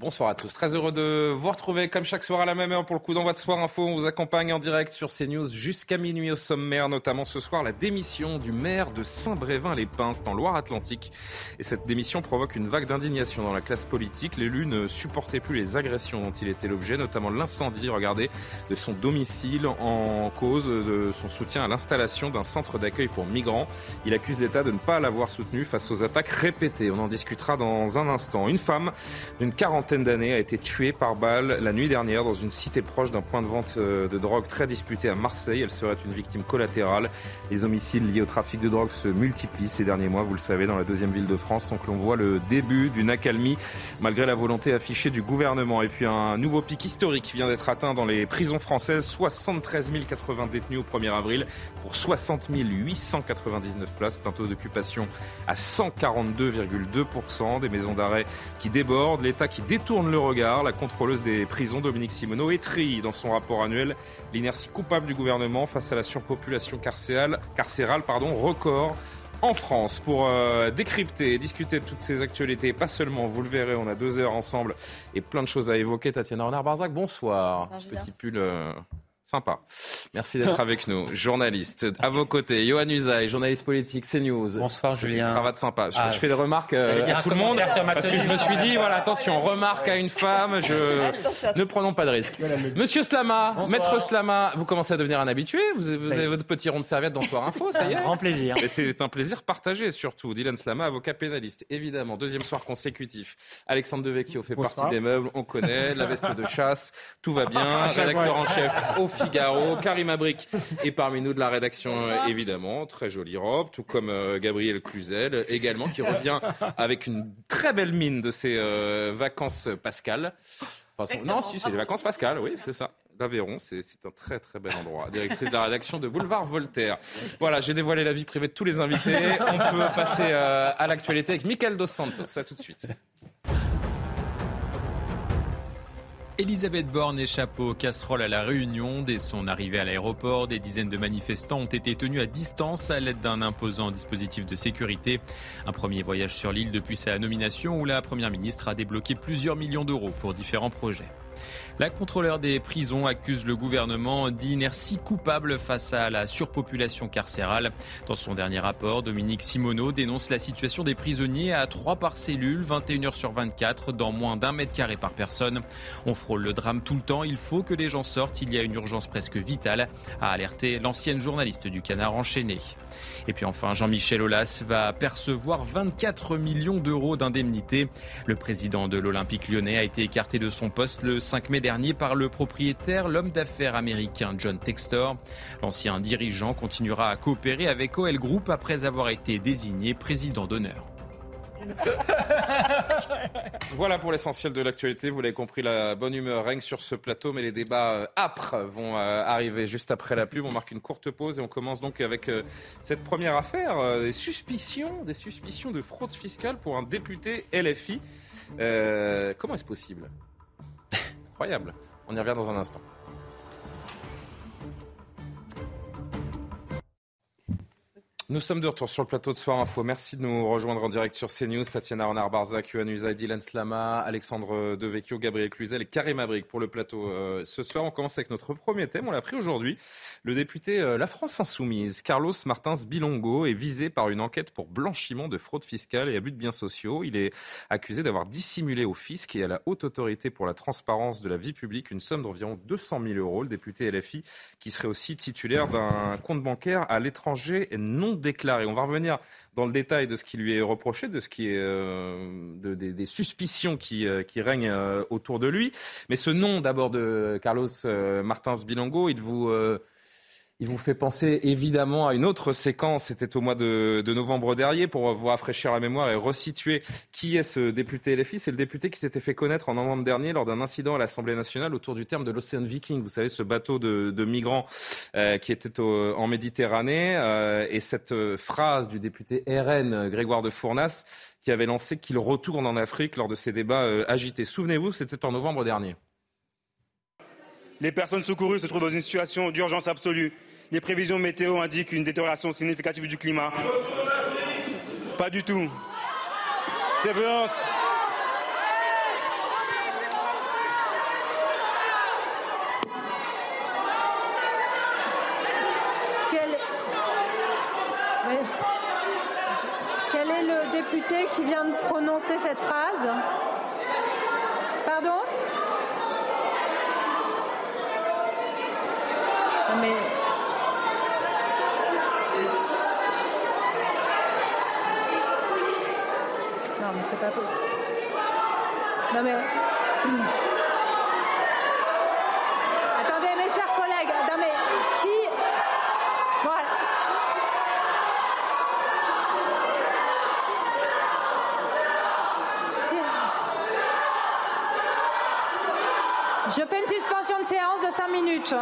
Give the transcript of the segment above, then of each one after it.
Bonsoir à tous, très heureux de vous retrouver comme chaque soir à la même heure pour le coup d'envoi de Soir Info. On vous accompagne en direct sur CNews jusqu'à minuit au sommaire, notamment ce soir la démission du maire de Saint-Brévin-les-Pins dans Loire-Atlantique. Et cette démission provoque une vague d'indignation dans la classe politique. L'élu ne supportait plus les agressions dont il était l'objet, notamment l'incendie, regardez, de son domicile en cause de son soutien à l'installation d'un centre d'accueil pour migrants. Il accuse l'État de ne pas l'avoir soutenu face aux attaques répétées. On en discutera dans un instant. Une femme d'une quarantaine d'années a été tuée par balle la nuit dernière dans une cité proche d'un point de vente euh, de drogue très disputé à Marseille. Elle serait une victime collatérale. Les homicides liés au trafic de drogue se multiplient ces derniers mois, vous le savez, dans la deuxième ville de France, sans que l'on voit le début d'une accalmie malgré la volonté affichée du gouvernement. Et puis un nouveau pic historique vient d'être atteint dans les prisons françaises. 73 080 détenus au 1er avril pour 60 899 places. C'est un taux d'occupation à 142,2%. Des maisons d'arrêt qui débordent, l'État qui détourne le regard. La contrôleuse des prisons, Dominique Simoneau, étrille dans son rapport annuel l'inertie coupable du gouvernement face à la surpopulation carcérale, carcérale pardon, record en France pour euh, décrypter et discuter de toutes ces actualités. Pas seulement, vous le verrez, on a deux heures ensemble et plein de choses à évoquer. Tatiana Renard-Barzac, bonsoir. Petit pull. euh, Sympa. Merci d'être avec nous. Journaliste, à vos côtés, Johan Usaï, journaliste politique, CNews. Bonsoir Julien. cravate sympa. Je, Ah, je fais des remarques euh, à un tout le monde commentaire sur ma parce que je me suis dit, voilà, attention, remarque à une femme, je ne prenons pas de risque. Monsieur Slama, maître Slama, vous commencez à devenir un habitué. Vous, vous avez votre petit rond de serviette dans Soir Info, ça y est. Grand plaisir. Et c'est un plaisir partagé surtout. Dylan Slama, avocat pénaliste, évidemment. Deuxième soir consécutif. Alexandre Devecchio fait Bonsoir. partie des meubles, on connaît. La veste de chasse, tout va bien. Rédacteur en chef au Figaro. Karim Abric est parmi nous de la rédaction, euh, évidemment. Très jolie robe, tout comme euh, Gabriel Cluzel également, qui revient avec une très belle mine de ses euh, vacances pascales. Enfin, son- non, si, c'est les vacances pascales, oui, c'est ça. L'Aveyron, c'est c'est un très très bel endroit. Directrice de la rédaction de Boulevard Voltaire. Voilà, j'ai dévoilé la vie privée de tous les invités. On peut passer euh, à l'actualité avec Michael Dos Santos. À tout de suite. Elisabeth Borne échappe aux casseroles à la Réunion. Dès son arrivée à l'aéroport, des dizaines de manifestants ont été tenus à distance à l'aide d'un imposant dispositif de sécurité. Un premier voyage sur l'île depuis sa nomination où la Première ministre a débloqué plusieurs millions d'euros pour différents projets. La contrôleur des prisons accuse le gouvernement d'inertie coupable face à la surpopulation carcérale. Dans son dernier rapport, Dominique Simoneau dénonce la situation des prisonniers à 3 par cellule, 21 heures sur 24, dans moins d'un mètre carré par personne. On frôle le drame tout le temps, il faut que les gens sortent, il y a une urgence presque vitale, a alerté l'ancienne journaliste du Canard enchaîné. Et puis enfin, Jean-Michel Aulas va percevoir 24 millions d'euros d'indemnité. Le président de l'Olympique lyonnais a été écarté de son poste le 5 mai dernier par le propriétaire, l'homme d'affaires américain John Textor. L'ancien dirigeant continuera à coopérer avec OL Group après avoir été désigné président d'honneur. Voilà pour l'essentiel de l'actualité. Vous l'avez compris, la bonne humeur règne sur ce plateau, mais les débats euh, âpres vont euh, arriver juste après la pub. On marque une courte pause et on commence donc avec euh, cette première affaire, des suspicions, des suspicions de fraude fiscale pour un député LFI. Comment est-ce possible? Incroyable. On y revient dans un instant. Nous sommes de retour sur le plateau de Soir Info. Merci de nous rejoindre en direct sur CNews. Tatiana Renard-Barzac, Yohann Usaï, Dylan Slama, Alexandre Devecchio, Gabriel Cluzel et Karim Abric pour le plateau. Euh, ce soir, on commence avec notre premier thème. On l'a pris aujourd'hui. Le député euh, La France Insoumise, Carlos Martins Bilongo, est visé par une enquête pour blanchiment de fraude fiscale et abus de biens sociaux. Il est accusé d'avoir dissimulé au fisc et à la haute autorité pour la transparence de la vie publique une somme d'environ 200 000 euros. Le député LFI, qui serait aussi titulaire d'un compte bancaire à l'étranger non déclaré. On va revenir dans le détail de ce qui lui est reproché, de ce qui est euh, de- des, suspicions qui, euh, règnent euh, autour de lui. Mais ce nom d'abord de Carlos euh, Martins Bilongo, il vous euh, Il vous fait penser évidemment à une autre séquence, c'était au mois de, novembre dernier, pour vous rafraîchir la mémoire et resituer qui est ce député LFI. C'est le député qui s'était fait connaître en novembre dernier lors d'un incident à l'Assemblée nationale autour du terme de l'Océan Viking. Vous savez, ce bateau de, migrants euh, qui était en Méditerranée. Euh, et cette euh, phrase du député RN Grégoire de Fournas qui avait lancé qu'il retourne en Afrique lors de ces débats agités. Souvenez-vous, c'était en novembre dernier. Les personnes secourues se trouvent dans une situation d'urgence absolue. Les prévisions météo indiquent une détérioration significative du climat. Pas du tout. Ces violences. Quel... Est le député qui vient de prononcer cette phrase? Pardon? C'est pas possible. Non mais. Attendez, mes chers collègues, non mais qui. Voilà. Je fais une suspension de séance de 5 minutes.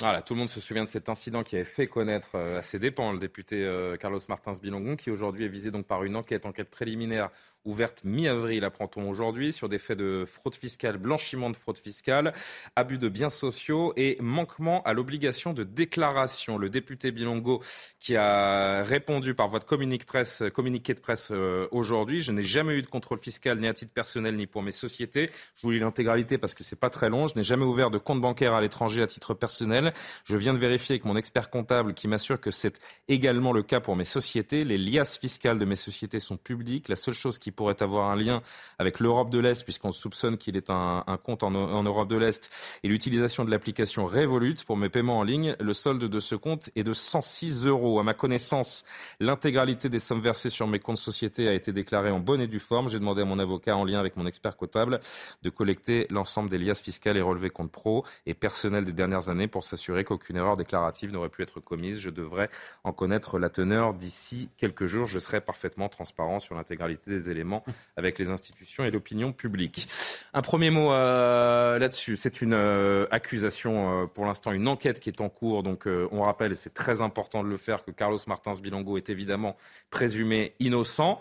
Voilà, tout le monde se souvient de cet incident qui avait fait connaître euh, à ses dépens le député euh, Carlos Martins Bilongon, qui aujourd'hui est visé donc par une enquête, enquête préliminaire ouverte mi-avril, apprend-on aujourd'hui, sur des faits de fraude fiscale, blanchiment de fraude fiscale, abus de biens sociaux et manquement à l'obligation de déclaration. Le député Bilongo qui a répondu par voie de communiqué, presse, communiqué de presse euh, aujourd'hui, je n'ai jamais eu de contrôle fiscal ni à titre personnel ni pour mes sociétés. Je vous lis l'intégralité parce que c'est pas très long. Je n'ai jamais ouvert de compte bancaire à l'étranger à titre personnel. Je viens de vérifier avec mon expert comptable qui m'assure que c'est également le cas pour mes sociétés. Les liasses fiscales de mes sociétés sont publiques. La seule chose qui pourrait avoir un lien avec l'Europe de l'Est, puisqu'on soupçonne qu'il est un, compte en, Europe de l'Est, et l'utilisation de l'application Revolut pour mes paiements en ligne. Le solde de ce compte est de 106 euros. À ma connaissance, l'intégralité des sommes versées sur mes comptes sociétés a été déclarée en bonne et due forme. J'ai demandé à mon avocat, en lien avec mon expert comptable, de collecter l'ensemble des liasses fiscales et relevés compte pro et personnels des dernières années pour s'assurer qu'aucune erreur déclarative n'aurait pu être commise. Je devrais en connaître la teneur d'ici quelques jours. Je serai parfaitement transparent sur l'intégralité des éléments avec les institutions et l'opinion publique. Un premier mot euh, là-dessus. C'est une euh, accusation, euh, pour l'instant, une enquête qui est en cours. Donc, on rappelle, et c'est très important de le faire, que Carlos Martins Bilongo est évidemment présumé innocent.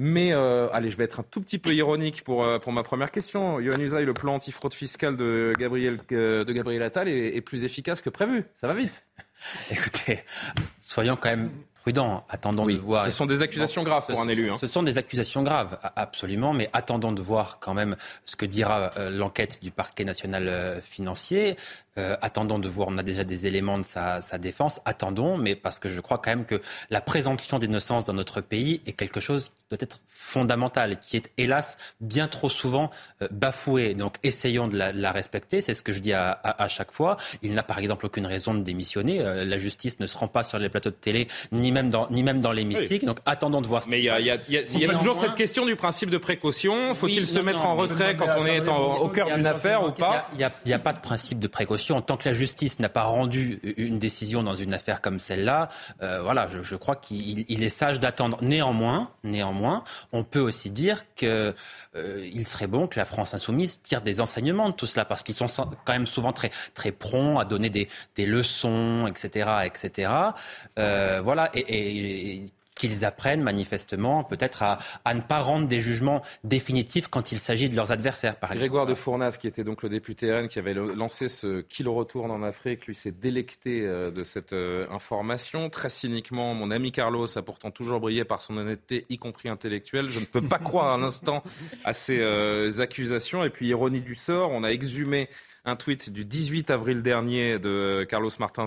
Mais allez, je vais être un tout petit peu ironique pour, pour ma première question. Yohann Usaï, le plan antifraude fiscale de Gabriel, de Gabriel Attal est, est, plus efficace que prévu. Ça va vite. Écoutez, soyons quand même prudent. Attendons de voir. Ce sont des accusations graves pour un élu. Hein. Ce sont des accusations graves, absolument, mais attendons de voir quand même ce que dira euh, l'enquête du parquet national euh, financier. Euh, attendons de voir, on a déjà des éléments de sa, défense, attendons, mais parce que je crois quand même que la présomption d'innocence dans notre pays est quelque chose doit être fondamental, qui est hélas bien trop souvent euh, bafoué. Donc essayons de la, respecter, c'est ce que je dis à, chaque fois. Il n'a par exemple aucune raison de démissionner, euh, la justice ne se rend pas sur les plateaux de télé, ni même dans, ni même dans l'hémicycle, donc attendons de voir. Mais il y a, toujours cette question du principe de précaution, faut-il se mettre en retrait quand on est au cœur d'une affaire ou pas Il n'y a pas de principe de précaution en Tant que la justice n'a pas rendu une décision dans une affaire comme celle-là, euh, voilà, je, crois qu'il est sage d'attendre. Néanmoins, néanmoins, on peut aussi dire qu'il euh, serait bon que la France insoumise tire des enseignements de tout cela, parce qu'ils sont quand même souvent très très prompts à donner des, leçons, etc., etc. Euh, voilà, et, et qu'ils apprennent manifestement peut-être à, ne pas rendre des jugements définitifs quand il s'agit de leurs adversaires, par exemple. Grégoire de Fournas, qui était donc le député RN qui avait lancé ce qu'il retourne en Afrique, lui s'est délecté euh, de cette euh, information. Très cyniquement, mon ami Carlos a pourtant toujours brillé par son honnêteté, y compris intellectuelle. Je ne peux pas croire un instant à ces euh, accusations. Et puis, ironie du sort, on a exhumé un tweet du 18 avril dernier de Carlos Martins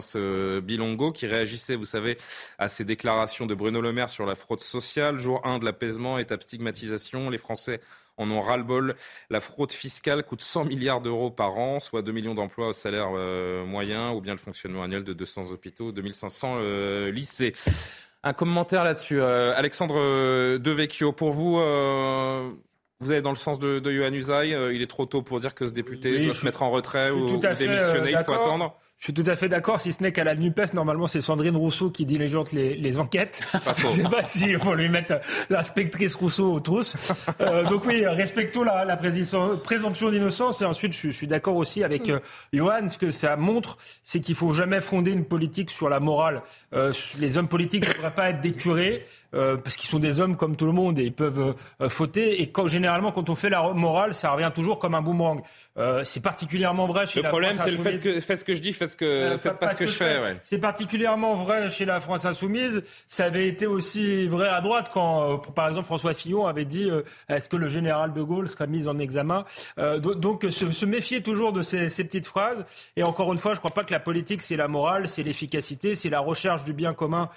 Bilongo qui réagissait, vous savez, à ces déclarations de Bruno Le Maire sur la fraude sociale. Jour 1 de l'apaisement, étape stigmatisation. Les Français en ont ras-le-bol. La fraude fiscale coûte 100 milliards d'euros par an, soit 2 millions d'emplois au salaire euh, moyen, ou bien le fonctionnement annuel de 200 hôpitaux, 2500 euh, lycées. Un commentaire là-dessus. Alexandre Devecchio, pour vous, vous allez dans le sens de, de Usaï. Euh, il est trop tôt pour dire que ce député doit se mettre en retrait ou, démissionner. il faut attendre. Je suis tout à fait d'accord, si ce n'est qu'à la NUPES, normalement, c'est Sandrine Rousseau qui diligente les, les enquêtes. Je ne sais pas si on lui mettre l'inspectrice Rousseau aux trousses. Euh, donc oui, respectons la, la présomption d'innocence. Et ensuite, je, je suis d'accord aussi avec euh, Johan. Ce que ça montre, c'est qu'il faut jamais fonder une politique sur la morale. Euh, les hommes politiques ne devraient pas être décurés. Euh, parce qu'ils sont des hommes comme tout le monde et ils peuvent euh, fauter. Et quand, généralement, quand on fait la morale, ça revient toujours comme un boomerang. Euh, c'est particulièrement vrai chez le la problème, c'est le fait que faites ce que je dis, faites ce que euh, faites pas, ce que, je fais. Ouais. C'est particulièrement vrai chez la France insoumise. Ça avait été aussi vrai à droite quand, par exemple, François Fillon avait dit est-ce que le général de Gaulle sera mis en examen? Donc, se, se, méfier toujours de ces, ces, petites phrases. Et encore une fois, je ne crois pas que la politique c'est la morale, c'est l'efficacité, c'est la recherche du bien commun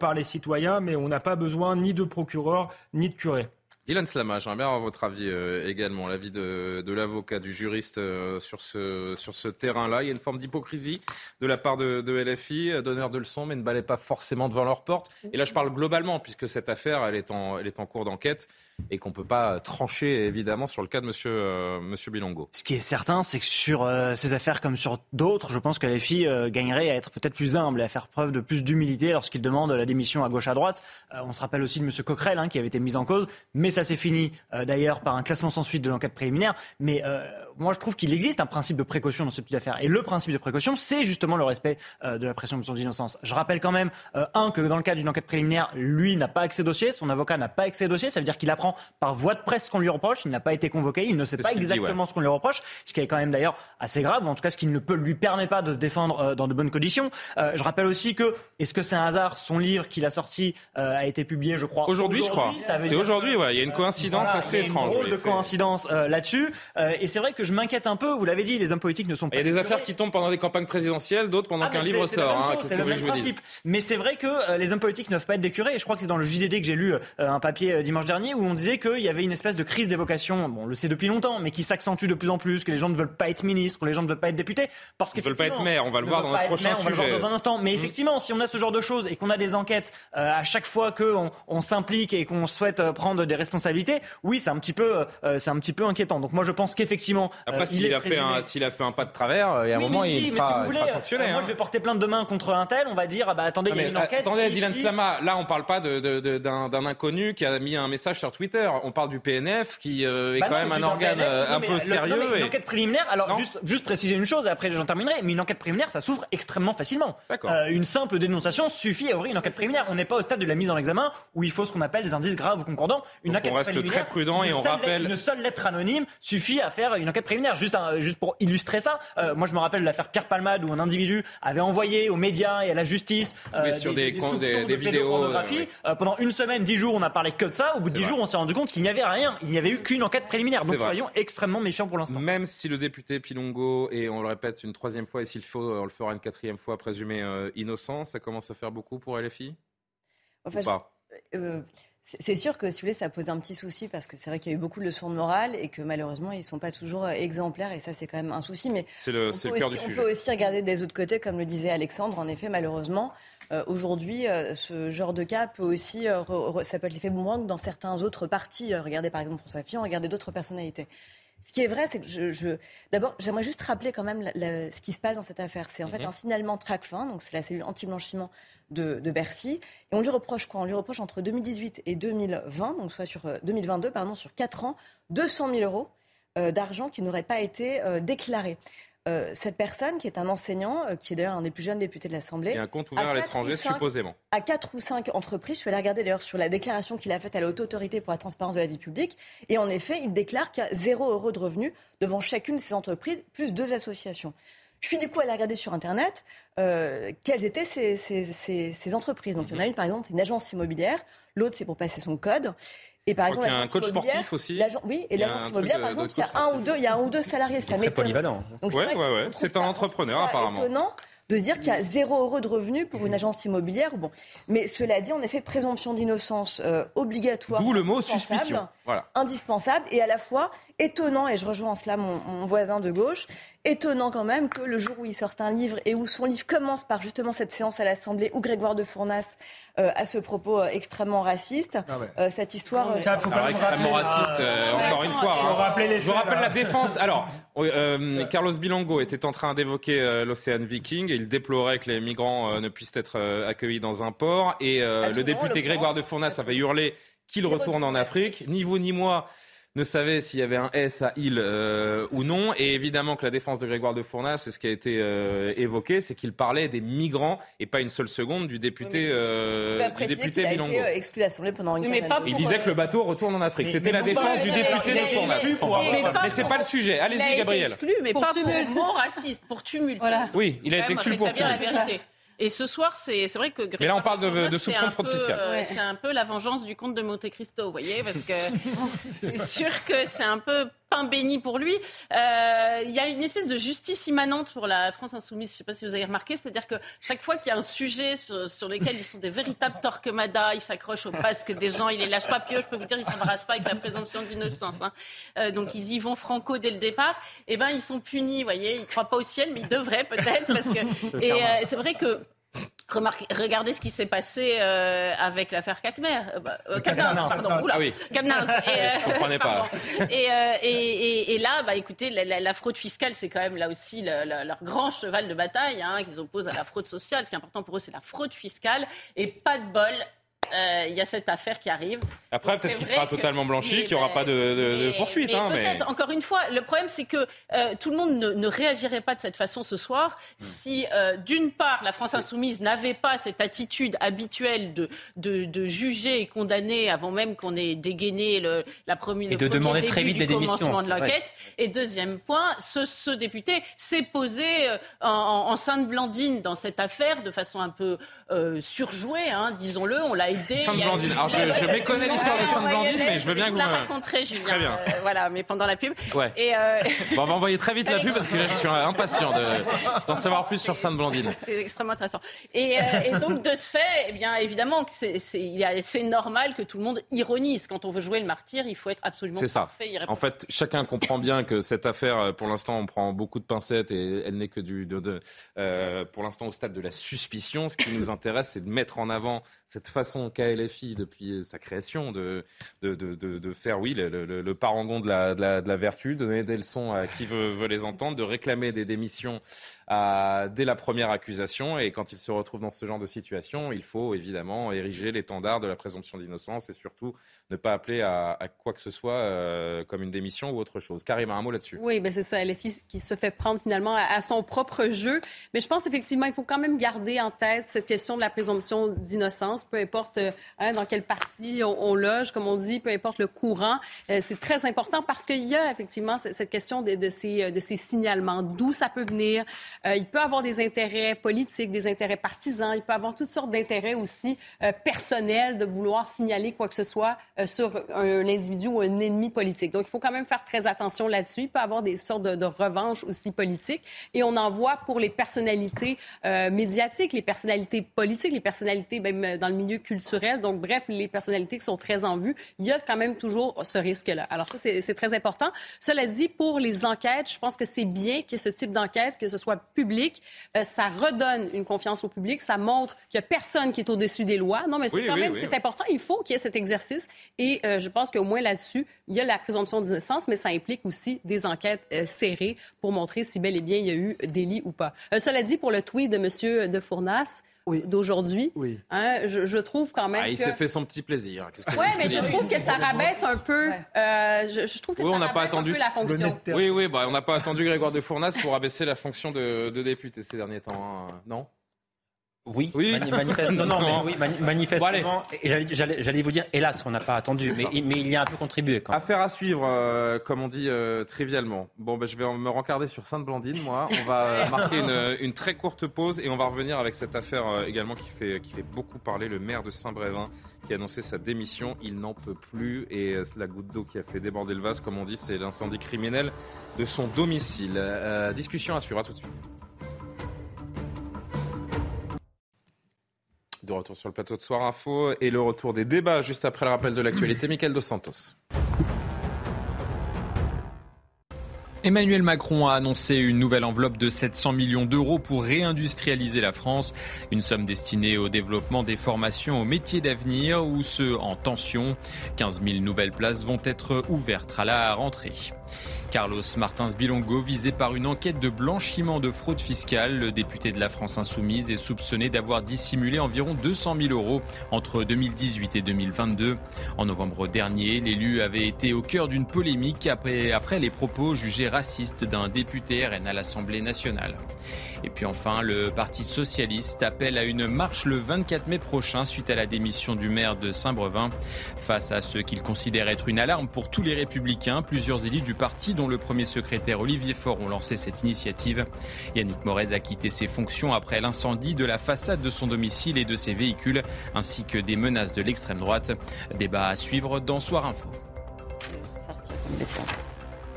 par les citoyens, mais on n'a pas besoin ni de procureur, ni de curé. Dylan Slama, j'aimerais avoir votre avis euh, également, l'avis de, l'avocat, du juriste euh, sur ce, terrain-là. Il y a une forme d'hypocrisie de la part de, de LFI, euh, donneurs de leçons, mais ne balaient pas forcément devant leur porte. Et là, je parle globalement, puisque cette affaire, elle est en, elle est en cours d'enquête et qu'on ne peut pas trancher évidemment sur le cas de Monsieur, euh, monsieur Bilongo. Ce qui est certain, c'est que sur euh, ces affaires comme sur d'autres, je pense que les filles euh, à être peut-être plus humbles et à faire preuve de plus d'humilité lorsqu'ils demandent la démission à gauche à droite. on se rappelle aussi de Monsieur Coquerel hein, qui avait été mis en cause, mais ça s'est fini d'ailleurs par un classement sans suite de l'enquête préliminaire. Mais moi, je trouve qu'il existe un principe de précaution dans ce type d'affaires. Et le principe de précaution, c'est justement le respect de la présomption d'innocence. Je rappelle quand même, un, que dans le cas d'une enquête préliminaire, lui n'a pas accès au dossier, son avocat n'a pas accès au dossier, ça veut dire qu'il apprend par voie de presse qu'on lui reproche. Il n'a pas été convoqué, il ne sait pas exactement ce qu'on lui reproche, ce qui est quand même d'ailleurs assez grave, ou en tout cas ce qui ne peut lui permet pas de se défendre euh, dans de bonnes conditions. Euh, je rappelle aussi que, est-ce que c'est un hasard, son livre qu'il a sorti euh, a été publié, je crois. Aujourd'hui, je crois. C'est aujourd'hui, ouais. Il y a une coïncidence assez étrange. Il y a une drôle de coïncidence là-dessus. et c'est vrai que je m'inquiète un peu, vous l'avez dit, les hommes politiques ne sont pas. Il y a des affaires qui tombent pendant des campagnes présidentielles, d'autres pendant ah, qu'un livre sort. Hein, c'est le même principe. Mais c'est vrai que les hommes politiques ne peuvent pas être décurés. Et je crois que c'est dans le JDD que j'ai lu un papier dimanche dernier où on disait qu'il y avait une espèce de crise d'évocation, bon, on le sait depuis longtemps, mais qui s'accentue de plus en plus, que les gens ne veulent pas être ministres, les gens ne veulent pas être députés, parce qu'ils veulent pas être maire. On va le voir dans notre prochain sujet. On va le voir dans un instant. Mais mmh. effectivement, si on a ce genre de choses et qu'on a des enquêtes euh, à chaque fois qu'on on, s'implique et qu'on souhaite euh, prendre des responsabilités, oui, c'est un petit peu, euh, c'est un petit peu inquiétant. Donc moi, je pense qu'effectivement, après, s'il a fait un, s'il a fait un pas de travers, il y a un moment, il, sera, sanctionné. Moi, hein. je vais porter plainte demain contre un tel. On va dire, ah bah attendez, il y a une enquête. Attendez, Dylan Slama, là, on parle pas d'un inconnu qui a mis un message sur Twitter. On parle du PNF qui est bah quand même un organe euh, un peu sérieux. Une enquête préliminaire, alors juste, juste préciser une chose, et après j'en terminerai, mais une enquête préliminaire, ça s'ouvre extrêmement facilement. Euh, une simple dénonciation suffit à ouvrir une enquête préliminaire. On n'est pas au stade de la mise en examen où il faut ce qu'on appelle des indices graves ou concordants. Une enquête on reste très prudent et on rappelle. Une seule lettre anonyme suffit à faire une enquête préliminaire. Juste, juste pour illustrer ça, euh, moi je me rappelle de l'affaire Pierre Palmade où un individu avait envoyé aux médias et à la justice sur des, des, des, vidéos. pendant une semaine, dix jours, on a parlé que de ça. Au bout de dix jours, on s'est rendu compte qu'il n'y avait rien. Il n'y avait eu qu'une enquête préliminaire. Donc soyons extrêmement méfiants pour l'instant. Même si le député Pilongo, et on le répète une troisième fois, et s'il faut, on le fera une quatrième fois, présumé euh, innocent, ça commence à faire beaucoup pour LFI enfin, euh, c'est sûr que, si vous voulez, ça pose un petit souci parce que c'est vrai qu'il y a eu beaucoup de leçons de morale et que malheureusement, ils ne sont pas toujours euh, exemplaires et ça, c'est quand même un souci. Mais c'est le, le cœur du sujet. On peut aussi regarder des autres côtés, comme le disait Alexandre. En effet, malheureusement, aujourd'hui, ce genre de cas peut aussi, ça peut être l'effet boomerang dans certains autres partis. regardez par exemple François Fillon, regardez d'autres personnalités. Ce qui est vrai, c'est que je, d'abord, j'aimerais juste rappeler quand même ce qui se passe dans cette affaire. C'est en fait mhm. un signalement TRACFIN, donc c'est la cellule anti-blanchiment de, Bercy. Et on lui reproche quoi? On lui reproche entre 2018 et 2020, donc soit sur 2022, euh, pardon, sur 4 ans, 200 000 euros euh, d'argent qui n'aurait pas été euh, déclaré. Euh, cette personne, qui est un enseignant, qui est d'ailleurs un des plus jeunes députés de l'Assemblée. Et un compte ouvert à, l'étranger, supposément. À quatre ou cinq entreprises. Je suis allée regarder d'ailleurs sur la déclaration qu'il a faite à la Haute Autorité pour la transparence de la vie publique. Et en effet, il déclare qu'il y a zéro euro de revenus devant chacune de ces entreprises, plus deux associations. Je suis du coup allée regarder sur Internet euh, quelles étaient ces, ces, entreprises. Donc, il y en a mhm. une, par exemple, c'est une agence immobilière. L'autre, c'est pour passer son code. Et par exemple, il y a un coach sportif aussi. Oui, et l'agence immobilière, par exemple, il y a un ou deux, il y a un ou deux salariés. Polyvalent. Ouais, ouais, ouais. C'est un entrepreneur apparemment. Étonnant de dire qu'il y a zéro euro de revenus pour une agence immobilière. Bon. Mais cela dit, en effet, présomption d'innocence euh, obligatoire. D'où le mot suspicion. Voilà. Indispensable et à la fois étonnant, et je rejoins en cela mon, mon voisin de gauche, étonnant quand même que le jour où il sort un livre et où son livre commence par justement cette séance à l'Assemblée où Grégoire de Fournas euh, a ce propos euh, extrêmement raciste, Ah ouais. euh, cette histoire... euh, Ça, faut quand Alors, extrêmement rappeler, raciste, euh, encore une fois. hein. les Je faits, rappelle là. la défense. Alors, euh, Carlos Bilongo était en train d'évoquer euh, l'océan Viking et il déplorait que les migrants euh, ne puissent être euh, accueillis dans un port. Et euh, À le député. Grégoire de Fournas avait hurlé qu'il Il retourne en Afrique. Ni vous ni moi ne savait s'il y avait un S à il euh, ou non. Et évidemment que la défense de Grégoire de Fournas, c'est ce qui a été euh, évoqué, c'est qu'il parlait des migrants et pas une seule seconde du député, euh, du député qu'il a été euh, exclu de l'Assemblée pendant une mais Il disait que le bateau retourne en Afrique. C'était la défense il du député de Fournas. Mais c'est pas le sujet. Il a Allez-y, été Gabriel. exclu, mais Pour pas tumulte. pour mot raciste, pour tumulte. Voilà. Oui, il a été exclu pour tumulte. Et ce soir, c'est vrai que. Mais là, on parle de- de soupçons de c'est un fraude peu, fiscale. euh, Ouais. C'est un peu la vengeance du comte de Monte Cristo, vous voyez, parce que c'est sûr que c'est un peu pain béni pour lui. Euh, Il y a une espèce de justice immanente pour la France insoumise. Je ne sais pas si vous avez remarqué, c'est-à-dire que chaque fois qu'il y a un sujet sur, sur lequel ils sont des véritables torquemadas, ils s'accrochent au basque des gens, ils les lâchent pas. Puis je peux vous dire, ils s'embarrassent pas avec la présomption d'innocence. hein. Euh, donc ils y vont franco dès le départ. Et ben ils sont punis, vous voyez. Ils croient pas au ciel, mais ils devraient peut-être parce que. Et euh, c'est vrai que. Regardez ce qui s'est passé euh, avec l'affaire Katmer. Euh, bah, euh, pardon. Oula, Ah oui. Et, euh, Je comprenais pas. et, euh, et, et- et là, bah, écoutez, la, la- la fraude fiscale, c'est quand même là aussi le- le- leur grand cheval de bataille hein, qu'ils opposent à la fraude sociale. Ce qui est important pour eux, c'est la fraude fiscale. Et pas de bol, euh, il y a cette affaire qui arrive. Après, peut-être qu'il sera que- totalement blanchi, qu'il n'y aura ben, pas de, de- poursuite. mais hein, mais... peut-être, encore une fois, le problème, c'est que euh, tout le monde ne, ne réagirait pas de cette façon ce soir Hmm. si, euh, d'une part, la France insoumise n'avait pas cette attitude habituelle de, de, de juger et condamner avant même qu'on ait dégainé le, la première Et de demander très vite du les démissions. commencement de l'enquête. Et deuxième point, ce, ce député s'est posé euh, en, en, en sainte Blandine dans cette affaire de façon un peu euh, surjouée, hein, disons-le. On l'a aidé. Sainte Il y a- Blandine. Alors, je, je méconnais l'histoire de Sainte Blandine, mais je veux bien que vous la me... raconterai, Julien. Très bien. Euh, voilà, mais pendant la pub. Ouais. Et euh, Bon, on va envoyer très vite la pub parce que là, je suis impatient de- d'en savoir plus sur Sainte Blandine. c'est extrêmement intéressant. Et, euh, et donc, de ce fait, eh bien, évidemment, c'est- normal que tout le monde ironise. Quand on veut jouer le martyr, il faut être absolument C'est ça. En fait, chacun comprend bien que cette affaire, euh, pour l'instant, on prend beaucoup de pincettes et elle n'est que du, de, de- euh, pour l'instant, au stade de la suspicion. Ce qui nous intéresse, c'est de mettre en avant cette façon qu'a depuis sa création de, faire, oui, le, parangon de la, vertu, de donner des leçons à qui veut les entendre, de réclamer des démissions dès la première accusation. Et quand il se retrouve dans ce genre de situation, il faut évidemment ériger l'étendard de la présomption d'innocence et surtout ne pas appeler à, quoi que ce soit euh, comme une démission ou autre chose. Karim, un mot là-dessus. Oui, ben c'est ça, LFI qui se fait prendre finalement à, son propre jeu. Mais je pense effectivement, il faut quand même garder en tête cette question de la présomption d'innocence, peu importe euh, hein, dans quelle partie on, loge, comme on dit, peu importe le courant. Euh, c'est très important parce qu'il y a effectivement cette question de ces signalements, d'où ça peut venir. Euh, il peut avoir des intérêts politiques, des intérêts partisans, il peut avoir toutes sortes d'intérêts aussi euh, personnels de vouloir signaler quoi que ce soit euh, sur un, individu ou un ennemi politique. Donc, il faut quand même faire très attention là-dessus. Il peut avoir des sortes de, de revanches aussi politiques. Et on en voit pour les personnalités médiatiques, les personnalités politiques, les personnalités même dans le milieu culturel. Donc, bref, les personnalités qui sont très en vue. Il y a quand même toujours ce risque-là. Alors ça, c'est très important. Cela dit, pour les enquêtes, je pense que c'est bien qu'il y ait ce type d'enquête, que ce soit public. Euh, ça redonne une confiance au public. Ça montre qu'il n'y a personne qui est au-dessus des lois. Non, mais c'est Oui, quand oui, même, oui, c'est important. Il faut qu'il y ait cet exercice. Et euh, je pense qu'au moins là-dessus, il y a la présomption d'innocence, mais ça implique aussi des enquêtes euh, serrées pour montrer si bel et bien il y a eu délit ou pas. Cela dit, pour le tweet de M. De Fournas d'aujourd'hui, Oui. hein, je, je trouve quand même Ah, il que... s'est fait son petit plaisir. Que Oui, vous mais je trouve que ça rabaisse un peu. Ouais. euh, je, je trouve que Oui, ça on n'a pas rabaisse un attendu peu la fonction. Oui, oui, bah, on n'a pas attendu Grégoire de Fournas pour abaisser la fonction de, de député ces derniers temps. hein. Non? Oui, Oui. mani- manifeste- non, non, mais Non. oui, mani- manifestement. et j'allais- vous dire, hélas, on n'a pas attendu, mais, mais il y a un peu contribué quand même. Affaire à suivre, euh, comme on dit euh, trivialement. Bon, ben, je vais me rencarder sur Sainte-Blandine, moi. On va euh, marquer une, une très courte pause et on va revenir avec cette affaire euh, également qui fait, qui fait beaucoup parler. Le maire de Saint-Brévin qui a annoncé sa démission. Il n'en peut plus et la goutte d'eau qui a fait déborder le vase, comme on dit, c'est l'incendie criminel de son domicile. Euh, discussion à suivre, à tout de suite. Retour sur le plateau de Soir Info et le retour des débats juste après le rappel de l'actualité. Michael Dos Santos. Emmanuel Macron a annoncé une nouvelle enveloppe de 700 millions d'euros pour réindustrialiser la France, une somme destinée au développement des formations aux métiers d'avenir ou ceux en tension. 15 000 nouvelles places vont être ouvertes à la rentrée. Carlos Martins Bilongo, visé par une enquête de blanchiment de fraude fiscale, le député de la France Insoumise est soupçonné d'avoir dissimulé environ 200 000 euros entre 2018 et 2022. En novembre dernier, l'élu avait été au cœur d'une polémique après, après les propos jugés racistes d'un député RN à l'Assemblée nationale. Et puis enfin, le Parti socialiste appelle à une marche le 24 mai prochain suite à la démission du maire de Saint-Brevin. Face à ce qu'il considère être une alarme pour tous les républicains, plusieurs élus du parti, dont le premier secrétaire Olivier Faure, ont lancé cette initiative. Yannick Morez a quitté ses fonctions après l'incendie de la façade de son domicile et de ses véhicules, ainsi que des menaces de l'extrême droite. Débat à suivre dans Soir Info.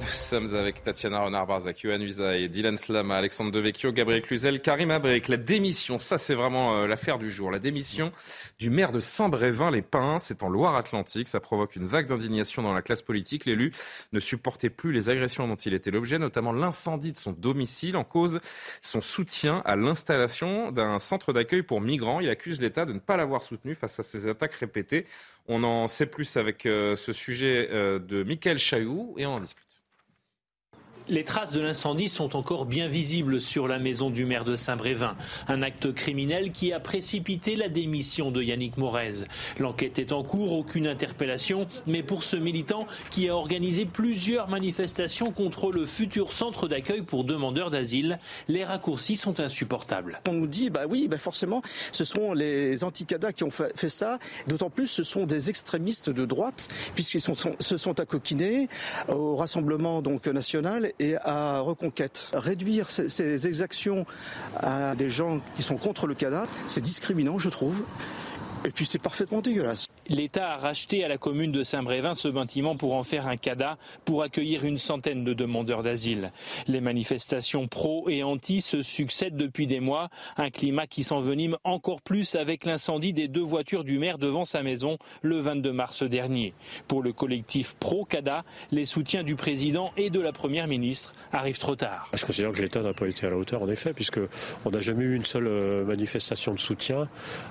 Nous sommes avec Tatiana Renard-Barzac, Yohann Usaï, Dylan Slama, Alexandre Devecchio, Gabriel Cluzel, Karim Abrek. La démission, ça c'est vraiment euh, l'affaire du jour. La démission du maire de Saint-Brévin-les-Pins, c'est en Loire-Atlantique. Ça provoque une vague d'indignation dans la classe politique. L'élu ne supportait plus les agressions dont il était l'objet, notamment l'incendie de son domicile en cause son soutien à l'installation d'un centre d'accueil pour migrants. Il accuse l'État de ne pas l'avoir soutenu face à ces attaques répétées. On en sait plus avec euh, ce sujet euh, de Michael Chailloux et on en discute. Les traces de l'incendie sont encore bien visibles sur la maison du maire de Saint-Brévin. Un acte criminel qui a précipité la démission de Yannick Morez. L'enquête est en cours, aucune interpellation, mais pour ce militant qui a organisé plusieurs manifestations contre le futur centre d'accueil pour demandeurs d'asile, les raccourcis sont insupportables. On nous dit, bah oui, bah forcément, ce sont les anti-CADA qui ont fait ça. D'autant plus, ce sont des extrémistes de droite, puisqu'ils sont, se sont accoquinés au Rassemblement donc, national et à Reconquête. Réduire ces, exactions à des gens qui sont contre le CADA, c'est discriminant, je trouve. Et puis c'est parfaitement dégueulasse. L'État a racheté à la commune de Saint-Brévin ce bâtiment pour en faire un CADA pour accueillir une centaine de demandeurs d'asile. Les manifestations pro et anti se succèdent depuis des mois, un climat qui s'envenime encore plus avec l'incendie des deux voitures du maire devant sa maison le 22 mars dernier. Pour le collectif pro-CADA, les soutiens du président et de la première ministre arrivent trop tard. Je considère que l'État n'a pas été à la hauteur en effet, puisque on n'a jamais eu une seule euh, manifestation de soutien.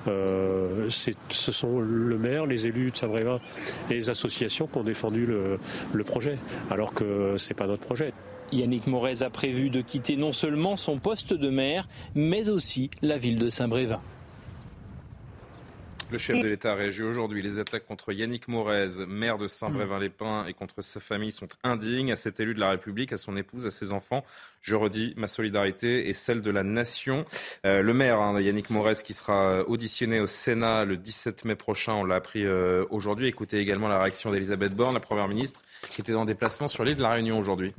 Euh, ce sont le maire, les élus de Saint-Brévin et les associations qui ont défendu le, projet, alors que c'est pas notre projet. Yannick Morez a prévu de quitter non seulement son poste de maire, mais aussi la ville de Saint-Brévin. Le chef de l'État réagit aujourd'hui. Les attaques contre Yannick Morez, maire de Saint-Brévin-les-Pins, et contre sa famille sont indignes. À cet élu de la République, à son épouse, à ses enfants, je redis ma solidarité et celle de la nation. Euh, le maire, hein, Yannick Morez, qui sera auditionné au Sénat le 17 mai prochain, on l'a appris euh, aujourd'hui. Écoutez également la réaction d'Elisabeth Borne, la Première ministre, qui était en déplacement sur l'île de la Réunion aujourd'hui.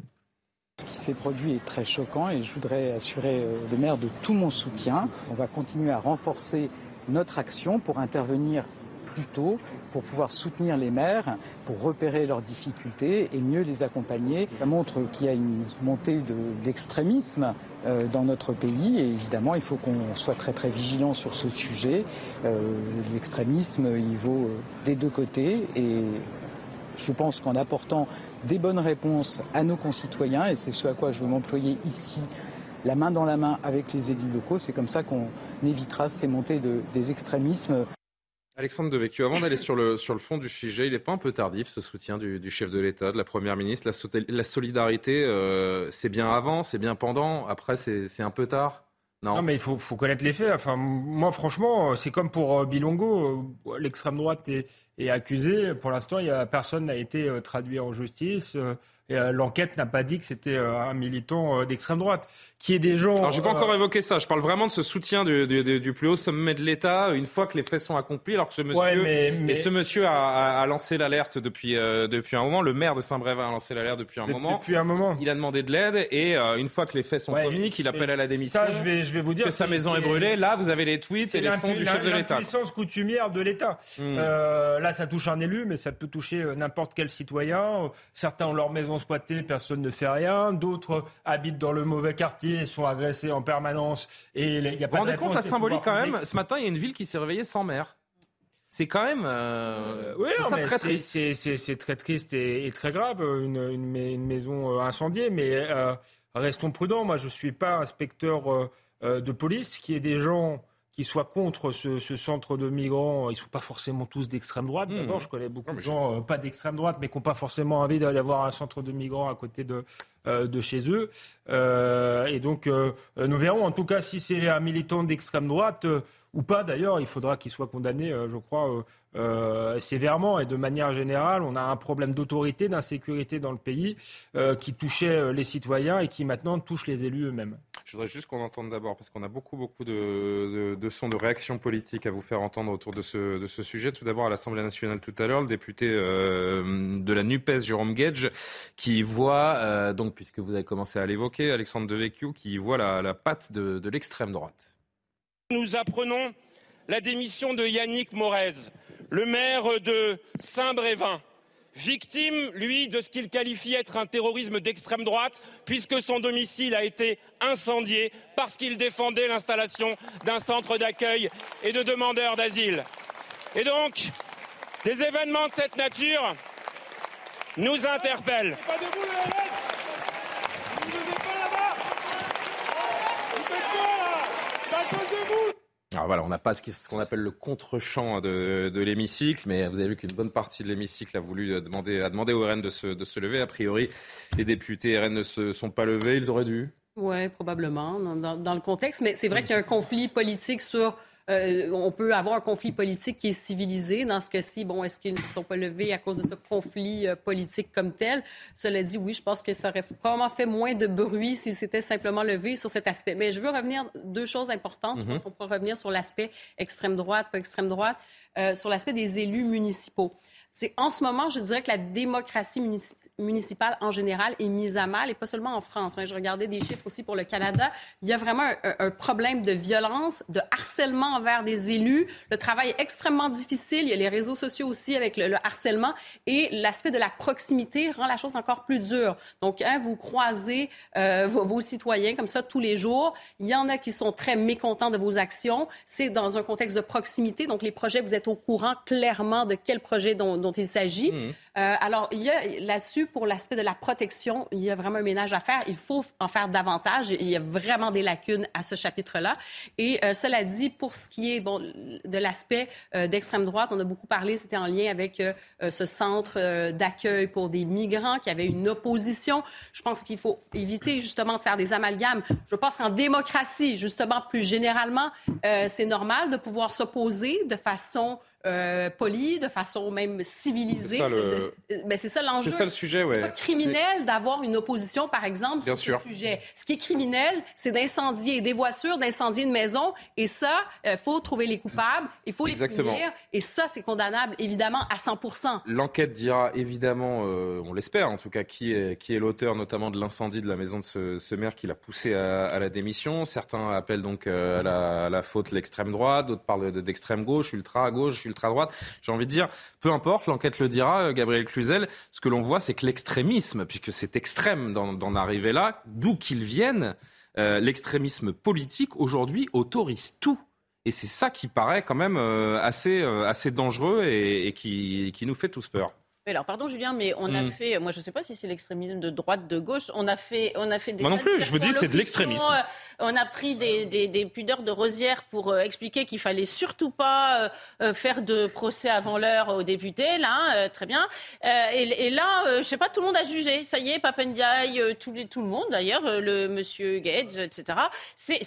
Ce qui s'est produit est très choquant et je voudrais assurer euh, le maire de tout mon soutien. On va continuer à renforcer notre action pour intervenir plus tôt, pour pouvoir soutenir les maires, pour repérer leurs difficultés et mieux les accompagner. Ça montre qu'il y a une montée de l'extrémisme euh, dans notre pays et évidemment il faut qu'on soit très très vigilant sur ce sujet. Euh, l'extrémisme il vaut euh, des deux côtés et je pense qu'en apportant des bonnes réponses à nos concitoyens, et c'est ce à quoi je veux m'employer ici la main dans la main avec les élus locaux. C'est comme ça qu'on évitera ces montées de, des extrémismes. Alexandre Devecchio, avant d'aller sur le, sur le fond du sujet, il n'est pas un peu tardif ce soutien du, du chef de l'État, de la Première ministre? La, la solidarité, euh, c'est bien avant, c'est bien pendant, après c'est un peu tard? Non. mais il faut, faut, connaître les faits. Enfin, moi, franchement, c'est comme pour euh, Bilongo. L'extrême droite est, est accusée. Pour l'instant, il y a, personne n'a été euh, traduit en justice. Euh, l'enquête n'a pas dit que c'était euh, un militant euh, d'extrême droite. Qui est des gens. Alors, j'ai pas encore évoqué ça. Je parle vraiment de ce soutien du, du, du plus haut sommet de l'État une fois que les faits sont accomplis, alors que ce monsieur, ouais, mais, mais... Et ce monsieur a, a lancé l'alerte depuis, depuis un moment. Le maire de Saint-Brévin a lancé l'alerte depuis un de, moment. Depuis un moment. Il a demandé de l'aide et une fois que les faits sont ouais, commis, qu'il appelle à la démission. Ça, je vais, je vais vous dire que sa maison est, brûlée. Là, vous avez les tweets et les fonds du chef de l'État. C'est la puissance coutumière de l'État. Mmh. Euh, là, ça touche un élu, mais ça peut toucher n'importe quel citoyen. Certains ont leur maison squattée, personne ne fait rien. D'autres habitent dans le mauvais quartier, sont agressés en permanence. Et il y a pas vous rendez de compte la symbolique quand même. Ce matin, il y a une ville qui s'est réveillée sans maire. C'est quand même. euh, Oui, non, ça très triste. c'est- très triste et, et très grave, une, une ma- une maison euh, incendiée. Mais euh, restons prudents. Moi, je ne suis pas inspecteur euh, de police. Qu'il y ait des gens qui soient contre ce, ce centre de migrants, ils ne sont pas forcément tous d'extrême droite. Mmh. D'abord, je connais beaucoup de gens, euh, pas d'extrême droite, mais qui n'ont pas forcément envie d'avoir un centre de migrants à côté de, de chez eux. Euh, et donc, euh, euh, nous verrons. En tout cas, si c'est un militant d'extrême droite euh, ou pas, d'ailleurs, il faudra qu'il soit condamné, euh, je crois, euh, euh, sévèrement. Et de manière générale, on a un problème d'autorité, d'insécurité dans le pays euh, qui touchait euh, les citoyens et qui maintenant touche les élus eux-mêmes. Je voudrais juste qu'on entende d'abord, parce qu'on a beaucoup, beaucoup de, de, sons de réaction politique à vous faire entendre autour de ce, de ce sujet. Tout d'abord, à l'Assemblée nationale tout à l'heure, le député euh, de la NUPES, Jérôme Gage, qui voit, euh, donc, puisque vous avez commencé à l'évoquer, Alexandre Devecchio, qui voit la, la patte de, de l'extrême droite. Nous apprenons la démission de Yannick Morez, le maire de Saint-Brévin, victime, lui, de ce qu'il qualifie être un terrorisme d'extrême droite, puisque son domicile a été incendié parce qu'il défendait l'installation d'un centre d'accueil et de demandeurs d'asile. Et donc, des événements de cette nature nous interpellent. Alors voilà, on n'a pas ce qu'on appelle le contre-champ de, de l'hémicycle, mais vous avez vu qu'une bonne partie de l'hémicycle a voulu euh, demander, a demandé au RN de se, de se lever. A priori, les députés RN ne se sont pas levés, ils auraient dû. Oui, probablement, dans, dans- dans le contexte. Mais c'est vrai qu'il y a un conflit politique sur. Euh, on peut avoir un conflit politique qui est civilisé. Dans ce cas-ci, bon, est-ce qu'ils ne se sont pas levés à cause de ce conflit euh, politique comme tel? Cela dit, oui, je pense que ça aurait probablement fait moins de bruit s'ils s'étaient simplement levés sur cet aspect. Mais je veux revenir deux choses importantes. Je pense Mhm. qu'on pourra revenir sur l'aspect extrême droite, pas extrême droite, euh, sur l'aspect des élus municipaux. C'est en ce moment, je dirais que la démocratie munici- municipale en général est mise à mal, et pas seulement en France. hein. Je regardais des chiffres aussi pour le Canada. Il y a vraiment un, problème de violence, de harcèlement envers des élus. Le travail est extrêmement difficile. Il y a les réseaux sociaux aussi avec le, le harcèlement. Et l'aspect de la proximité rend la chose encore plus dure. Donc, hein, vous croisez euh, vos, vos citoyens comme ça tous les jours. Il y en a qui sont très mécontents de vos actions. C'est dans un contexte de proximité. Donc, les projets, vous êtes au courant clairement de quel projet dont, dont il s'agit. Mhm. Euh, alors, il y a là-dessus, pour l'aspect de la protection, il y a vraiment un ménage à faire. Il faut en faire davantage. Il y a vraiment des lacunes à ce chapitre-là. Et euh, cela dit, pour ce qui est bon, de l'aspect euh, d'extrême droite, on a beaucoup parlé, c'était en lien avec ce centre d'accueil pour des migrants qui avait une opposition. Je pense qu'il faut éviter justement de faire des amalgames. Je pense qu'en démocratie, justement, plus généralement, c'est normal de pouvoir s'opposer de façon euh, polie, de façon même civilisée. C'est le- ben, c'est ça l'enjeu. C'est ça le sujet, ouais. Pas criminel d'avoir une opposition, par exemple, Bien sur sûr. ce sujet. Ce qui est criminel, c'est d'incendier des voitures, d'incendier une maison. Et ça, il faut trouver les coupables, il faut les punir. Et ça, c'est condamnable, évidemment, à 100% L'enquête dira évidemment, euh, on l'espère en tout cas, qui est, qui est l'auteur notamment de l'incendie de la maison de ce, ce maire qui l'a poussé à, à la démission. Certains appellent donc euh, à, la, à la faute l'extrême droite, d'autres parlent de- d'extrême gauche, ultra gauche, ultra droite. J'ai envie de dire, peu importe, l'enquête le dira, euh, Gabriel Cluzel. Ce que l'on voit, c'est que l'extrémisme, puisque c'est extrême d'en arriver là, d'où qu'il vienne, euh, l'extrémisme politique aujourd'hui autorise tout. Et c'est ça qui paraît quand même euh, assez, assez dangereux et, et qui, qui nous fait tous peur. Mais alors, pardon Julien, mais on a Mm. fait, moi je ne sais pas si c'est l'extrémisme de droite, de gauche, on a fait, on a fait des. Moi non plus, je vous dis, c'est de l'extrémisme. euh, On a pris des, des, des pudeurs de Rosière pour euh, expliquer qu'il fallait surtout pas euh, faire de procès avant l'heure aux députés, là, très bien. Et, et là, je sais pas, tout le monde a jugé. Ça y est, Papendiaï, tout, les- tout le monde d'ailleurs, le monsieur Gage, etc. C'est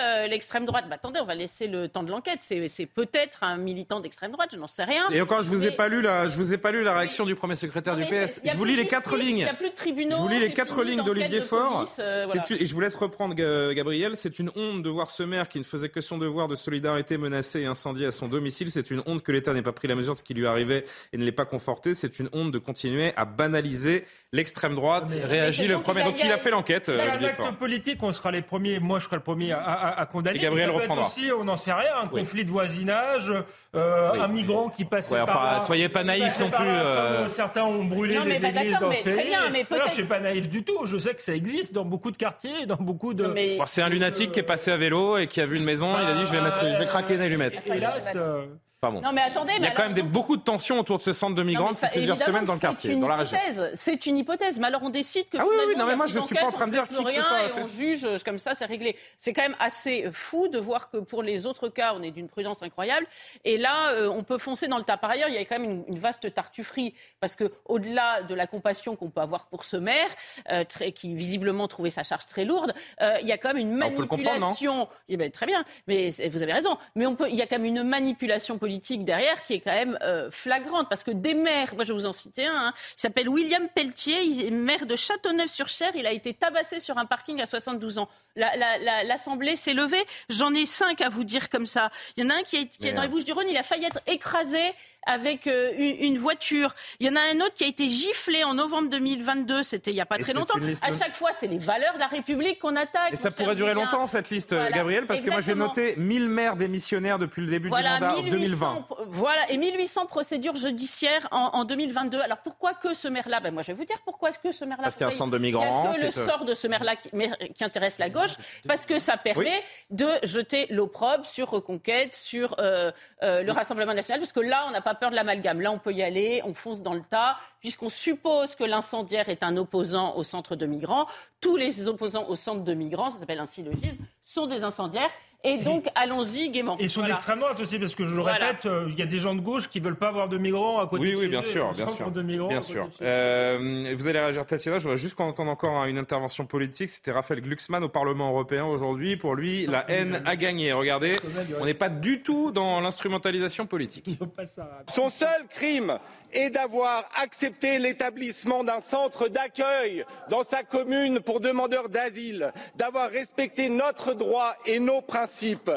euh, l'extrême droite. Bah, attendez, on va laisser le temps de l'enquête. C'est c'est peut-être un militant d'extrême droite, je n'en sais rien. Et encore, je vous ai Mais- pas lu la, je vous ai pas lu la réaction démission du premier secrétaire Non, du PS. Je vous lis les quatre lignes. il y a plus de tribunaux, Je vous lis les quatre lignes d'Olivier Faure. euh, voilà. Et je vous laisse reprendre, Ga- Gabriel. C'est une honte de voir ce maire qui ne faisait que son devoir de solidarité menacé et incendié à son domicile. C'est une honte que l'État n'ait pas pris la mesure de ce qui lui arrivait et ne l'ait pas conforté. C'est une honte de continuer à banaliser l'extrême droite. Mais- Réagit le premier. il a- Donc il a fait l'enquête, C'est euh, un acte politique, on sera les premiers, moi je serai le premier à, à- à condamner. Et Gabriel reprendra. aussi, on n'en sait rien, un Oui. conflit de voisinage, euh, un migrant qui passait Ouais, enfin, par là. soyez pas naïfs non plus, là, euh. certains ont brûlé Non, mais des bah, églises d'accord, dans mais ce pays. bien, mais Alors, je suis pas naïf du tout, je sais que ça existe dans beaucoup de quartiers, dans beaucoup de... Bon, c'est un lunatique qui est passé à vélo et qui a vu une maison. Il a dit je vais mettre, je vais craquer des allumettes. Hélas, euh, Pardon. Non, mais attendez, Il y a mais quand alors, même des- beaucoup de tensions autour de ce centre de migrants depuis plusieurs semaines dans le quartier, dans la région. hypothèse. C'est une hypothèse, mais alors on décide que Ah oui, oui, non, mais a moi, je suis pas en train de dire qui plus que ce rien soit et on juge euh, comme ça, c'est réglé. C'est quand même assez fou de voir que pour les autres cas, on est d'une prudence incroyable, et là, euh, on peut foncer dans le tas. Par ailleurs, il y a quand même une, une vaste tartufferie, parce que au-delà de la compassion qu'on peut avoir pour ce maire, euh, très- qui visiblement trouvait sa charge très lourde, euh, il y a quand même une Ah, on peut le comprendre, non manipulation. Eh ben, très bien, mais vous avez raison. Mais on peut, il y a quand même une manipulation politique derrière qui est quand même euh, flagrante, parce que des maires, moi je vais vous en citer un, hein, il s'appelle William Pelletier, il est maire de Châteauneuf-sur-Cher, il a été tabassé sur un parking à 72 ans. La- la- la- L'Assemblée s'est levée, j'en ai cinq à vous dire comme ça. Il y en a un qui est, qui est dans les Merde. Bouches-du-Rhône, il a failli être écrasé avec euh, une, une voiture. Il y en a un autre qui a été giflé en novembre 2022, c'était il n'y a pas Et très longtemps. liste À chaque fois, c'est les valeurs de la République qu'on attaque. Et ça pourrait durer longtemps cette liste, Voilà. Gabriel, parce que moi j'ai noté 1000 maires démissionnaires depuis le début Voilà, du mandat 1800, 2020. Voilà, et 1800 procédures judiciaires en, en 2022. Alors pourquoi que ce maire-là ben Moi, je vais vous dire pourquoi est-ce que ce maire-là. Parce qu'il y a un centre de migrants a que le euh, sort de ce maire-là qui, intéresse la gauche, parce que ça permet de jeter l'opprobre sur Reconquête, sur euh, euh, le Rassemblement national, parce que là, on n'a pas peur de l'amalgame. Là, on peut y aller, on fonce dans le tas, puisqu'on suppose que l'incendiaire est un opposant au centre de migrants. Tous les opposants au centre de migrants, ça s'appelle un syllogisme, sont des incendiaires. Et donc, allons-y gaiement. Et sur Voilà. l'extrême droite aussi, parce que je le Voilà. répète, euh, il y a des gens de gauche qui veulent pas avoir de migrants à côté Oui, de oui, bien eux, sûr, bien centre sûr. de migrants Bien sûr. Euh, vous allez réagir, Tatiana. Je voudrais juste qu'on entende encore une intervention politique. C'était Raphaël Glucksmann au Parlement européen aujourd'hui. Pour lui, la haine a gagné. Regardez, on n'est pas du tout dans l'instrumentalisation politique. Son seul crime est d'avoir accepté l'établissement d'un centre d'accueil dans sa commune pour demandeurs d'asile, d'avoir respecté notre droit et nos principes.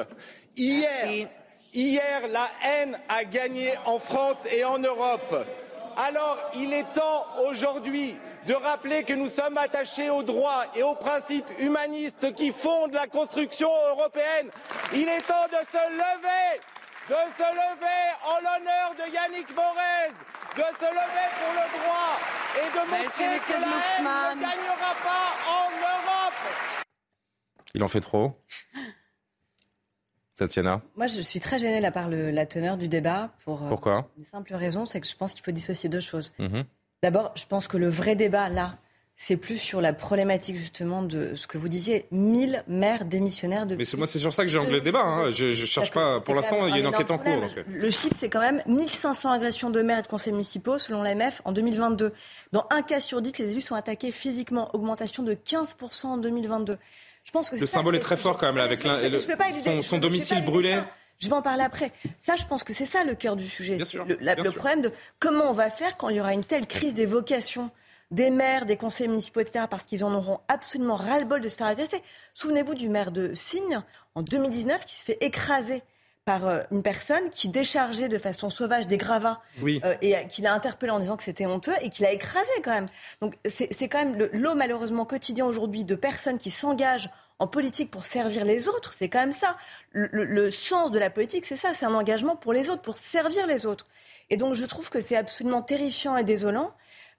Hier, hier, la haine a gagné en France et en Europe. Alors, il est temps aujourd'hui de rappeler que nous sommes attachés aux droits et aux principes humanistes qui fondent la construction européenne. Il est temps de se lever de se lever en l'honneur de Yannick Morez, de se lever pour le droit et de montrer que la haine ne gagnera pas en Europe. Il en fait trop. Tatiana, Moi, je suis très gênée là par le- la teneur du débat pour euh, pourquoi? une simple raison, c'est que je pense qu'il faut dissocier deux choses. Mhm. D'abord, je pense que le vrai débat là, c'est plus sur la problématique justement de ce que vous disiez, 1000 maires démissionnaires de. Mais c'est moi, c'est sur ça que j'ai anglais le débat. hein. Je, je cherche pas. Pour l'instant, il y a une enquête en cours. donc, euh. Le chiffre, c'est quand même 1500 agressions de maires et de conseils municipaux selon l'AMF en 2022. Dans un cas sur dix, les élus sont attaqués physiquement, augmentation de 15% en 2022. Je pense que Le symbole est très fort quand même là, avec son, domicile brûlé. Je vais en parler après. Ça, je pense que c'est ça le cœur du sujet. Bien sûr, Le, la- bien le sûr. problème de comment on va faire quand il y aura une telle crise des vocations des maires, des conseils municipaux, etc., parce qu'ils en auront absolument ras-le-bol de se faire agresser. Souvenez-vous du maire de Signe, en 2019, qui se fait écraser par euh, une personne qui déchargeait de façon sauvage des gravats Oui. euh, et euh, qu'il a interpellé en disant que c'était honteux et qu'il a écrasé quand même. Donc c'est c'est quand même le lot malheureusement quotidien aujourd'hui de personnes qui s'engagent en politique pour servir les autres. C'est quand même ça. Le, le- le sens de la politique, c'est ça, c'est un engagement pour les autres, pour servir les autres. Et donc je trouve que c'est absolument terrifiant et désolant.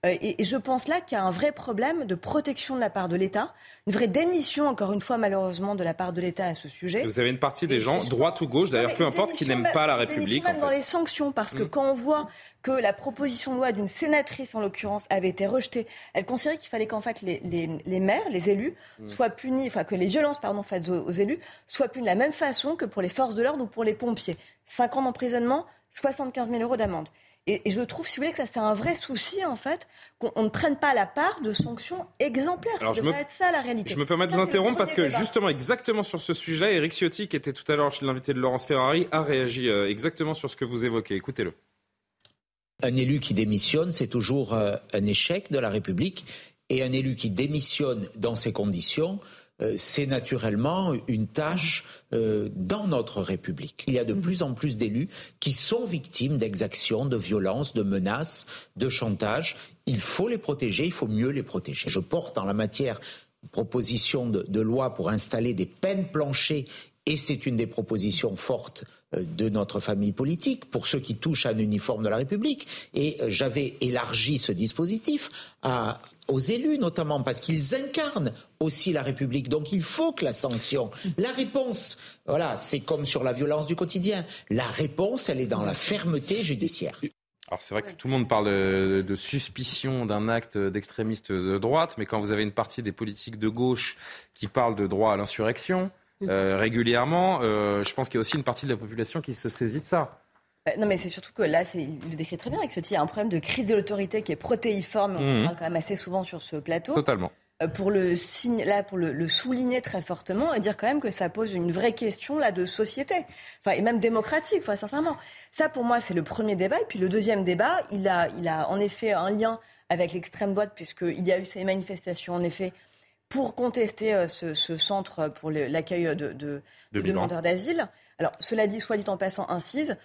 Euh, Et, et je pense là qu'il y a un vrai problème de protection de la part de l'État, une vraie démission, encore une fois, malheureusement, de la part de l'État à ce sujet. Vous avez une partie des gens, droite ou gauche, d'ailleurs, peu importe, qui n'aiment pas la République. même en dans fait. les sanctions, parce que Mm. quand on voit que la proposition de loi d'une sénatrice, en l'occurrence, avait été rejetée, elle considérait qu'il fallait qu'en fait les, les, les maires, les élus, Mm. soient punis, enfin que les violences pardon, faites aux, aux élus soient punies de la même façon que pour les forces de l'ordre ou pour les pompiers. 5 ans d'emprisonnement, 75 000 euros d'amende. Et, et je trouve, si vous voulez, que ça c'est un vrai souci en fait, qu'on on ne traîne pas la part de sanctions exemplaires. Alors, ça je devrait me- être ça la réalité. Je me permets de Ça, vous interrompre parce que débat. justement, exactement sur ce sujet-là, Eric Ciotti, qui était tout à l'heure chez l'invité de Laurence Ferrari, a réagi euh, exactement sur ce que vous évoquez. Écoutez-le. Un élu qui démissionne, c'est toujours euh, un échec de la République. Et un élu qui démissionne dans ces conditions, c'est naturellement une tâche euh, dans notre République. Il y a de plus en plus d'élus qui sont victimes d'exactions, de violences, de menaces, de chantage. Il faut les protéger, il faut mieux les protéger. Je porte en la matière une proposition de, de loi pour installer des peines planchées et c'est une des propositions fortes euh, de notre famille politique pour ceux qui touchent à un uniforme de la République. Et j'avais élargi ce dispositif aux élus notamment, parce qu'ils incarnent aussi la République. Donc il faut que la sanction, la réponse, voilà, c'est comme sur la violence du quotidien. La réponse, elle est dans la fermeté judiciaire. Alors c'est vrai que tout le monde parle de, de suspicion d'un acte d'extrémiste de droite, mais quand vous avez une partie des politiques de gauche qui parlent de droit à l'insurrection euh, régulièrement, euh, je pense qu'il y a aussi une partie de la population qui se saisit de ça. Euh, Non, mais c'est surtout que là, il le décrit très bien avec ce Il y a un problème de crise de l'autorité qui est protéiforme. On en Mhm. parle quand même assez souvent sur ce plateau. Totalement. Euh, Pour le signe, là, pour le, le souligner très fortement et dire quand même que ça pose une vraie question là de société, enfin et même démocratique, enfin sincèrement. Ça pour moi c'est le premier débat et puis le deuxième débat, il a, il a en effet un lien avec l'extrême droite puisqu'il y a eu ces manifestations en effet pour contester euh, ce, ce centre pour le- l'accueil de, de, demandeurs d'asile. Alors cela dit, soit dit en passant, incise.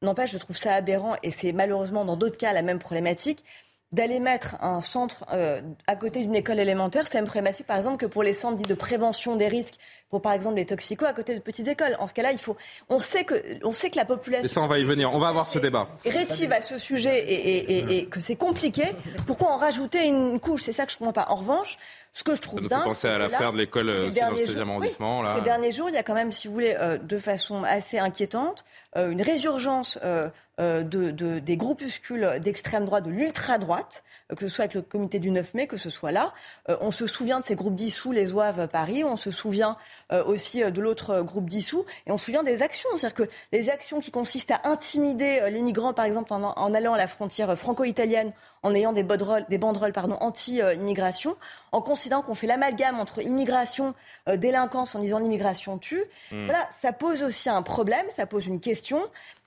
N'empêche, je trouve ça aberrant, et c'est malheureusement dans d'autres cas la même problématique, d'aller mettre un centre euh, à côté d'une école élémentaire. C'est la même problématique, par exemple, que pour les centres dits de prévention des risques, pour par exemple les toxicos à côté de petites écoles. En ce cas-là, il faut. On sait que, on sait que la Et population ça, on va y venir. On va avoir ce débat. rétive à ce sujet et, et- et- et que c'est compliqué. Pourquoi en rajouter une couche? C'est ça que je comprends pas. En revanche, ce que je trouve Ça nous fait penser à l'affaire de l'école euh, dans le derniers 16e jours- arrondissement. oui, là. Ces derniers jours, il y a quand même, si vous voulez, euh, de façon assez inquiétante, euh, une résurgence euh, euh, de, de- des groupuscules d'extrême droite, de l'ultra-droite, euh, que ce soit avec le comité du 9 mai, que ce soit là. Euh, on se souvient de ces groupes dissous, les Oeuvres Paris, on se souvient euh, aussi euh, de l'autre groupe dissous, et on se souvient des actions. C'est-à-dire que les actions qui consistent à intimider euh, les migrants, par exemple, en, en allant à la frontière franco-italienne, en ayant des banderoles, des banderoles pardon, anti-immigration, en considérant qu'on fait l'amalgame entre immigration, euh, délinquance, en disant l'immigration tue. Hmm. Voilà, ça pose aussi un problème, ça pose une question.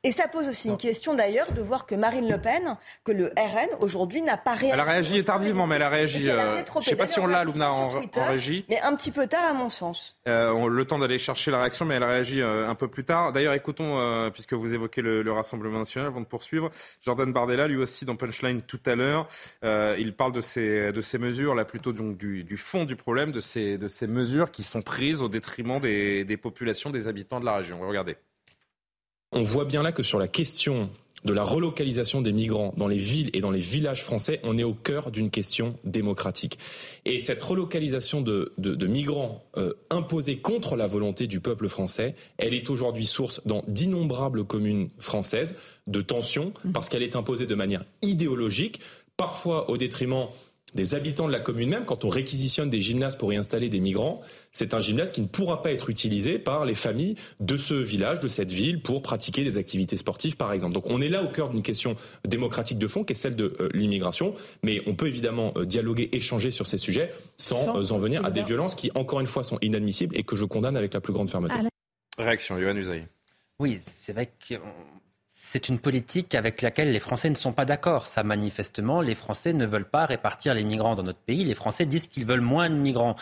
Et ça pose aussi une question d'ailleurs de voir que Marine Le Pen, que le RN aujourd'hui n'a pas réagi. Elle a réagi tardivement, mais elle a réagi. A euh, je sais pas si on l'a, Loubna, en, régie. Mais un petit peu tard à mon sens. Euh, le temps d'aller chercher la réaction, mais elle a réagi euh, un peu plus tard. D'ailleurs, écoutons, euh, puisque vous évoquez le, le Rassemblement national, avant de poursuivre, Jordan Bardella, lui aussi dans Punchline tout à l'heure, euh, il parle de ces, de ces mesures, là plutôt donc, du, du fond du problème, de ces, de ces mesures qui sont prises au détriment des, des populations, des habitants de la région. Regardez. On voit bien là que sur la question de la relocalisation des migrants dans les villes et dans les villages français, on est au cœur d'une question démocratique. Et cette relocalisation de, de- de migrants euh, imposée contre la volonté du peuple français, elle est aujourd'hui source dans d'innombrables communes françaises de tensions, parce qu'elle est imposée de manière idéologique, parfois au détriment des habitants de la commune même, quand on réquisitionne des gymnases pour y installer des migrants, c'est un gymnase qui ne pourra pas être utilisé par les familles de ce village, de cette ville, pour pratiquer des activités sportives, par exemple. Donc on est là au cœur d'une question démocratique de fond, qui est celle de euh, l'immigration, mais on peut évidemment euh, dialoguer, échanger sur ces sujets sans, Sans, euh, en venir à des violences qui, encore une fois, sont inadmissibles et que je condamne avec la plus grande fermeté. Réaction, Yohann Usaï. Oui, c'est vrai que c'est une politique avec laquelle les Français ne sont pas d'accord. Ça, manifestement, les Français ne veulent pas répartir les migrants dans notre pays. Les Français disent qu'ils veulent moins de migrants.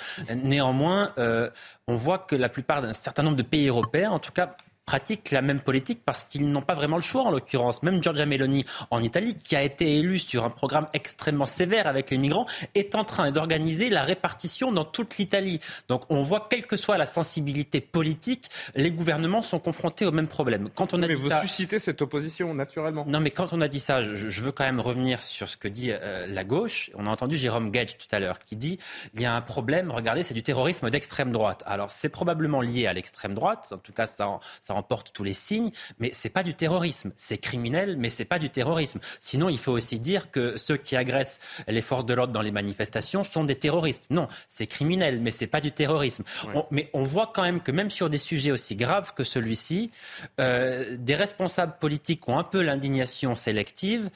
Néanmoins, euh, on voit que la plupart d'un certain nombre de pays européens, en tout cas, pratiquent la même politique parce qu'ils n'ont pas vraiment le choix en l'occurrence. Même Giorgia Meloni en Italie, qui a été élue sur un programme extrêmement sévère avec les migrants, est en train d'organiser la répartition dans toute l'Italie. Donc on voit, quelle que soit la sensibilité politique, les gouvernements sont confrontés au même problème. Quand on a Mais dit vous ça- suscitez cette opposition, naturellement. non, mais quand on a dit ça, je, je veux quand même revenir sur ce que dit euh, la gauche. On a entendu Jérôme Gage tout à l'heure qui dit il y a un problème, regardez, c'est du terrorisme d'extrême droite. Alors c'est probablement lié à l'extrême droite, en tout cas ça, en- ça emporte tous les signes, mais c'est pas du terrorisme. C'est criminel, mais c'est pas du terrorisme. Sinon, il faut aussi dire que ceux qui agressent les forces de l'ordre dans les manifestations sont des terroristes. Non, c'est criminel, mais c'est pas du terrorisme. On- mais on voit quand même que même sur des sujets aussi graves que celui-ci, euh, des responsables politiques ont un peu l'indignation sélective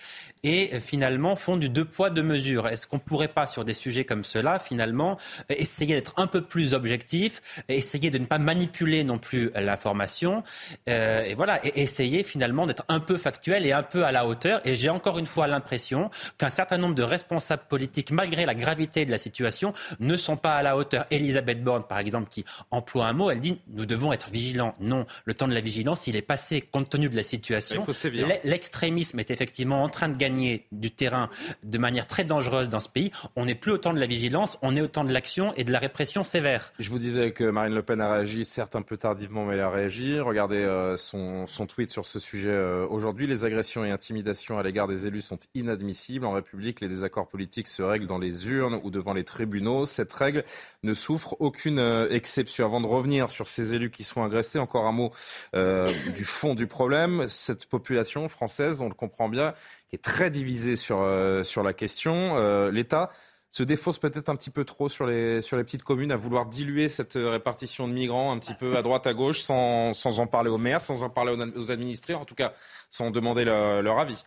et euh, finalement font du deux poids deux mesures. Est-ce qu'on pourrait pas sur des sujets comme cela finalement euh, essayer d'être un peu plus objectif, essayer de ne pas manipuler non plus l'information Euh, et voilà, et essayer finalement d'être un peu factuel et un peu à la hauteur. Et j'ai encore une fois l'impression qu'un certain nombre de responsables politiques, malgré la gravité de la situation, ne sont pas à la hauteur. Elisabeth Borne, par exemple, qui emploie un mot, elle dit nous devons être vigilants. Non, le temps de la vigilance, il est passé compte tenu de la situation. L'extrémisme est effectivement en train de gagner du terrain de manière très dangereuse dans ce pays. On n'est plus au temps de la vigilance, on est au temps de l'action et de la répression sévère. Je vous disais que Marine Le Pen a réagi, certes un peu tardivement, mais elle a réagi. Regardez euh, son, son, tweet sur ce sujet euh, aujourd'hui. Les agressions et intimidations à l'égard des élus sont inadmissibles. En République, les désaccords politiques se règlent dans les urnes ou devant les tribunaux. Cette règle ne souffre aucune euh, exception. Avant de revenir sur ces élus qui sont agressés, encore un mot du fond du problème. Cette population française, on le comprend bien, est très divisée sur, sur la question. L'État se défausse peut-être un petit peu trop sur les, sur les petites communes à vouloir diluer cette répartition de migrants un petit peu à droite, à gauche, sans, sans en parler aux maires, sans en parler aux administrés, en tout cas sans demander leur, avis.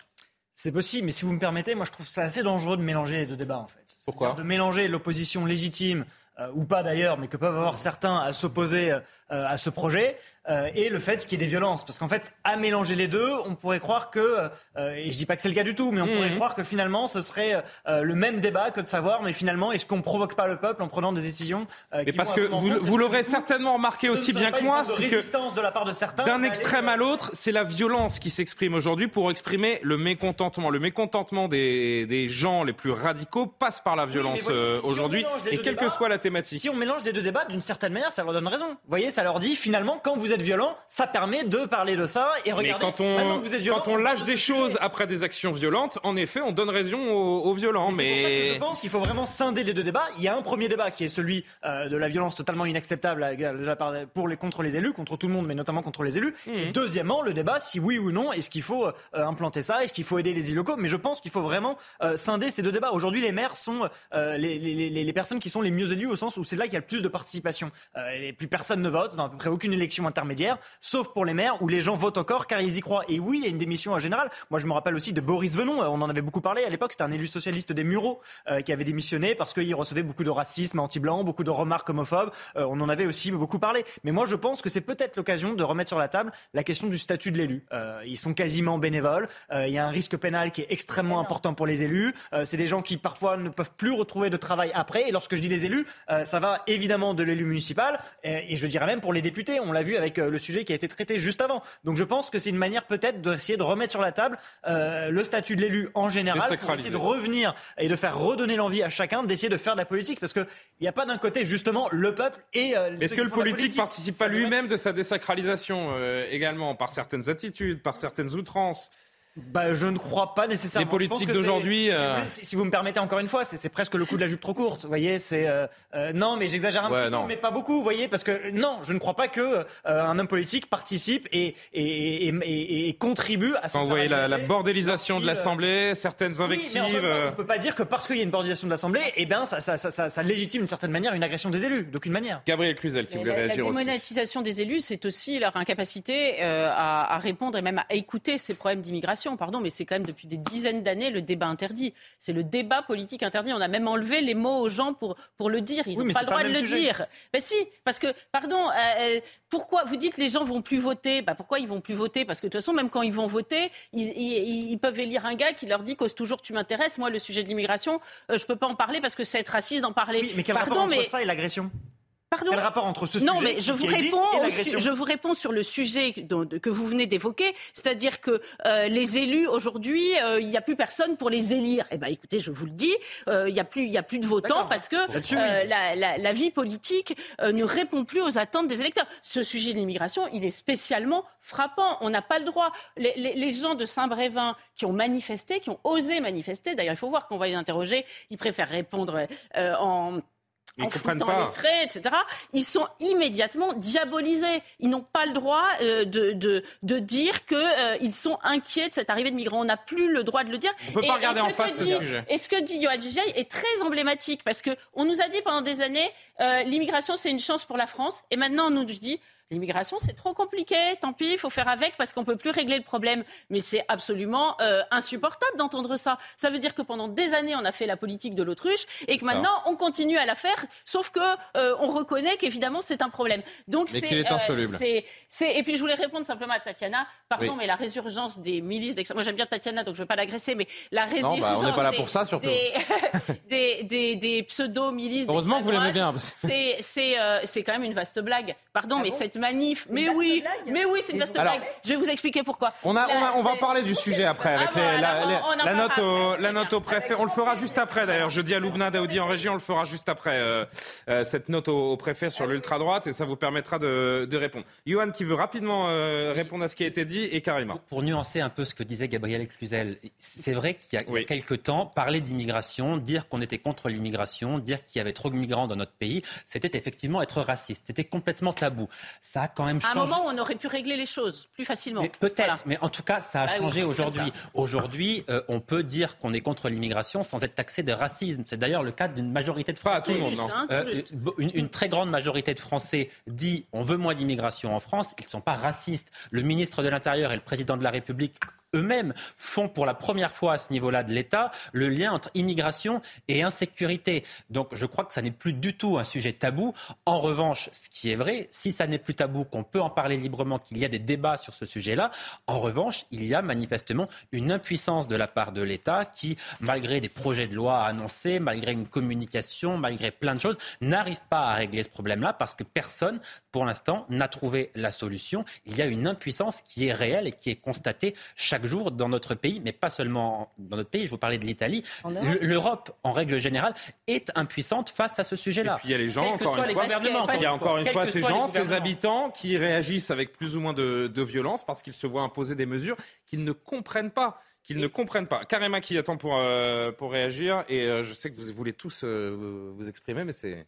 C'est possible, mais si vous me permettez, moi je trouve ça assez dangereux de mélanger les deux débats en fait. Pourquoi De mélanger l'opposition légitime, euh, ou pas d'ailleurs, mais que peuvent avoir certains à s'opposer euh, à ce projet, euh, et le fait qu'il y ait des violences. Parce qu'en fait, à mélanger les deux, on pourrait croire que, euh, et je dis pas que c'est le cas du tout, mais on pourrait mhm. croire que finalement ce serait euh, le même débat que de savoir, mais finalement, est-ce qu'on provoque pas le peuple en prenant des décisions Mais parce que vous, vous l'aurez certainement remarqué aussi bien que moi, c'est que de la part de certains. D'un extrême à l'autre, c'est la violence qui s'exprime aujourd'hui pour exprimer le mécontentement. Le mécontentement des, des gens les plus radicaux passe par la violence aujourd'hui, et quelle que soit la thématique. Si on mélange les deux débats, d'une certaine manière, ça leur donne raison. Vous voyez, ça leur dit finalement, quand vous êtes violent, ça permet de parler de ça et regarder. Mais quand on, vous êtes violent, quand on lâche des choses après des actions violentes, en effet, on donne raison aux, violents. Mais, Pour ça que je pense qu'il faut vraiment scinder les deux débats. Il y a un premier débat qui est celui euh, de la violence totalement inacceptable pour les, contre les élus, contre tout le monde, mais notamment contre les élus. Mmh. Et deuxièmement, le débat, si oui ou non, est-ce qu'il faut euh, implanter ça, est-ce qu'il faut aider les îles locaux? Mais je pense qu'il faut vraiment euh, scinder ces deux débats. Aujourd'hui, les maires sont les, les, les, personnes qui sont les mieux élues au sens où c'est là qu'il y a le plus de participation. et plus personne ne vote dans à peu près aucune élection intermédiaire sauf pour les maires où les gens votent encore car ils y croient. Et oui, il y a une démission en général. Moi, je me rappelle aussi de Boris Venon, on en avait beaucoup parlé à l'époque, c'était un élu socialiste des Mureaux euh, qui avait démissionné parce qu'il recevait beaucoup de racisme anti-blanc, beaucoup de remarques homophobes. Euh, on en avait aussi beaucoup parlé. Mais moi, je pense que c'est peut-être l'occasion de remettre sur la table la question du statut de l'élu. Euh, ils sont quasiment bénévoles. il y a un risque pénal qui est extrêmement important pour les élus. c'est des gens qui parfois ne peuvent plus retrouver de travail après. Et lorsque je dis les élus, ça va évidemment de l'élu municipal et, et je dirais même pour les députés. On l'a vu avec le sujet qui a été traité juste avant. Donc je pense que c'est une manière peut-être d'essayer de remettre sur la table euh, le statut de l'élu en général, pour essayer de revenir et de faire redonner l'envie à chacun d'essayer de faire de la politique, parce qu'il n'y a pas d'un côté justement le peuple et. Euh, Est-ce que le politique ne participe pas lui-même de sa désacralisation euh, également par certaines attitudes, par certaines outrances? Bah, je ne crois pas nécessairement. Les politiques d'aujourd'hui. Euh, si, vous me permettez encore une fois, c'est presque le coup de la jupe trop courte. Vous voyez, c'est euh, euh, non, mais j'exagère un petit peu, mais pas beaucoup. Vous voyez, parce que non, je ne crois pas que un homme politique participe et, et, et, et contribue à. Quand vous voyez la, bordélisation de l'Assemblée, certaines invectives. Oui, on ne peut pas dire que parce qu'il y a une bordélisation de l'Assemblée, eh ben ça, ça, ça, ça, légitime d'une certaine manière une agression des élus, d'aucune manière. Gabriel Cluzel, qui voulait réagir aussi. La démonétisation des élus, c'est aussi leur incapacité à, à répondre et même à écouter ces problèmes d'immigration. Pardon, mais c'est quand même depuis des dizaines d'années le débat interdit. C'est le débat politique interdit. On a même enlevé les mots aux gens pour, pour le dire. Ils n'ont pas le droit de le dire. Mais si, parce que, pardon, euh, euh, pourquoi vous dites les gens vont plus voter? Bah, Pourquoi ils vont plus voter? Parce que de toute façon, même quand ils vont voter, ils, peuvent élire un gars qui leur dit cause toujours tu m'intéresses. Moi, le sujet de l'immigration, euh, je ne peux pas en parler parce que c'est être raciste d'en parler. mais quel pardon, rapport entre ça et l'agression? Pardon Quel rapport entre ce non, mais je vous réponds Je vous réponds sur le sujet que vous venez d'évoquer, c'est-à-dire que euh, les élus aujourd'hui, euh, il n'y a plus personne pour les élire. Eh ben, écoutez, je vous le dis, euh, il n'y a plus, il a plus de votants parce que la, vie politique ne répond plus aux attentes des électeurs. Ce sujet de l'immigration, il est spécialement frappant. On n'a pas le droit. Les, les gens de Saint-Brévin qui ont manifesté, qui ont osé manifester, d'ailleurs, il faut voir qu'on va les interroger. Ils préfèrent répondre en en foutant les traits, etc. Ils sont immédiatement diabolisés. Ils n'ont pas le droit euh, de, de, de, dire qu'ils euh, sont inquiets de cette arrivée de migrants. On n'a plus le droit de le dire. On peut pas regarder en face ce sujet. Et ce que dit Yoann Dujaï est très emblématique parce que on nous a dit pendant des années euh, l'immigration c'est une chance pour la France et maintenant on nous dit L'immigration, c'est trop compliqué. Tant pis, il faut faire avec parce qu'on peut plus régler le problème. Mais c'est absolument euh, insupportable d'entendre ça. Ça veut dire que pendant des années, on a fait la politique de l'autruche et que maintenant, on continue à la faire, sauf que euh, on reconnaît qu'évidemment, c'est un problème. Donc c'est est insoluble. Euh, et puis je voulais répondre simplement à Tatiana. Pardon, mais la résurgence des milices d'extrême. Moi, j'aime bien Tatiana, donc je ne veux pas l'agresser, mais la résurgence. Non, bah, on n'est pas là pour ça, surtout. Des, des, des, pseudo-milices. Heureusement que vous l'aimez bien. C'est c'est quand même une vaste blague. Pardon, ah mais cette manif. Mais oui, mais oui, c'est une vaste blague. Je vais vous expliquer pourquoi. On, a, on, va parler du sujet après avec la, note au, la note au préfet. On le fera juste après d'ailleurs. Je dis à Louvna Daoudi en régie, on le fera juste après euh, euh, cette note au, préfet sur l'ultra droite et ça vous permettra de, répondre. Johan qui veut rapidement euh, répondre à ce qui a été dit et Karima. Pour, nuancer un peu ce que disait Gabriel Cluzel, c'est vrai qu'il y a, quelques temps, parler d'immigration, dire qu'on était contre l'immigration, dire qu'il y avait trop de migrants dans notre pays, c'était effectivement être raciste. C'était complètement tabou. Ça a quand même changé. À un moment, on aurait pu régler les choses plus facilement. Peut-être, mais en tout cas, ça a bah changé aujourd'hui. Aujourd'hui, euh, on peut dire qu'on est contre l'immigration sans être taxé de racisme. C'est d'ailleurs le cas d'une majorité de Français. tout monde, hein, euh, une, une, très grande majorité de Français dit on veut moins d'immigration en France. Ils ne sont pas racistes. Le ministre de l'Intérieur et le président de la République eux-mêmes font pour la première fois à ce niveau-là de l'État le lien entre immigration et insécurité. Donc je crois que ça n'est plus du tout un sujet tabou. En revanche, ce qui est vrai, si ça n'est plus tabou, qu'on peut en parler librement, qu'il y a des débats sur ce sujet-là, en revanche, il y a manifestement une impuissance de la part de l'État qui, malgré des projets de loi annoncés, malgré une communication, malgré plein de choses, n'arrive pas à régler ce problème-là parce que personne, pour l'instant, n'a trouvé la solution. Il y a une impuissance qui est réelle et qui est constatée chaque jour dans notre pays, mais pas seulement dans notre pays, je vous parlais de l'Italie. L'Europe, en règle générale, est impuissante face à ce sujet-là. Et puis il y a les gens, encore une fois, il y a encore une fois ces gens, ces habitants qui réagissent avec plus ou moins de, de violence parce qu'ils se voient imposer des mesures qu'ils ne comprennent pas qu'ils ne comprennent pas. Karima qui attend pour, euh, pour réagir et euh, je sais que vous voulez tous euh, vous, exprimer, mais c'est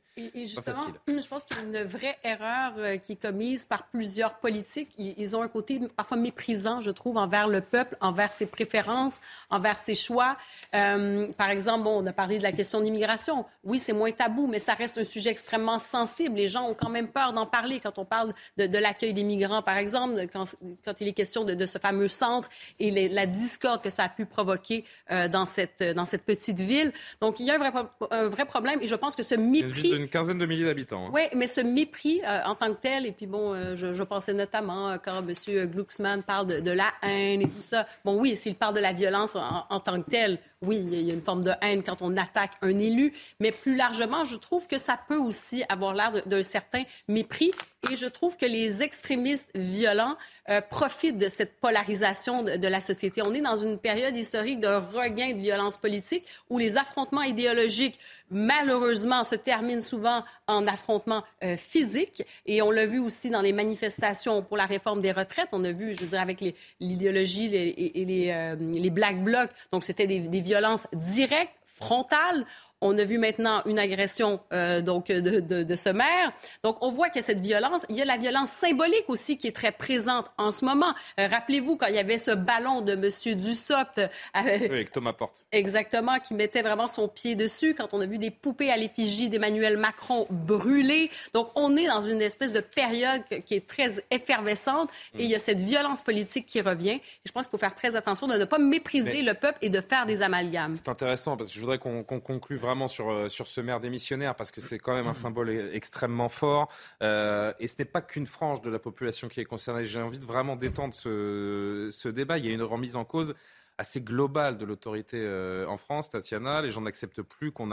pas facile. Je pense qu'il y a une vraie erreur qui est commise par plusieurs politiques. Ils, ont un côté parfois méprisant, je trouve, envers le peuple, envers ses préférences, envers ses choix. par exemple, bon, on a parlé de la question d'immigration. Oui, c'est moins tabou, mais ça reste un sujet extrêmement sensible. Les gens ont quand même peur d'en parler quand on parle de, l'accueil des migrants, par exemple, quand, quand il est question de, ce fameux centre et la discorde ça a pu provoquer euh, dans, cette, dans cette petite ville. Donc, il y a un vrai, un vrai problème et je pense que ce mépris... Une quinzaine de milliers d'habitants. Hein. Oui, mais ce mépris euh, en tant que tel, et puis bon, euh, je, pensais notamment quand M. Glucksmann parle de, la haine et tout ça. Bon, oui, s'il parle de la violence en, en tant que tel, oui, il y a une forme de haine quand on attaque un élu, mais plus largement, je trouve que ça peut aussi avoir l'air d'un certain mépris. Et je trouve que les extrémistes violents euh, profitent de cette polarisation de, la société. On est dans une période historique de regain de violence politique où les affrontements idéologiques, malheureusement, se terminent souvent en affrontements euh, physiques. Et on l'a vu aussi dans les manifestations pour la réforme des retraites. On a vu, je veux dire, avec l'idéologie et, les, euh, les Black Blocs. Donc, c'était des, des violences directes, frontales. On a vu maintenant une agression euh, donc de, de, de, ce maire. Donc on voit qu'il y a cette violence. Il y a la violence symbolique aussi qui est très présente en ce moment. Euh, rappelez-vous quand il y avait ce ballon de M. Dussopt. Euh, avec Thomas Porte. Exactement, qui mettait vraiment son pied dessus. Quand on a vu des poupées à l'effigie d'Emmanuel Macron brûlées. Donc on est dans une espèce de période qui est très effervescente et il y a cette violence politique qui revient. Et je pense qu'il faut faire très attention de ne pas mépriser le peuple et de faire des amalgames. C'est intéressant parce que je voudrais qu'on conclue vraiment vraiment sur, euh, sur ce maire démissionnaire parce que c'est quand même un symbole e-, extrêmement fort. Euh, et ce n'est pas qu'une frange de la population qui est concernée. J'ai envie de vraiment détendre ce, ce débat. Il y a une remise en cause assez globale de l'autorité euh, en France, Tatiana. Les gens n'acceptent plus qu'on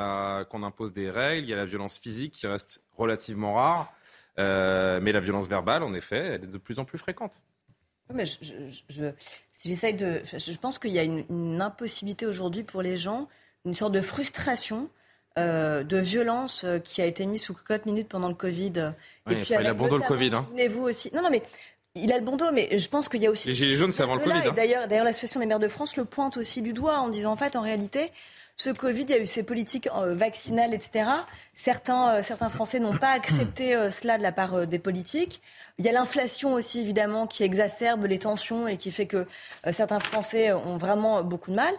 qu'on impose des règles. Il y a la violence physique qui reste relativement rare. mais la violence verbale, en effet, elle est de plus en plus fréquente. mais je, de, je pense qu'il y a une impossibilité aujourd'hui pour les gens une sorte de frustration, euh, de violence euh, qui a été mise sous cocotte minute pendant le Covid. et puis, il a bon dos le Covid. Hein. Souvenez-vous aussi. Non, non, mais il a le bon dos, mais je pense qu'il y a aussi. Les Gilets jaunes, c'est avant le Covid. Hein. D'ailleurs, d'ailleurs, l'association des maires de France le pointe aussi du doigt en disant en fait, en réalité, ce Covid, il y a eu ces politiques euh, vaccinales, etc. Certains, certains Français n'ont pas accepté cela de la part des politiques. Il y a l'inflation aussi, évidemment, qui exacerbe les tensions et qui fait que certains Français ont vraiment beaucoup de mal.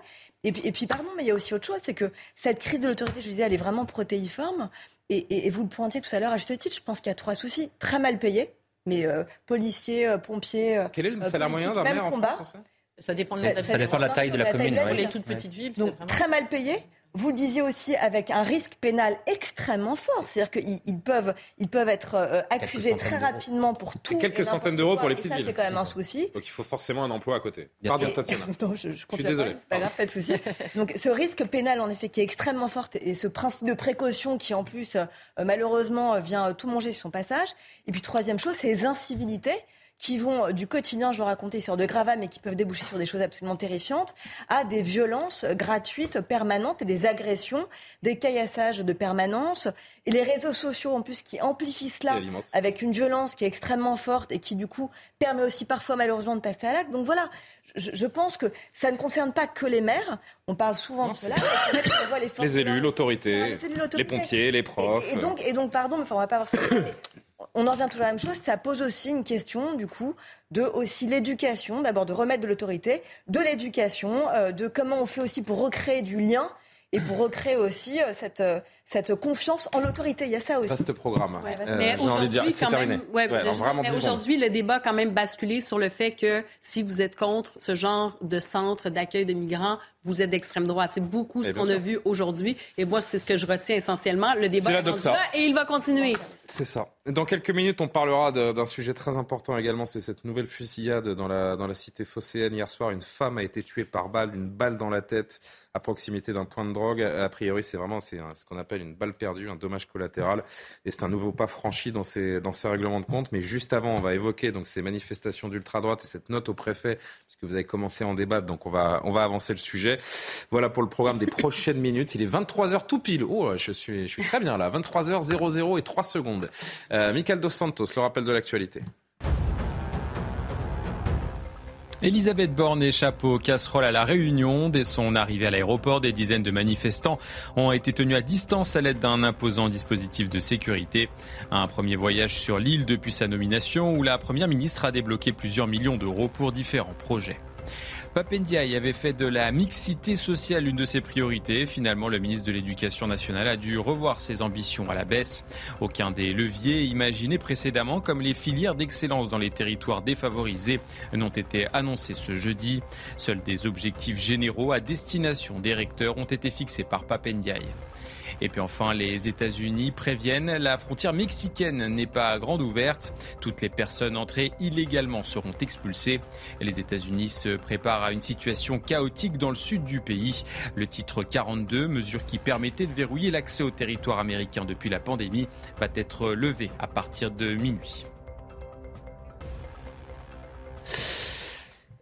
Et puis, et puis, pardon, mais il y a aussi autre chose, c'est que cette crise de l'autorité, je disais, elle est vraiment protéiforme. Et, vous le pointiez tout à l'heure à juste titre, je pense qu'il y a trois soucis. Très mal payé. mais policiers, pompiers. Quel est le salaire moyen d'un maire en France ça? Dépend de la, ça, dépend de la taille de la, commune. Pour les toutes petites villes, Donc, très mal payés vous le disiez aussi, avec un risque pénal extrêmement fort. C'est-à-dire qu'ils peuvent, ils peuvent être euh, accusés très rapidement pour tout. quelques centaines d'euros pour les petites villes. C'est quand même un souci. Donc il faut forcément un emploi à côté. Pardon, Tatiana. non, je, je, suis désolé. C'est pas grave, pas de souci. Donc ce risque pénal, en effet, qui est extrêmement fort, et ce principe de précaution qui, en plus, euh, malheureusement, vient tout manger sur son passage. Et puis troisième chose, c'est les incivilités qui vont du quotidien, je vais raconter, sur de gravats, mais qui peuvent déboucher sur des choses absolument terrifiantes, à des violences gratuites, permanentes, et des agressions, des caillassages de permanence, et les réseaux sociaux en plus qui amplifient cela, avec une violence qui est extrêmement forte et qui du coup permet aussi parfois malheureusement de passer à l'acte. Donc voilà, je, pense que ça ne concerne pas que les maires, on parle souvent de cela, les, élus, l'autorité, les, pompiers, les profs. Et, donc, et donc, pardon, mais enfin, on va pas avoir ce on en revient toujours à la même chose. Ça pose aussi une question, du coup, de aussi l'éducation, d'abord de remettre de l'autorité, de l'éducation, euh, de comment on fait aussi pour recréer du lien et pour recréer aussi euh, cette, euh, cette confiance en l'autorité. Il y a ça aussi. Vaste programme. mais aujourd'hui, le débat a quand même basculé sur le fait que si vous êtes contre ce genre de centre d'accueil de migrants, vous êtes d'extrême droite. C'est beaucoup ce qu'on a vu aujourd'hui. Et moi, c'est ce que je retiens essentiellement. Le débat est, est là et il va continuer. C'est ça. Dans quelques minutes, on parlera d'un sujet très important également. C'est cette nouvelle fusillade dans la, dans la cité phocéenne. Hier soir, une femme a été tuée par balle, une balle dans la tête à proximité d'un point de drogue. A priori, c'est vraiment c'est ce qu'on appelle une balle perdue, un dommage collatéral. Et c'est un nouveau pas franchi dans ces, dans ces règlements de compte. Mais juste avant, on va évoquer donc ces manifestations d'ultra-droite et cette note au préfet, puisque vous avez commencé à en débattre. Donc on va, on va avancer le sujet. Voilà pour le programme des prochaines minutes. Il est 23h tout pile. Oh, je suis, très bien là. 23h00 et 3 secondes. Euh, Michael Dos Santos, le rappel de l'actualité. Elisabeth Borne échappe au casserole à la Réunion. Dès son arrivée à l'aéroport, des dizaines de manifestants ont été tenus à distance à l'aide d'un imposant dispositif de sécurité. Un premier voyage sur l'île depuis sa nomination où la Première ministre a débloqué plusieurs millions d'euros pour différents projets. Papendiaï avait fait de la mixité sociale une de ses priorités. Finalement, le ministre de l'Éducation nationale a dû revoir ses ambitions à la baisse. Aucun des leviers imaginés précédemment, comme les filières d'excellence dans les territoires défavorisés, n'ont été annoncés ce jeudi. Seuls des objectifs généraux à destination des recteurs ont été fixés par Papendiaï. Et puis enfin, les États-Unis préviennent, la frontière mexicaine n'est pas grande ouverte. Toutes les personnes entrées illégalement seront expulsées. Les États-Unis se préparent à une situation chaotique dans le sud du pays. Le titre 42, mesure qui permettait de verrouiller l'accès au territoire américain depuis la pandémie, va être levé à partir de minuit.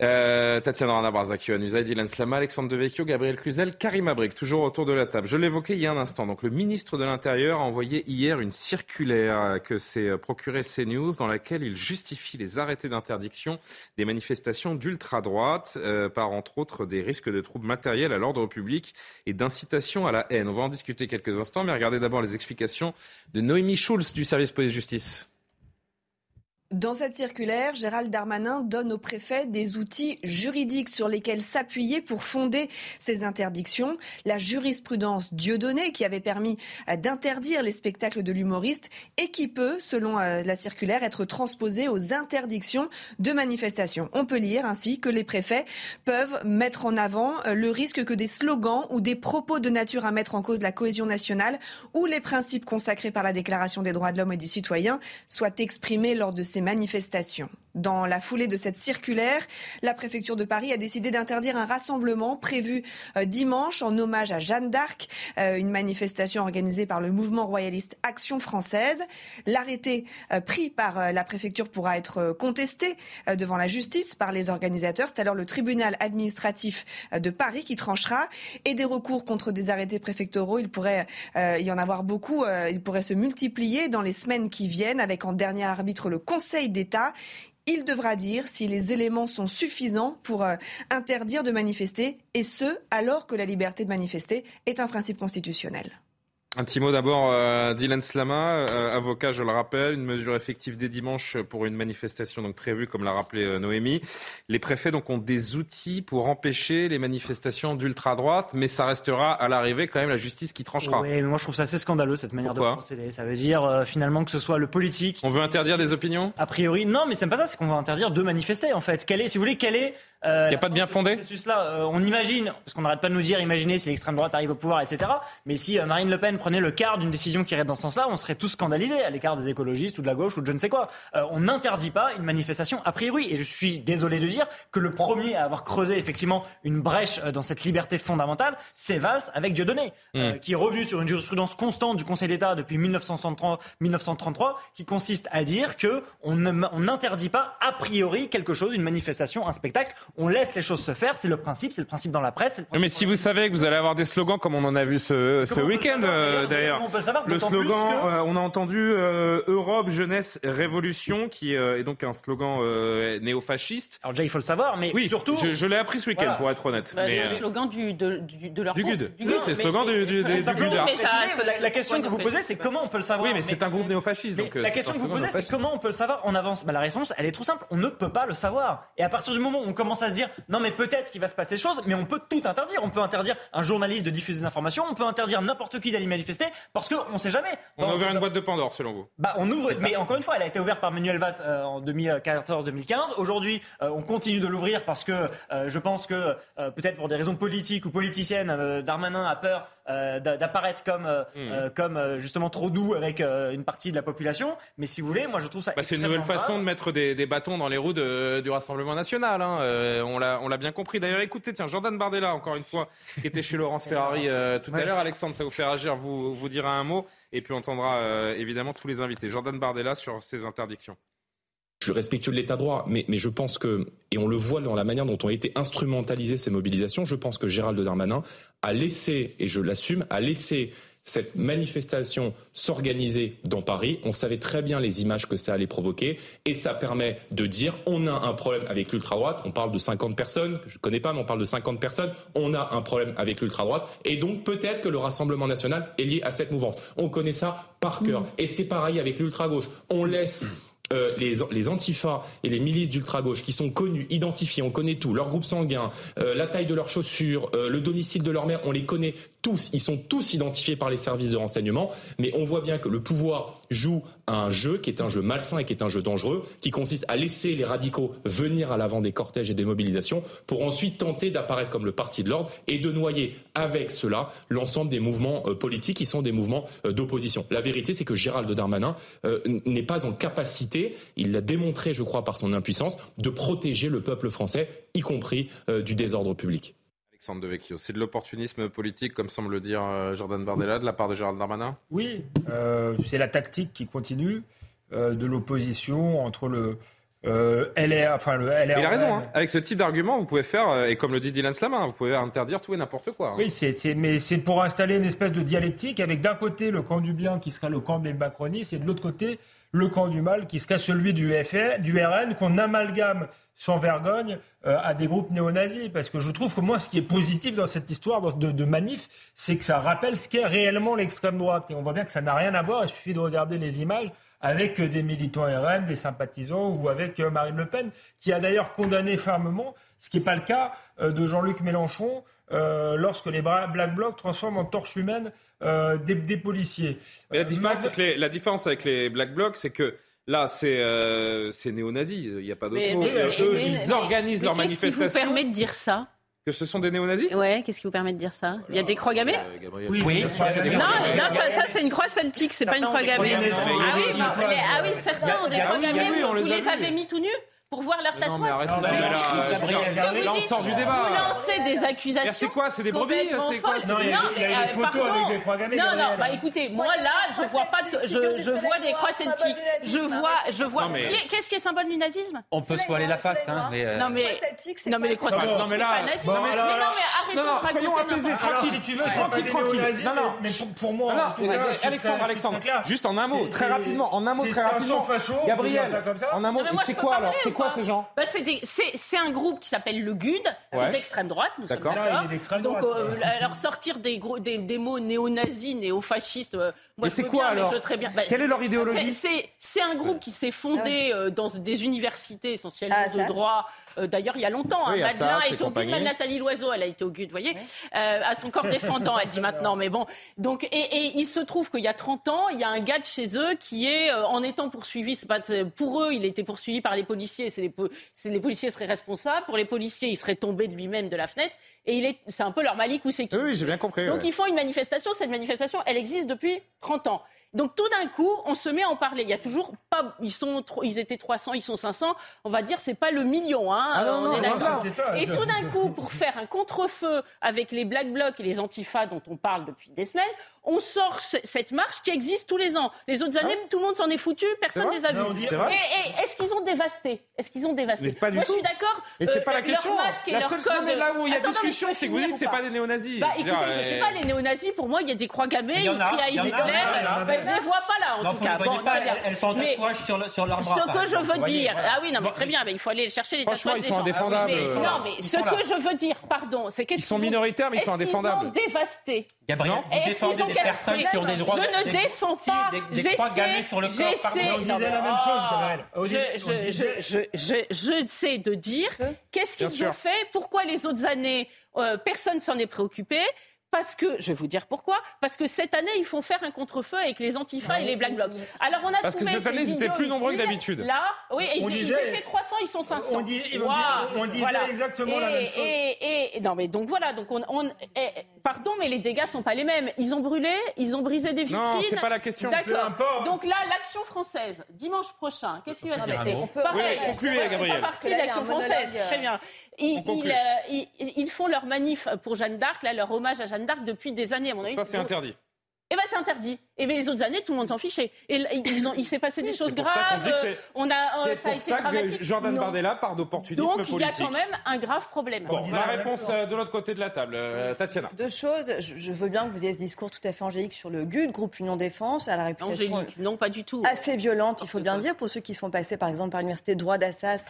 Euh, Tatiana Rana Barzac, Yohann Dylan Slama, Alexandre Devecchio, Gabriel Cluzel, Karim Abrik, toujours autour de la table. Je l'évoquais il y a un instant. Donc, le ministre de l'Intérieur a envoyé hier une circulaire que s'est procurée CNews dans laquelle il justifie les arrêtés d'interdiction des manifestations d'ultra-droite euh, par, entre autres, des risques de troubles matériels à l'ordre public et d'incitation à la haine. On va en discuter quelques instants, mais regardez d'abord les explications de Noémie Schulz du service police-justice. Dans cette circulaire, Gérald Darmanin donne au préfet des outils juridiques sur lesquels s'appuyer pour fonder ces interdictions. La jurisprudence Dieudonné qui avait permis euh, d'interdire les spectacles de l'humoriste et qui peut, selon euh, la circulaire, être transposée aux interdictions de manifestations. On peut lire ainsi que les préfets peuvent mettre en avant euh, le risque que des slogans ou des propos de nature à mettre en cause la cohésion nationale ou les principes consacrés par la Déclaration des droits de l'homme et des citoyens soient exprimés lors de ces manifestations. Dans la foulée de cette circulaire, la préfecture de Paris a décidé d'interdire un rassemblement prévu euh, dimanche en hommage à Jeanne d'Arc, euh, une manifestation organisée par le mouvement royaliste Action française. L'arrêté euh, pris par la préfecture pourra être contesté devant la justice par les organisateurs. C'est alors le tribunal administratif de Paris qui tranchera et des recours contre des arrêtés préfectoraux. Il pourrait y en avoir beaucoup. Il pourrait se multiplier dans les semaines qui viennent avec en dernier arbitre le Conseil d'État. Il devra dire si les éléments sont suffisants pour euh, interdire de manifester, et ce, alors que la liberté de manifester est un principe constitutionnel. Un petit mot d'abord, euh, Dylan Slama, euh, avocat, je le rappelle, une mesure effective dès dimanche pour une manifestation donc prévue, comme l'a rappelé euh, Noémie. Les préfets donc ont des outils pour empêcher les manifestations d'ultra droite, mais ça restera à l'arrivée quand même la justice qui tranchera. Oui, mais moi je trouve ça assez scandaleux cette manière Pourquoi de procéder. Ça veut dire euh, finalement que ce soit le politique. On veut interdire des opinions? A priori, non, mais c'est pas ça, c'est qu'on va interdire de manifester en fait. Quel est, si vous voulez, quel est euh, Il n'y a pas de bien fondé là euh, On imagine, parce qu'on n'arrête pas de nous dire, imaginez si l'extrême droite arrive au pouvoir, etc. Mais si euh, Marine Le Pen prenait le quart d'une décision qui irait dans ce sens-là, on serait tous scandalisés, à l'écart des écologistes ou de la gauche ou de je ne sais quoi. Euh, on n'interdit pas une manifestation a priori. Et je suis désolé de dire que le premier à avoir creusé effectivement une brèche euh, dans cette liberté fondamentale, c'est Valls avec Dieudonné, euh, Mm. qui est revenu sur une jurisprudence constante du Conseil d'État depuis 1963, 1933, qui consiste à dire que on n'interdit pas a priori quelque chose, une manifestation, un spectacle. On laisse les choses se faire. C'est le principe, c'est le principe dans la presse. le Mais si vous savez que vous allez avoir des slogans comme on en a vu ce, week-end euh, d'ailleurs le savoir Le D'autant slogan, que- euh, on a entendu euh, Europe, jeunesse, révolution, qui euh, est donc un slogan euh, néo-fasciste. Alors déjà, il faut le savoir, mais oui, surtout, je, je l'ai appris ce week-end Voilà. pour être honnête. Bah, mais, c'est euh, le slogan du, de, du- de leur Du groupe. GUD. Du Oui, GUD. c'est le Mais- slogan du- mais GUD. la, la question que vous posez, c'est comment on peut le savoir. oui, mais c'est un groupe néo-fasciste. La question que vous posez, c'est comment on peut le savoir en avance bah, La réponse, elle est trop simple. On ne peut pas le savoir. Et à partir du moment où on commence à se dire, non, mais peut-être qu'il va se passer des choses, mais on peut tout interdire. On peut interdire un journaliste de diffuser des informations, on peut interdire n'importe qui d'aller manifester, parce qu'on ne sait jamais. On a ouvert une boîte de Pandore, selon vous. Bah, on ouvre, mais encore une fois, elle a été ouverte par Manuel Valls euh, en 2014-2015. Aujourd'hui, euh, on continue de l'ouvrir parce que euh, je pense que peut-être pour des raisons politiques ou politiciennes, Darmanin a peur d'a- d'apparaître comme, Hmm. comme justement trop doux avec une partie de la population. Mais si vous voulez, moi je trouve ça. Bah, c'est une nouvelle façon de mettre des, des bâtons dans les roues de- du Rassemblement national. hein. Euh, on l'a bien compris. D'ailleurs, écoutez, tiens, Jordan Bardella, encore une fois, qui était chez Laurence Ferrari euh, tout à l'heure. Alexandre, ça vous fait réagir, vous, vous dira un mot. Et puis on entendra euh, évidemment tous les invités. Jordan Bardella sur ces interdictions. Je suis respectueux de l'état de droit, mais, mais je pense que, et on le voit dans la manière dont ont été instrumentalisées ces mobilisations, je pense que Gérald Darmanin a laissé, et je l'assume, a laissé cette manifestation s'organiser dans Paris. On savait très bien les images que ça allait provoquer, et ça permet de dire on a un problème avec l'ultra-droite, on parle de 50 personnes, je connais pas, mais on parle de 50 personnes, on a un problème avec l'ultra-droite, et donc peut-être que le Rassemblement national est lié à cette mouvance. On connaît ça par cœur, et c'est pareil avec l'ultra-gauche. On laisse euh, les, les antifas et les milices d'ultra-gauche qui sont connus, identifiés, on connaît tout, leur groupe sanguin, euh, la taille de leurs chaussures, euh, le domicile de leur mère, on les connaît tous, ils sont tous identifiés par les services de renseignement, mais on voit bien que le pouvoir joue un jeu qui est un jeu malsain et qui est un jeu dangereux, qui consiste à laisser les radicaux venir à l'avant des cortèges et des mobilisations pour ensuite tenter d'apparaître comme le parti de l'ordre et de noyer avec cela l'ensemble des mouvements euh, politiques qui sont des mouvements euh, d'opposition. La vérité, c'est que Gérald Darmanin euh, n'est pas en capacité, il l'a démontré, je crois, par son impuissance, de protéger le peuple français, y compris du désordre public. Alexandre Devecchio, c'est de l'opportunisme politique, comme semble le dire euh, Jordan Bardella, de la part de Gérald Darmanin? Oui, euh, c'est la tactique qui continue euh, de l'opposition entre le euh, LR, enfin le LR. Il a raison, hein. avec ce type d'argument, vous pouvez faire, et comme le dit Dylan Slama, vous pouvez interdire tout et n'importe quoi. hein. Oui, c'est, c'est- mais c'est pour installer une espèce de dialectique avec d'un côté le camp du bien qui sera le camp des macronistes et de l'autre côté le camp du mal qui sera celui du, FR, du RN qu'on amalgame sans vergogne euh, à des groupes néo-nazis. Parce que je trouve que moi, ce qui est positif dans cette histoire de, de manif, c'est que ça rappelle ce qu'est réellement l'extrême droite. Et on voit bien que ça n'a rien à voir, il suffit de regarder les images avec euh, des militants RN, des sympathisants ou avec euh, Marine Le Pen, qui a d'ailleurs condamné fermement, ce qui n'est pas le cas euh, de Jean-Luc Mélenchon, euh, lorsque les Black Blocs transforment en torche humaine euh, des, des policiers. Mais la différence, c'est que les- la différence avec les Black Blocs, c'est que là, c'est euh, c'est néo-nazis, il n'y a pas d'autre mot. mais- mais- Eux, mais- ils organisent mais leurs Qu'est-ce qui vous manifestations. permet de dire ça? Que ce sont des néo-nazis? Ouais, qu'est-ce qui vous permet de dire ça? Il y a des croix gammées? Oui, a Non, non, ça, ça, c'est une croix celtique, c'est pas une croix gammée. Ah oui, bah, ah oui, certains ont des croix gammées. oui, on Vous les avez mis tout nus? Pour voir leur Mais non, mais tatouage. arrêtez. Non, mais Mais là, là, Gabriel, là, Gabriel, là, on sort du Vous débat. lancez des accusations. Mais c'est quoi C'est des brebis C'est quoi. C'est Non, il y a- mais, des euh, photos avec des croix gammées, Non, non, Gabriel. bah écoutez, moi là, je vois pas, je, vois des croix celtiques. Je vois, je vois. Non, mais- Qu'est-ce qui est symbole du nazisme? On peut se voiler la face, hein, mais. euh, Non mais, non mais les croix Non, celtiques, mais c'est là- pas nazi. bon, mais alors- non, mais arrêtons Non, non, de soyons raconter apaisés, n'importe Alors, bah, c'est un groupe qui s'appelle le GUD, d'extrême droite, nous sommes d'accord. Donc, euh, alors sortir des, gros, des, mots néo-nazis, néofascistes. Euh, mais c'est quoi alors bah, Quelle est leur idéologie C'est un groupe qui s'est fondé ah euh, dans des universités essentiellement ah, de droit. Euh, d'ailleurs, il y a longtemps. Hein, oui, hein, Madeleine est au. Nathalie Loiseau, elle a été au gude, vous voyez, euh, à son corps défendant, elle dit maintenant. Mais bon, donc et, il se trouve qu'il y a 30 ans, il y a un gars de chez eux qui est euh, en étant poursuivi. Pour eux, il était poursuivi par les policiers. Les, les policiers seraient responsables. Pour les policiers, il serait tombé de lui-même de la fenêtre. Et est, c'est un peu leur Malik ou c'est qui. Oui, j'ai bien compris. Donc ils font une manifestation. Cette manifestation, elle existe depuis 30 ans. Donc tout d'un coup, on se met à en parler. Il y a toujours pas, ils étaient 300, ils sont 500. On va dire, c'est pas le million, hein. Ah non, on est d'accord. Et tout d'un coup, pour faire un contre-feu avec les Black Blocs et les Antifa dont on parle depuis des semaines, on sort cette marche qui existe tous les ans. Les autres années, ah. tout le monde s'en est foutu, personne ne les a vus. et est-ce qu'ils ont dévasté? Est-ce qu'ils ont dévasté? Pas Moi, je suis d'accord. Mais c'est pas euh, la question. Leur masque et la leur là où il y a Attends, discussion, c'est que vous dites que c'est pas des néo-nazis. Bah écoutez, je sais euh, pas, les néo-nazis, pour moi, il y a des croix gammées, il y a Hitler je ne les vois pas là, en non, tout cas. Pas, elles, elles, sont en tatouage sur, sur leur bras. Ce que je veux dire. Ah oui, très bien, mais il faut aller chercher les tatouages. Ils sont indéfendables. Non, mais ce que je veux dire, pardon, c'est qu'ils sont minoritaires, mais ils sont indéfendables. Ils sont dévastés. Gabriel, vous défendez des personnes qui ont des droits. Je ne défends pas. J'essaie. sur le corps. J'essaie de dire qu'est-ce qu'ils ont fait, pourquoi les autres années euh, personne s'en est préoccupé. Parce que, je vais vous dire pourquoi, parce que cette année, ils font faire un contrefeu avec les Antifa ah et les Black Blocs. Alors on a Parce que cette année, ils étaient plus nombreux que d'habitude. Là, oui, et ils, ils, étaient 300, ils sont 500. On, dit, wow. on disait exactement la même chose. Et, non, mais donc voilà, donc on, eh, pardon, mais les dégâts sont pas les mêmes. Ils ont brûlé, ils ont brisé des vitrines. Non, c'est pas la question. D'accord. Donc là, l'action française, dimanche prochain, qu'est-ce qui va se ah passer Pareil, oui, on peut, Pareil, oui, concluez, Gabriel. Partie d'action française. Très bien. Euh, ils, font leur manif pour Jeanne d'Arc, leur hommage à Jeanne d'Arc depuis des années, à mon avis. Ça, c'est interdit. Eh bien, c'est interdit. Et bien, les autres années, tout le monde s'en fichait. Et ils ont, il s'est passé des choses graves. Euh, on, a, euh, c'est pour Jordan. Bardella part d'opportunisme Donc. Donc, il y a quand même un grave problème. Bon, la réponse de l'autre côté de la table, Tatiana. Deux choses. Je, veux bien que vous ayez ce discours tout à fait angélique sur le GUD, groupe Union Défense, à la réputation. Angélique, non, pas du tout. Assez violente, il faut ah, bien dire, pour ceux qui sont passés, par exemple, par l'université de droit d'Assas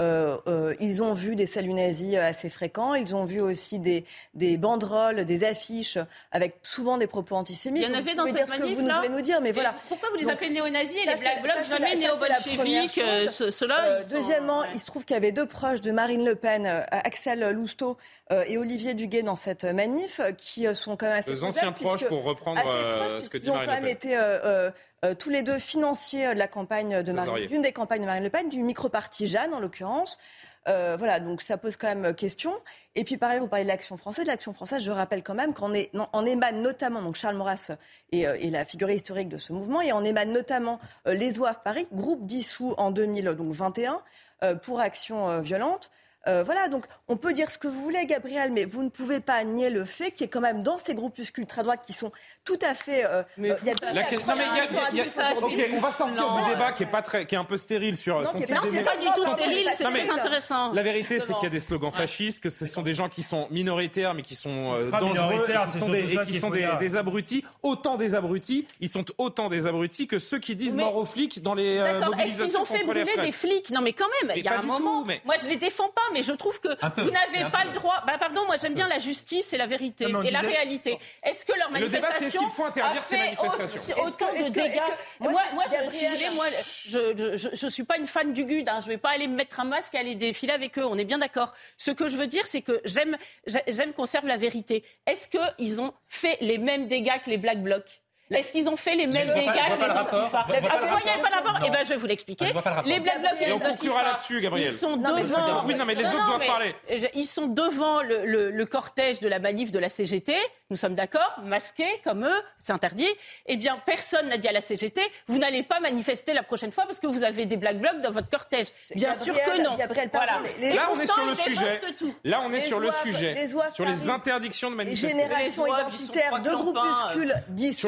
euh, euh, ils ont vu des saluts nazis euh, assez fréquents. Ils ont vu aussi des, des banderoles, des affiches avec souvent des propos antisémites. Il y en avait dans cette manif, ce que vous voulez nous dire, mais voilà. Pourquoi vous les appelez néo-nazis et les Black Blocs jamais néo-bolcheviques Cela. Deuxièmement, il se trouve qu'il y avait deux proches de Marine Le Pen, Axel Lousteau et Olivier Duguay dans cette manif, qui sont quand même assez. Deux anciens proches, pour reprendre ce que dit Marine Le Pen. Euh, tous les deux financiers euh, de la campagne de Marine, d'une des campagnes de Marine Le Pen, du micro-parti Jeanne en l'occurrence. Euh, voilà, donc ça pose quand même question. Et puis pareil, vous parlez de l'action française. L'action française, je rappelle quand même qu'en en émane notamment, donc Charles Maurras est, la figure historique de ce mouvement, et en émane notamment les OAF Paris, groupe dissous en 2021 pour action violente. Euh, voilà, donc on peut dire ce que vous voulez, Gabriel, mais vous ne pouvez pas nier le fait qu'il y ait quand même dans ces groupuscules ultra-droites qui sont tout à fait. Euh, mais la question. Il y a. on va sortir du débat qui est, pas très, qui est un peu stérile sur. Non, c'est pas du tout stérile, c'est très intéressant. La vérité, c'est qu'il y a des slogans fascistes, que ce sont des gens qui sont minoritaires, mais qui sont euh, dangereux, et qui sont, des, abrutis. Autant des abrutis, ils sont autant des abrutis que ceux qui disent mort aux flics dans les. D'accord, est-ce qu'ils ont fait brûler des flics? Non, mais quand même, il y a un moment. Moi, je les défends pas, mais je trouve que vous n'avez pas le droit. Bah, pardon, moi j'aime bien la justice et la vérité et la réalité. Est-ce que leur manifestation le débat, a fait aussi, autant de dégâts Moi, je, si moi je, suis pas une fan du GUD. Hein, je vais pas aller me mettre un masque et aller défiler avec eux. On est bien d'accord. Ce que je veux dire, c'est que j'aime, j'aime conserve la vérité. Est-ce qu'ils ont fait les mêmes dégâts que les Black Blocs? Est-ce qu'ils ont fait les mêmes dégâts que les antifas les... Ah, vous voyez pas d'abord Eh bien, je vais vous l'expliquer. Les Black Blocs et les antifas, ils sont devant... Oui, non, mais les autres doivent parler. Ils sont devant le cortège de la manif de la CGT, nous sommes d'accord, masqués comme eux, c'est interdit. Eh bien, personne n'a dit à la CGT, vous n'allez pas manifester la prochaine fois parce que vous avez des Black Blocs dans votre cortège. Bien sûr que non. Voilà. Là, on est sur le sujet. Là, on est sur le sujet. Sur les interdictions de manifester. Les générations identitaires, deux euh, groupuscules disent.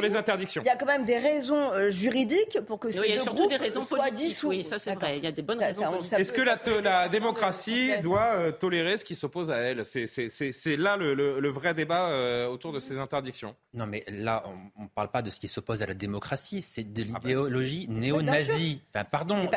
Il y a quand même des raisons euh, juridiques pour que ces Oui, deux groupes des raisons soient dissous. Oui, ça c'est vrai. Il y a des bonnes Ça- raisons Est-ce que la, démocratie doit euh, tolérer ce qui s'oppose à elle? C'est- là le, le- le vrai débat euh, autour de ces interdictions. Non, mais là, on, on parle pas de ce qui s'oppose à la démocratie, c'est de Ah ben. l'idéologie néo-nazie. Enfin, pardon,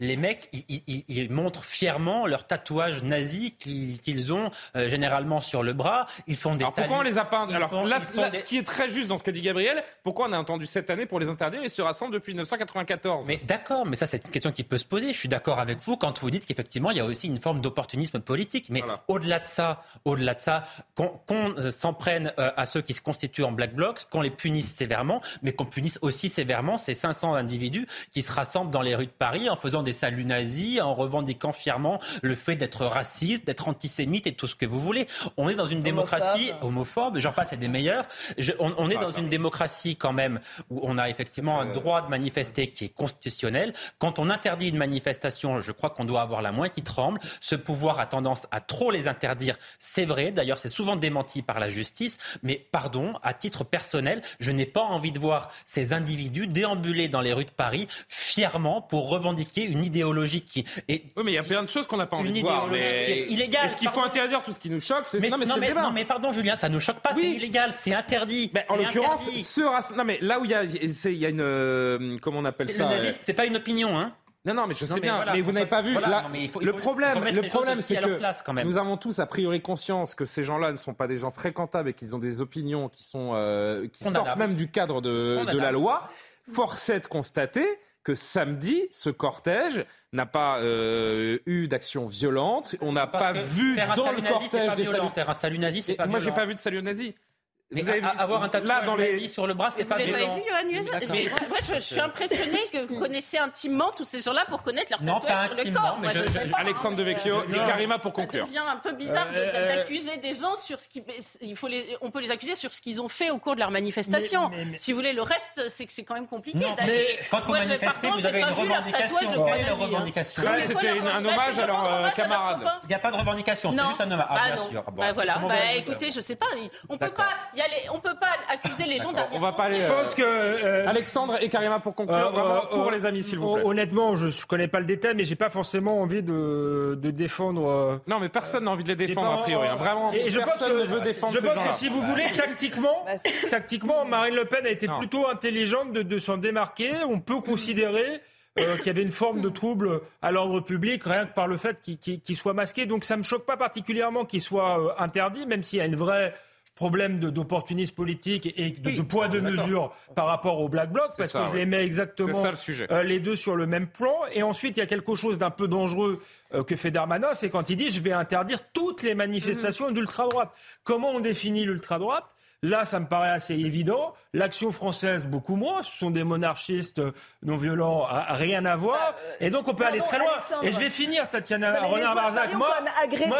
les mecs, ils, ils- ils montrent fièrement leur tatouage nazi qu'ils ont euh, généralement sur le bras. Ils font des Alors pourquoi on les a Ils Alors font- là, ce qui est très juste dans ce que dit Gabriel, pourquoi on a entendu cette année pour les interdire Ils se rassemblent depuis 1994. Mais d'accord, mais ça c'est une question qui peut se poser. Je suis d'accord avec vous quand vous dites qu'effectivement il y a aussi une forme d'opportunisme politique. Mais au-delà de ça, au-delà de ça, qu'on qu'on, euh, s'en prenne euh, à ceux qui se constituent en black blocs, qu'on les punisse sévèrement, mais qu'on punisse aussi sévèrement ces 500 individus qui se rassemblent dans les rues de Paris en faisant des saluts nazis, en revendiquant fièrement le fait d'être raciste, d'être antisémite et tout ce que vous voulez. On est dans une démocratie homophobe, j'en passe et des meilleurs. Je- on, on est dans une démocratie quand même où on a effectivement un droit de manifester qui est constitutionnel. Quand on interdit une manifestation, je crois qu'on doit avoir la main qui tremble. Ce pouvoir a tendance à trop les interdire. C'est vrai, d'ailleurs c'est souvent démenti par la justice, mais pardon, à titre personnel, je n'ai pas envie de voir ces individus déambuler dans les rues de Paris fièrement pour revendiquer une idéologie qui est... Oui, mais il y a plein de choses qu'on n'a pas envie Une de voir. idéologie Mais... qui est illégale, Est-ce qu'il faut interdire tout ce qui nous choque? Mais, non, mais non, mais, non, mais pardon Julien, ça nous choque pas, c'est illégal, c'est interdit. Ben, en l'occurrence, ce non mais là où il y a, c'est- il y a une, euh, comment on appelle ça Le euh, nazisme, c'est pas une opinion, hein. Non, non, mais je sais mais bien, voilà, mais vous n'avez pas vu. voilà, là, non, mais il faut- il le faut- problème, faut remettre le les problème, aussi c'est à leur que place, quand même. nous avons tous a priori conscience que ces gens-là ne sont pas des gens fréquentables et qu'ils ont des opinions qui sont euh, qui sortent même du cadre de, de la Condamnables. loi. Force est de constater que samedi, ce cortège n'a pas euh, eu d'action violente. On n'a pas que vu faire un dans salut le nazi, c'est cortège pas des violent. saluts. Faire un salut nazi, c'est Et pas Moi, j'ai violent. pas vu de salut nazi. Mais Vous avez vu- avoir un là, tatouage dans les... sur le bras, c'est Vous pas l'avez violent. vu, Johan Ueza D'accord. Mais moi, je, je suis impressionné que vous connaissez intimement tous ces gens-là pour connaître leur Non, tatouage pas sur le intimement, corps. mais Moi, je- je- pas, Alexandre hein, Devecchio mais, et euh, Karima pour Ça conclure. devient un peu bizarre Euh, euh, d'accuser des gens sur ce qui. Il faut les, on peut les accuser sur ce qu'ils ont fait au cours de leur manifestation. Si vous voulez, le reste, c'est que c'est quand même compliqué. Non, mais quand vous manifestez, par contre, vous j'ai avez pas une vu revendication. Quelle est leur hein. revendication Ça, c'était un revendication hommage à leur rendre euh, hommage à leurs camarade. copains Il n'y a pas de revendication, c'est juste un hommage. Ah, Bah bien non. sûr. Bah voilà. comment Bah vous écoutez, je sais pas. On peut pas y aller. On peut pas accuser les gens D'accord, On va pas aller. Je euh, pense que. euh, Alexandre et Karima pour conclure, Euh, vraiment euh, pour euh, les amis, s'il vous plaît. Honnêtement, je ne connais pas le détail, mais j'ai pas forcément envie de, de défendre. euh, Non, mais personne n'a envie de les défendre, pas- a priori. hein. Vraiment, Et je pense personne que, ne veut défendre je ces pense gens-là. que si vous voulez, tactiquement, tactiquement, Marine Le Pen a été Non. plutôt intelligente de, de s'en démarquer. On peut considérer euh, qu'il y avait une forme de trouble à l'ordre public, rien que par le fait qu'il soit masqué. Donc ça me choque pas particulièrement qu'il soit euh, interdit, même s'il y a une vraie problème d'opportunisme politique et de, de poids de mesure par rapport au Black Bloc, parce ça, que je ouais. les mets exactement C'est ça, le sujet. euh, les deux sur le même plan. Et ensuite, il y a quelque chose d'un peu dangereux euh, que fait Darmanin, c'est quand il dit je vais interdire toutes les manifestations d'ultra-droite. Comment on définit l'ultra-droite? Là, ça me paraît assez évident. L'action française, beaucoup moins. Ce sont des monarchistes euh, non violents, à- à rien à voir. Et donc, on peut aller très loin. Alexandre. Et je vais finir, Tatiana Non, Renard-Barzac. Moi,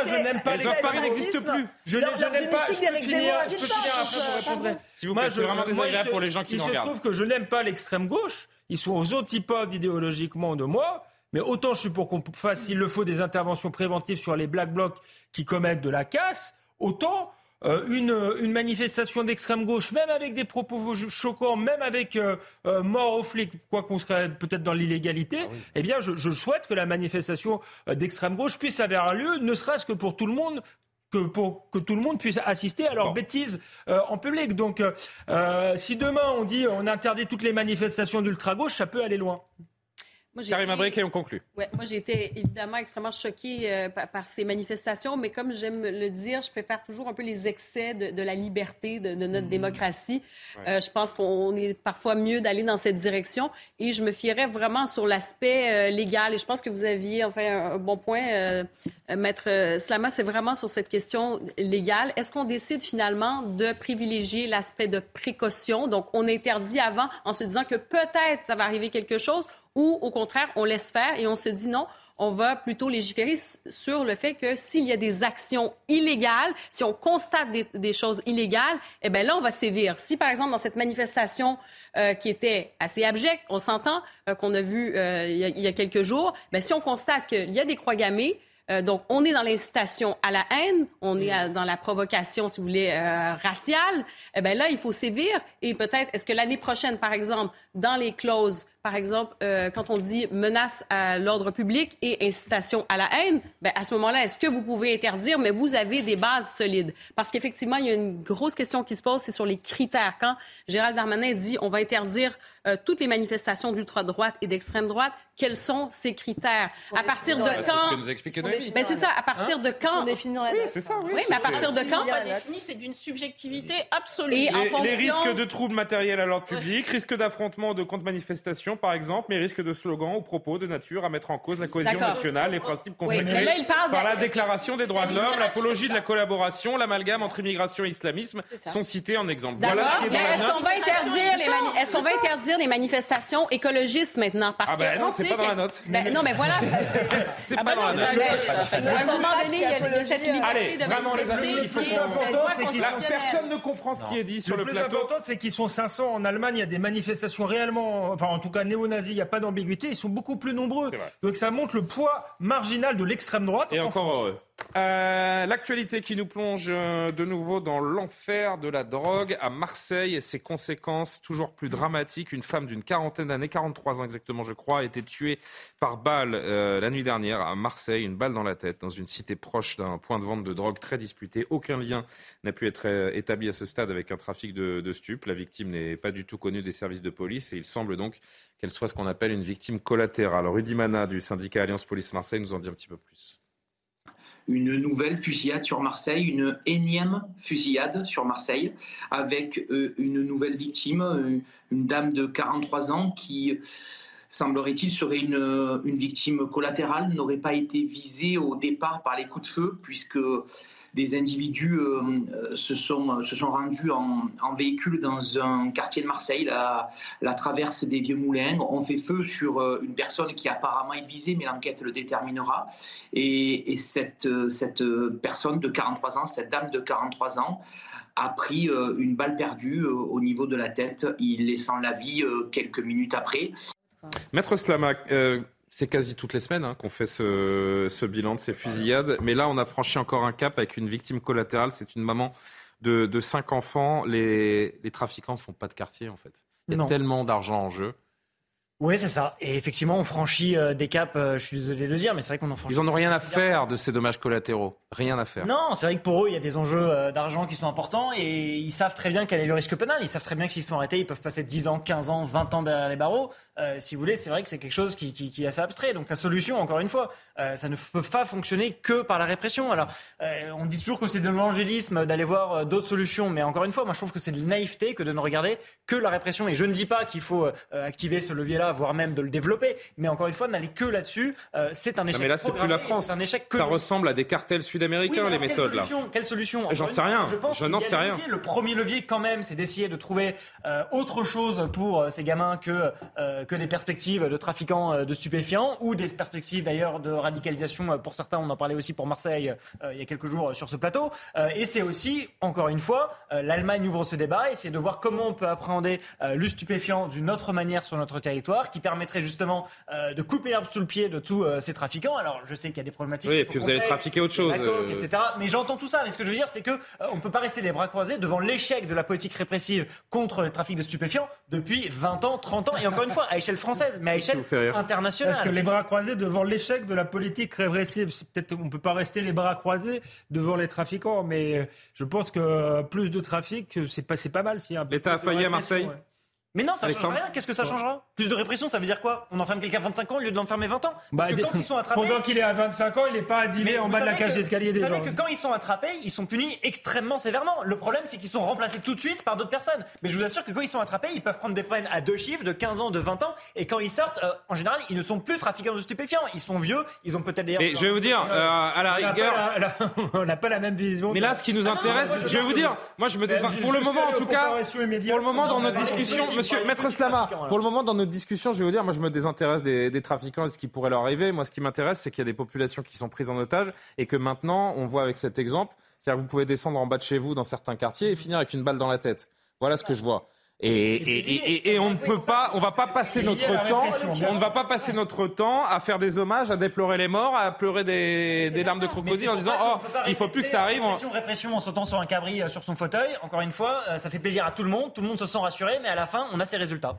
je n'aime pas les Les Paris n'existe plus. je, n'aime pas. Je peux finir, je peux finir, après, euh, je répondrai. pardon. S'il vous plaît, c'est je- vraiment désagréable il se- pour les gens qui Il se trouve que je n'aime pas l'extrême gauche. Ils sont aux antipodes idéologiquement de moi. Mais autant je suis pour qu'on fasse, s'il le faut, des interventions préventives sur les black blocs qui commettent de la casse, autant euh, une, une manifestation d'extrême gauche, même avec des propos choquants, même avec euh, euh, mort aux flics, quoi qu'on serait peut-être dans l'illégalité, eh bien, je, je souhaite que la manifestation euh, d'extrême gauche puisse avoir lieu, ne serait-ce que pour tout le monde que pour que tout le monde puisse assister à leurs bêtises euh, en public. Donc, euh, euh, si demain on dit on interdit toutes les manifestations d'ultra-gauche, ça peut aller loin. Été- Brick et on conclut. Ouais, moi, j'ai été évidemment extrêmement choquée euh, par, par ces manifestations, mais comme j'aime le dire, je préfère toujours un peu les excès de, de la liberté, de, de notre démocratie. Ouais. Euh, je pense qu'on est parfois mieux d'aller dans cette direction et je me fierais vraiment sur l'aspect euh, légal. Et je pense que vous aviez enfin un, un bon point, Maître Slama, c'est vraiment sur cette question légale. Est-ce qu'on décide finalement de privilégier l'aspect de précaution? Donc, on interdit avant en se disant que peut-être ça va arriver quelque chose ou au contraire, on laisse faire et on se dit non, on va plutôt légiférer sur le fait que s'il y a des actions illégales, si on constate des, choses illégales, eh bien là, on va sévir. Si, par exemple, dans cette manifestation euh, qui était assez abjecte, on s'entend, euh, qu'on a vu euh, il, y a, quelques jours, bien, si on constate qu'il y a des croix gammées, donc, on est dans l'incitation à la haine, on est dans la provocation, si vous voulez, raciale. Eh bien là, il faut sévir. Et peut-être, est-ce que l'année prochaine, par exemple, dans les clauses, par exemple, euh, quand on dit menace à l'ordre public et incitation à la haine, ben, à ce moment-là, est-ce que vous pouvez interdire, mais vous avez des bases solides? Parce qu'effectivement, il y a une grosse question qui se pose, c'est sur les critères. Quand Gérald Darmanin dit on va interdire euh, toutes les manifestations d'ultra-droite et d'extrême-droite, quels sont ces critères? À partir de Bah, c'est ce quand... que nous a expliqué Noémie. Ben, c'est ça, à partir Hein de quand... définit dans la Oui, c'est ça, oui. Oui, mais à c'est- partir de quand? Pas défini, c'est d'une subjectivité absolue. Et en les, fonction- les risques de troubles matériels à l'ordre public, risques d'affrontement de contre-manifestations, par exemple, mais risques de slogans ou propos de nature à mettre en cause la cohésion nationale, les principes Oui, consacrés là, parle de- par la Déclaration des droits de l'homme, l'apologie de la collaboration, l'amalgame entre immigration et islamisme sont cités en exemple. Voilà ce qui est mais dans la est-ce note. qu'on va interdire les mani- est-ce qu'on va interdire les manifestations écologistes maintenant? Parce Ah ben que non, on c'est pas dans la note. Ben, non mais voilà. C'est Ah pas ben dans non, la note. À un moment donné, il y a, cette liberté de vraiment les amis, il faut personne ne comprend ce qui est dit sur le le plus plateau. important, c'est qu'ils sont 500 en Allemagne. Il y a des manifestations réellement, enfin en tout cas néo-nazis. Il n'y a pas d'ambiguïté. Ils sont beaucoup plus nombreux. Donc ça montre le poids marginal de l'extrême droite. Et en encore France. heureux. Euh, L'actualité qui nous plonge euh, de nouveau dans l'enfer de la drogue à Marseille et ses conséquences toujours plus dramatiques. Une femme d'une quarantaine d'années, 43 ans exactement je crois, a été tuée par balle euh, la nuit dernière à Marseille, une balle dans la tête, dans une cité proche d'un point de vente de drogue très disputé. Aucun lien n'a pu être établi à ce stade avec un trafic de, de stupes. La victime n'est pas du tout connue des services de police et il semble donc qu'elle soit ce qu'on appelle une victime collatérale. Rudy Mana du syndicat Alliance Police Marseille nous en dit un petit peu plus. Une nouvelle fusillade sur Marseille, une énième fusillade sur Marseille, avec euh, une nouvelle victime, euh, une dame de 43 ans qui, semblerait-il, serait une, une victime collatérale, n'aurait pas été visée au départ par les coups de feu, puisque des individus euh, euh, se, sont, se sont rendus en, véhicule dans un quartier de Marseille, la, la traverse des Vieux Moulins. On fait feu sur euh, une personne qui apparemment est visée, mais l'enquête le déterminera. Et, et cette, euh, personne de 43 ans, cette dame de 43 ans, a pris euh, une balle perdue euh, au niveau de la tête, il laissant la vie euh, quelques minutes après. Maître Slamac, euh, c'est quasi toutes les semaines hein, qu'on fait ce, ce bilan de ces fusillades. Mais là, on a franchi encore un cap avec une victime collatérale. C'est une maman de, de cinq enfants. Les, les trafiquants ne font pas de quartier, en fait. Il y a Non. tellement d'argent en jeu. Oui, c'est ça. Et effectivement, on franchit euh, des caps, euh, je suis désolé de le dire, mais c'est vrai qu'on en franchit. Ils en ont rien à faire de ces dommages collatéraux. Rien à faire. Non, c'est vrai que pour eux, il y a des enjeux euh, d'argent qui sont importants et ils savent très bien quel est le risque pénal. Ils savent très bien que s'ils se font arrêter, ils peuvent passer 10 ans, 15 ans, 20 ans derrière les barreaux. Si vous voulez, c'est vrai que c'est quelque chose qui, qui- qui est assez abstrait. Donc la solution, encore une fois, ça ne peut pas fonctionner que par la répression. Alors, on dit toujours que c'est de l'angélisme d'aller voir d'autres solutions, mais encore une fois, moi je trouve que c'est de la naïveté que de ne regarder que la répression. Et je ne dis pas qu'il faut activer ce levier-là, voire même de le développer, mais encore une fois, n'aller que là-dessus, euh, c'est un Non, échec. mais là, c'est plus la France. Un échec que Ça ressemble à des cartels sud-américains, oui, les méthodes, quelle là. solution, Quelle solution J'en sais rien. Je, pense Je n'en sais rien. Le premier levier, quand même, c'est d'essayer de trouver euh, autre chose pour euh, ces gamins que, que des perspectives de trafiquants de stupéfiants ou des perspectives d'ailleurs de radicalisation. Pour certains, on en parlait aussi pour Marseille il y a quelques jours sur ce plateau. Et c'est aussi, encore une fois, l'Allemagne ouvre ce débat, essayer de voir comment on peut appréhender le stupéfiant d'une autre manière sur notre territoire, qui permettrait justement euh, de couper l'herbe sous le pied de tous euh, ces trafiquants. Alors, je sais qu'il y a des problématiques. Oui, et puis vous allez trafiquer autre chose, la coke, euh. etc. Mais j'entends tout ça. Mais ce que je veux dire, c'est que euh, on peut pas rester les bras croisés devant l'échec de la politique répressive contre le trafic de stupéfiants depuis 20 ans, 30 ans, et encore une fois à échelle française, mais à échelle internationale. Parce que les bras croisés devant l'échec de la politique répressive, peut-être on peut pas rester les bras croisés devant les trafiquants, mais je pense que plus de trafic, c'est pas mal. si L'État a failli à Marseille ouais. Mais non, ça change Alexandre rien. Qu'est-ce que ça changera? Plus de répression, ça veut dire quoi? On enferme quelqu'un à 25 ans au lieu de l'enfermer 20 ans? Parce Bah, que quand ils sont attrapés. Pendant qu'il est à 25 ans, il n'est pas à dîner Mais en vous bas de la cage d'escalier des Vous gens. savez que quand ils sont attrapés, ils sont punis extrêmement sévèrement. Le problème, c'est qu'ils sont remplacés tout de suite par d'autres personnes. Mais je vous assure que quand ils sont attrapés, ils peuvent prendre des peines à deux chiffres, de 15 ans, de 20 ans. Et quand ils sortent, euh, en général, ils ne sont plus trafiquants de stupéfiants. Ils sont vieux, ils ont peut-être des. Et je vais vous dire, euh, à la rigueur. on n'a pas la même vision. Mais là, ce qui nous Ah non, intéresse, moi, je vais vous dire, moi je me pour le moment en tout cas, pour le moment dans notre mais discussion, monsieur Maître Slama, pour le moment dans notre discussion, je vais vous dire, moi je me désintéresse des, des trafiquants et de ce qui pourrait leur arriver. Moi, ce qui m'intéresse, c'est qu'il y a des populations qui sont prises en otage et que maintenant, on voit avec cet exemple, c'est-à-dire que vous pouvez descendre en bas de chez vous dans certains quartiers et finir avec une balle dans la tête. Voilà ce que je vois. Et, et, et- et- on ne peut pas, on va pas passer notre temps, on ne va pas passer notre temps à faire des hommages, à déplorer les morts, à pleurer des, des larmes de crocodile en disant oh il faut plus que ça arrive. on- Répression, répression en sautant sur un cabri euh, sur son fauteuil. Encore une fois, ça fait plaisir à tout le monde. Tout le monde se sent rassuré, mais à la fin, on a ses résultats.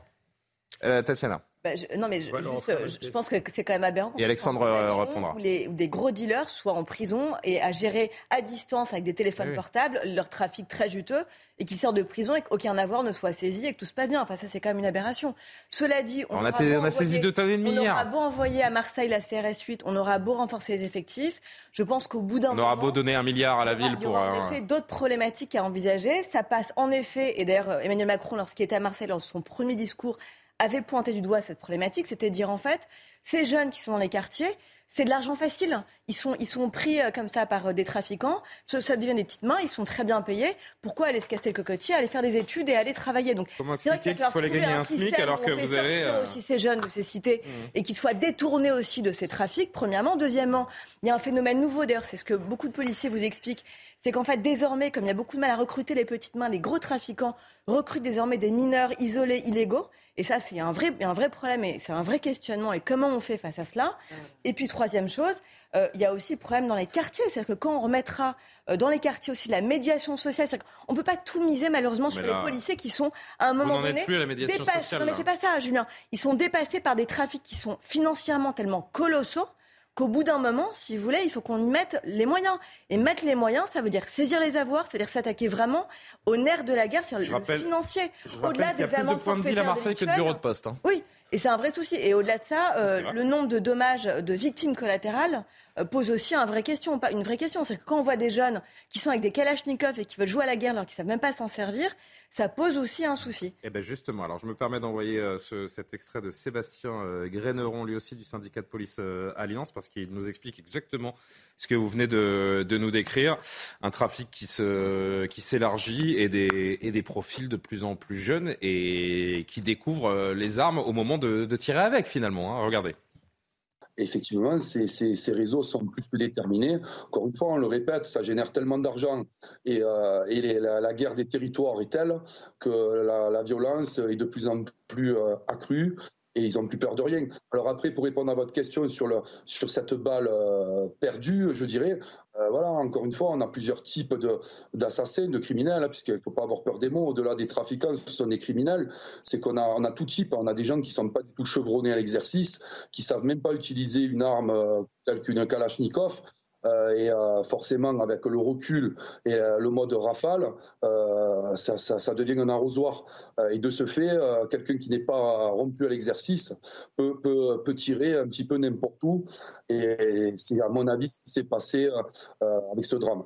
Euh, Tatiana. Bah, je, non, mais je, juste, euh, je, je pense que c'est quand même aberrant. Et Alexandre euh, répondra. Où, les, où des gros dealers soient en prison et à gérer à distance avec des téléphones oui. portables leur trafic très juteux et qu'ils sortent de prison et qu'aucun avoir ne soit saisi et que tout se passe bien. Enfin, ça, c'est quand même une aberration. Cela dit, on, On a on saisi deux tonnes et demie On aura beau envoyer à Marseille la CRS 8, on aura beau renforcer les effectifs. Je pense qu'au bout d'un On aura moment, beau donner un milliard à la ville il y pour. aura en euh, effet d'autres problématiques à envisager. Ça passe en effet, et d'ailleurs euh, Emmanuel Macron, lorsqu'il était à Marseille, lors de son premier discours, avait pointé du doigt cette problématique, c'était dire en fait, ces jeunes qui sont dans les quartiers, c'est de l'argent facile. Ils sont, ils sont pris euh, comme ça par euh, des trafiquants. Ça, devient des petites mains. Ils sont très bien payés. Pourquoi aller se casser le cocotier, aller faire des études et aller travailler? Donc, Comment expliquer qu'il faut aller falloir gagner un trouver SMIC alors que vous avez, euh, aussi ces jeunes de ces cités et qu'ils soient détournés aussi de ces trafics, premièrement. Deuxièmement, il y a un phénomène nouveau, d'ailleurs, c'est ce que beaucoup de policiers vous expliquent, c'est qu'en fait, désormais, comme il y a beaucoup de mal à recruter les petites mains, les gros trafiquants recrutent désormais des mineurs isolés, illégaux. Et ça, c'est un vrai, un vrai problème et c'est un vrai questionnement. Et comment on fait face à cela? Et puis, troisième chose, euh, il y a aussi le problème dans les quartiers. C'est-à-dire que quand on remettra euh, dans les quartiers aussi la médiation sociale, c'est-à-dire qu'on ne peut pas tout miser malheureusement sur là, les policiers qui sont à un moment donné plus à la médiation dépassés. sociale, Non, mais c'est pas ça, Julien. Ils sont dépassés par des trafics qui sont financièrement tellement colossaux qu'au bout d'un moment, si vous voulez, il faut qu'on y mette les moyens. Et mettre les moyens, ça veut dire saisir les avoirs, c'est-à-dire s'attaquer vraiment au nerf de la guerre, c'est-à-dire le rappelle- financier. Au-delà qu'il y a des de amendes de ville à Marseille que de bureaux de poste. hein. Oui, et c'est un vrai souci. Et au-delà de ça, euh, le nombre de dommages de victimes collatérales euh, pose aussi un vrai question, pas une vraie question. C'est que quand on voit des jeunes qui sont avec des kalachnikovs et qui veulent jouer à la guerre alors qu'ils savent même pas s'en servir, ça pose aussi un souci. Eh ben justement, alors je me permets d'envoyer euh, ce- cet extrait de Sébastien euh, Graineron, lui aussi du syndicat de police euh, Alliance, parce qu'il nous explique exactement ce que vous venez de, nous décrire. Un trafic qui se qui s'élargit et des, et des profils de plus en plus jeunes et qui découvrent euh, les armes au moment de, de tirer avec finalement. hein. Regardez. Effectivement, ces, réseaux sont plus que déterminés. Encore une fois, on le répète, ça génère tellement d'argent et, euh, la, guerre des territoires est telle que la, la violence est de plus en plus euh, accrue. Et ils n'ont plus peur de rien. Alors après, pour répondre à votre question sur, sur cette balle euh, perdue, je dirais, euh, voilà, encore une fois, on a plusieurs types d'assassins, de, criminels, hein, puisqu'il ne faut pas avoir peur des mots. Au-delà des trafiquants, ce sont des criminels. C'est qu'on a, on a tout type. On a des gens qui ne sont pas du tout chevronnés à l'exercice, qui savent même pas utiliser une arme euh, telle qu'une Kalachnikov. Euh, et euh, forcément, avec le recul et euh, le mode rafale, euh, ça, ça- ça devient un arrosoir. Euh, et de ce fait, euh, quelqu'un qui n'est pas rompu à l'exercice peut, peut- peut tirer un petit peu n'importe où. Et c'est à mon avis ce qui s'est passé avec ce drame.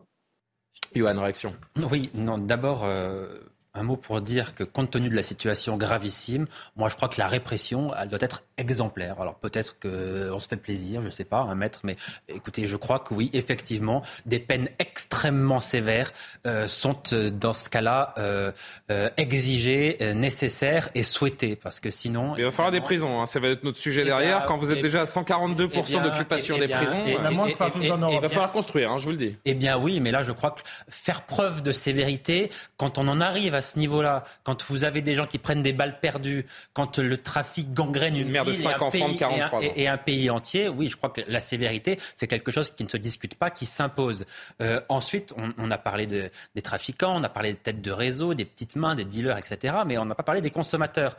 Johan, réaction. Oui, non, d'abord, euh, un mot pour dire que compte tenu de la situation gravissime, moi je crois que la répression, elle doit être exemplaire. Alors peut-être qu'on se fait plaisir, je ne sais pas, un maître, mais écoutez, je crois que oui, effectivement, des peines extrêmement sévères euh, sont euh, dans ce cas-là euh, euh, exigées, euh, nécessaires et souhaitées, parce que sinon... Il va falloir des prisons, hein. ça va être notre sujet Eh derrière. Quand vous êtes eh- déjà à 142% eh d'occupation des prisons, euh, il va falloir construire, hein, je vous le dis. eh bien oui, mais là je crois que faire preuve de sévérité, quand on en arrive à ce niveau-là, quand vous avez des gens qui prennent des balles perdues, quand le trafic gangrène une, mère de ville cinq et un enfants de pays- 43 et un, ans. et- et un pays entier, oui, je crois que la sévérité, c'est quelque chose qui ne se discute pas, qui s'impose. Euh, ensuite, on, on a parlé de- des trafiquants, on a parlé des têtes de réseau, des petites mains, des dealers, etc., mais on n'a pas parlé des consommateurs.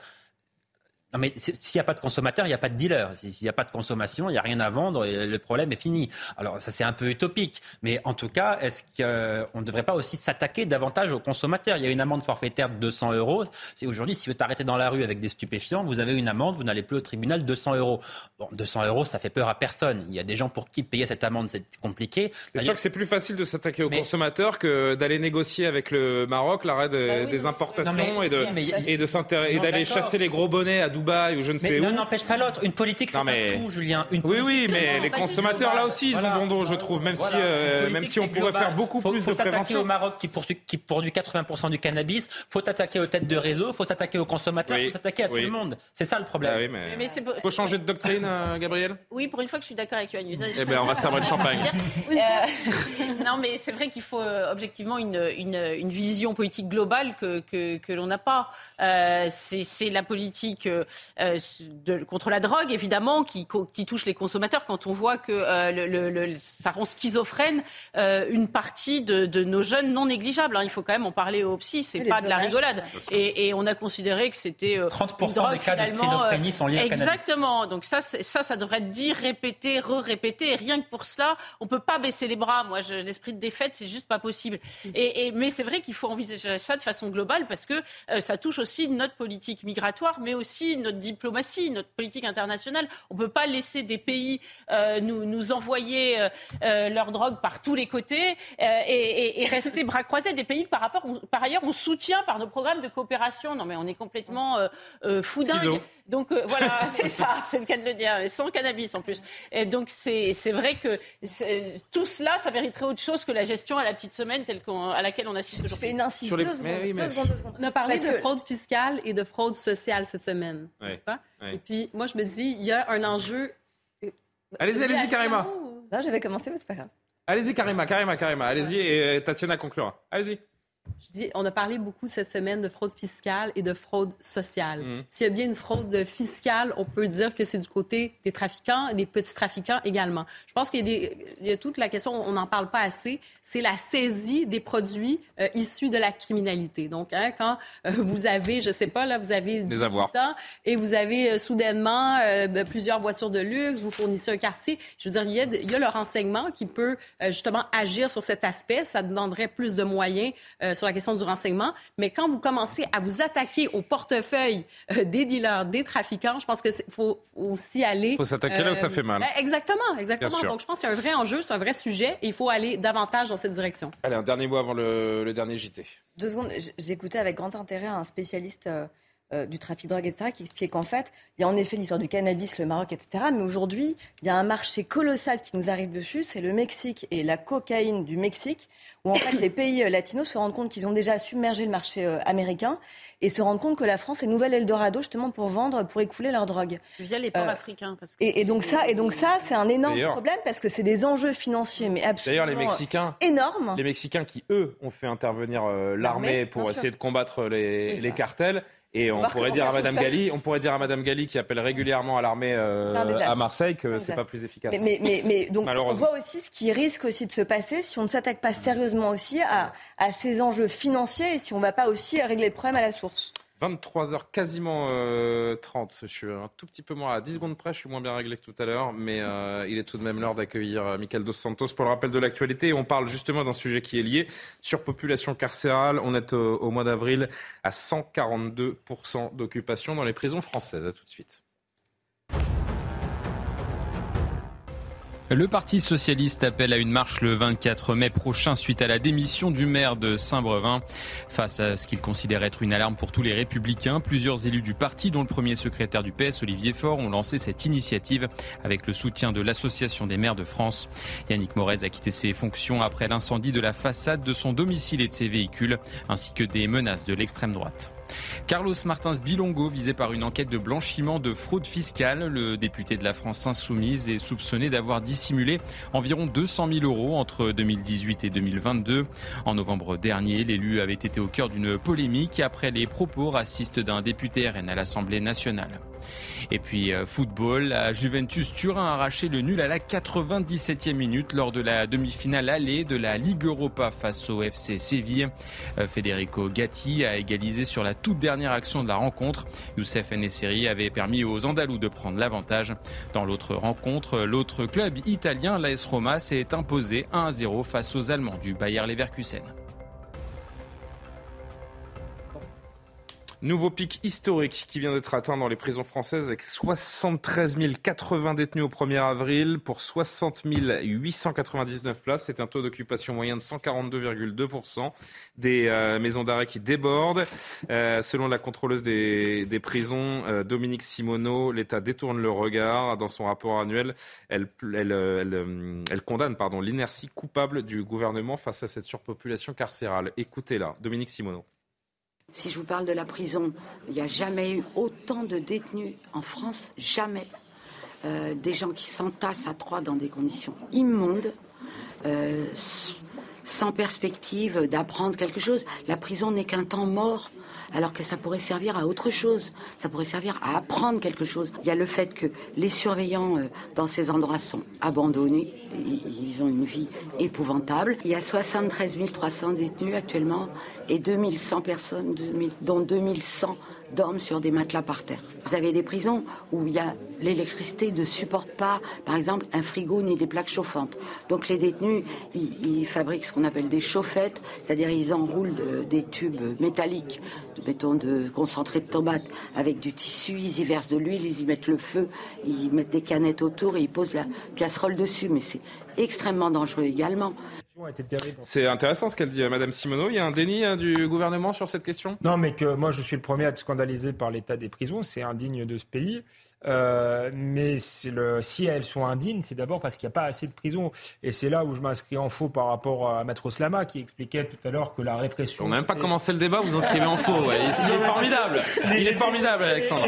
Non mais s'il n'y a pas de consommateur, il n'y a pas de dealer. S'il n'y a pas de consommation, il n'y a rien à vendre et le problème est fini. Alors ça c'est un peu utopique, mais en tout cas, est-ce qu'on ne devrait pas aussi s'attaquer davantage aux consommateurs? Il y a une amende forfaitaire de 200 euros. C'est aujourd'hui, si vous êtes arrêté dans la rue avec des stupéfiants, vous avez une amende, vous n'allez plus au tribunal, 200 euros. Bon, 200 euros, ça fait peur à personne. Il y a des gens pour qui payer cette amende, c'est compliqué. C'est sûr que c'est plus facile de s'attaquer aux consommateurs que d'aller négocier avec le Maroc l'arrêt de- Bah oui, des non, importations non, mais- et de mais et de d'aller chasser les gros bonnets à Dubaï ou je ne sais Mais où. l'un n'empêche pas l'autre. Une politique, c'est Non, pas mais- tout, Julien. Une Oui, oui, mais les consommateurs là aussi, ils ont Voilà. bon dos, je trouve, même si euh, même si on pourrait global. faire beaucoup faut, plus faut de s'attaquer prévention. au Maroc qui, poursuit- qui produit 80% du cannabis. Faut s'attaquer aux têtes de réseau. Faut s'attaquer aux consommateurs. Oui, Faut s'attaquer à oui. tout le monde. C'est ça le problème. Ah oui, mais, Mais c'est pour- faut changer de doctrine, euh, Gabriel? Oui, pour une fois que je suis d'accord avec Yohann. Eh ben, on va servir de champagne. Euh, non, mais c'est vrai qu'il faut objectivement une, vision politique globale que, l'on n'a pas. Euh, c'est c'est la politique euh, de, contre la drogue, évidemment, qui, qui touche les consommateurs. Quand on voit que le, ça rend schizophrène une partie de, de, nos jeunes non négligeables. Hein. Il faut quand même en parler aux psy. C'est pas de la rigolade. Et, et, on a considéré que c'était 30% des cas de schizophrénie sont liés à Exactement. Donc ça, ça, ça devrait être dit, répété, re-répété. Et rien que pour cela, on peut pas baisser les bras. Moi, l'esprit de défaite, c'est juste pas possible. Et, et mais c'est vrai qu'il faut envisager ça de façon globale parce que euh, ça touche aussi notre politique migratoire, mais aussi notre diplomatie, notre politique internationale. On peut pas laisser des pays euh, nous, nous envoyer euh, euh leur drogue par tous les côtés euh, et, et, rester bras croisés. Des pays que par, rapport, par ailleurs on soutient par nos programmes de coopération. Non mais on est complètement euh, foudingue. Donc euh, voilà, c'est ça, c'est le cas de le dire, sans cannabis en plus. Et donc c'est vrai que tout cela, ça mériterait autre chose que la gestion à la petite semaine telle à laquelle on assiste aujourd'hui. Je fais une incision. Deux, secondes, On a parlé de fraude fiscale et de fraude sociale cette semaine, n'est-ce pas? Et puis moi je me dis, il y a un enjeu. Euh, allez-y, allez-y, Karima. Non, j'avais commencé, mais c'est pas grave. Allez-y, Karima, Karima, Karima. Allez-y et Tatiana conclura. Allez-y. Je dis, on a parlé beaucoup cette semaine de fraude fiscale et de fraude sociale. Mmh. S'il y a bien une fraude fiscale, on peut dire que c'est du côté des trafiquants, des petits trafiquants également. Je pense qu'il y, a toute la question, on n'en parle pas assez, c'est la saisie des produits euh, issus de la criminalité. Donc, hein, quand euh, vous avez, je sais pas, là, vous avez 18 ans et vous avez euh, soudainement ben, plusieurs voitures de luxe, vous fournissez un quartier, je veux dire, il y a, il y a le renseignement qui peut justement agir sur cet aspect. Ça demanderait plus de moyens sur la question du renseignement, mais quand vous commencez à vous attaquer au portefeuille euh, des dealers, des trafiquants, je pense qu'il faut aussi aller... Il faut s'attaquer là où ça fait mal. Ben, exactement, exactement. Donc je pense qu'il y a un vrai enjeu, c'est un vrai sujet, et il faut aller davantage dans cette direction. Allez, un dernier mot avant le, dernier JT. Deux secondes, j'écoutais avec grand intérêt un spécialiste... Euh, euh, du trafic de drogue, etc., qui expliquait qu'en fait, il y a en effet l'histoire du cannabis, le Maroc, etc., mais aujourd'hui, il y a un marché colossal qui nous arrive dessus, c'est le Mexique et la cocaïne du Mexique, où en fait les pays euh, latinos se rendent compte qu'ils ont déjà submergé le marché euh, américain et se rendent compte que la France est nouvelle Eldorado justement pour vendre, pour écouler leur drogue. Via les ports africains. Parce que et, donc ça, et donc ça, c'est un énorme problème parce que c'est des enjeux financiers, mais absolument D'ailleurs, les Mexicains, énormes. Les Mexicains qui eux ont fait intervenir l'armée pour essayer de combattre les, les cartels et on pourrait dire à Madame Gali, on pourrait dire à Madame Gali qui appelle régulièrement à l'armée euh, à Marseille que c'est pas plus efficace. Mais, mais, mais, donc on voit aussi ce qui risque aussi de se passer si on ne s'attaque pas sérieusement aussi à, à ces enjeux financiers et si on ne va pas aussi régler le problème à la source. 23h quasiment 30. Euh, je suis un tout petit peu moins à 10 secondes près. Je suis moins bien réglé que tout à l'heure. Mais euh, il est tout de même l'heure d'accueillir euh, Michael Dos Santos pour le rappel de l'actualité. On parle justement d'un sujet qui est lié. Surpopulation carcérale. On est au mois d'avril à 142% d'occupation dans les prisons françaises. À tout de suite. Le Parti socialiste appelle à une marche le 24 mai prochain suite à la démission du maire de Saint-Brevin. Face à ce qu'il considère être une alarme pour tous les républicains, plusieurs élus du parti, dont le premier secrétaire du PS, Olivier Faure, ont lancé cette initiative avec le soutien de l'Association des maires de France. Yannick Morez a quitté ses fonctions après l'incendie de la façade de son domicile et de ses véhicules, ainsi que des menaces de l'extrême droite. Carlos Martins Bilongo, visé par une enquête de blanchiment de fraude fiscale, le député de la France insoumise est soupçonné d'avoir dissimulé environ 200 000 euros entre 2018 et 2022. En novembre dernier, l'élu avait été au cœur d'une polémique après les propos racistes d'un député RN à l'Assemblée nationale. Et puis euh, football, la Juventus Turin a arraché le nul à la 97e minute lors de la demi-finale allée de la Ligue Europa face au FC Séville. Euh, Federico Gatti a égalisé sur la toute dernière action de la rencontre. Youssef Nesseri avait permis aux Andalous de prendre l'avantage. Dans l'autre rencontre, l'autre club italien, l'AS Roma, s'est imposé 1-0 face aux Allemands du Bayer Leverkusen. Nouveau pic historique qui vient d'être atteint dans les prisons françaises avec 73 080 détenus au 1er avril pour 60 899 places. C'est un taux d'occupation moyen de 142,2%. Des euh, maisons d'arrêt qui débordent. Euh, selon la contrôleuse des, prisons, euh, Dominique Simoneau, l'État détourne le regard. Dans son rapport annuel, elle, condamne l'inertie coupable du gouvernement face à cette surpopulation carcérale. Écoutez-la, Dominique Simoneau. Si je vous parle de la prison, il n'y a jamais eu autant de détenus en France, jamais. Euh, des gens qui s'entassent à trois dans des conditions immondes, euh, sans perspective d'apprendre quelque chose. La prison n'est qu'un temps mort. Alors que ça pourrait servir à autre chose. Ça pourrait servir à apprendre quelque chose. Il y a le fait que les surveillants euh, dans ces endroits sont abandonnés. Ils ont une vie épouvantable. Il y a 73 300 détenus actuellement et 2100 personnes, dont 2100 dorment sur des matelas par terre. Vous avez des prisons où il y a l'électricité ne supporte pas, par exemple, un frigo ni des plaques chauffantes. Donc les détenus, ils, fabriquent ce qu'on appelle des chauffettes, c'est-à-dire ils enroulent euh, des tubes métalliques, mettons de concentré de tomates, avec du tissu, ils y versent de l'huile, ils y mettent le feu, ils mettent des canettes autour et ils posent la casserole dessus. Mais c'est extrêmement dangereux également. C'est intéressant ce qu'elle dit, Madame Simoneau. Il y a un déni euh, du gouvernement sur cette question? Non, mais que moi je suis le premier à être scandalisé par l'état des prisons. C'est indigne de ce pays. Euh, mais le, si elles sont indignes, c'est d'abord parce qu'il n'y a pas assez de prisons. Et c'est là où je m'inscris en faux par rapport à Maître Slama qui expliquait tout à l'heure que la répression. On n'a même pas commencé le débat, vous inscrivez en faux. Il est formidable. Il est formidable, Alexandre.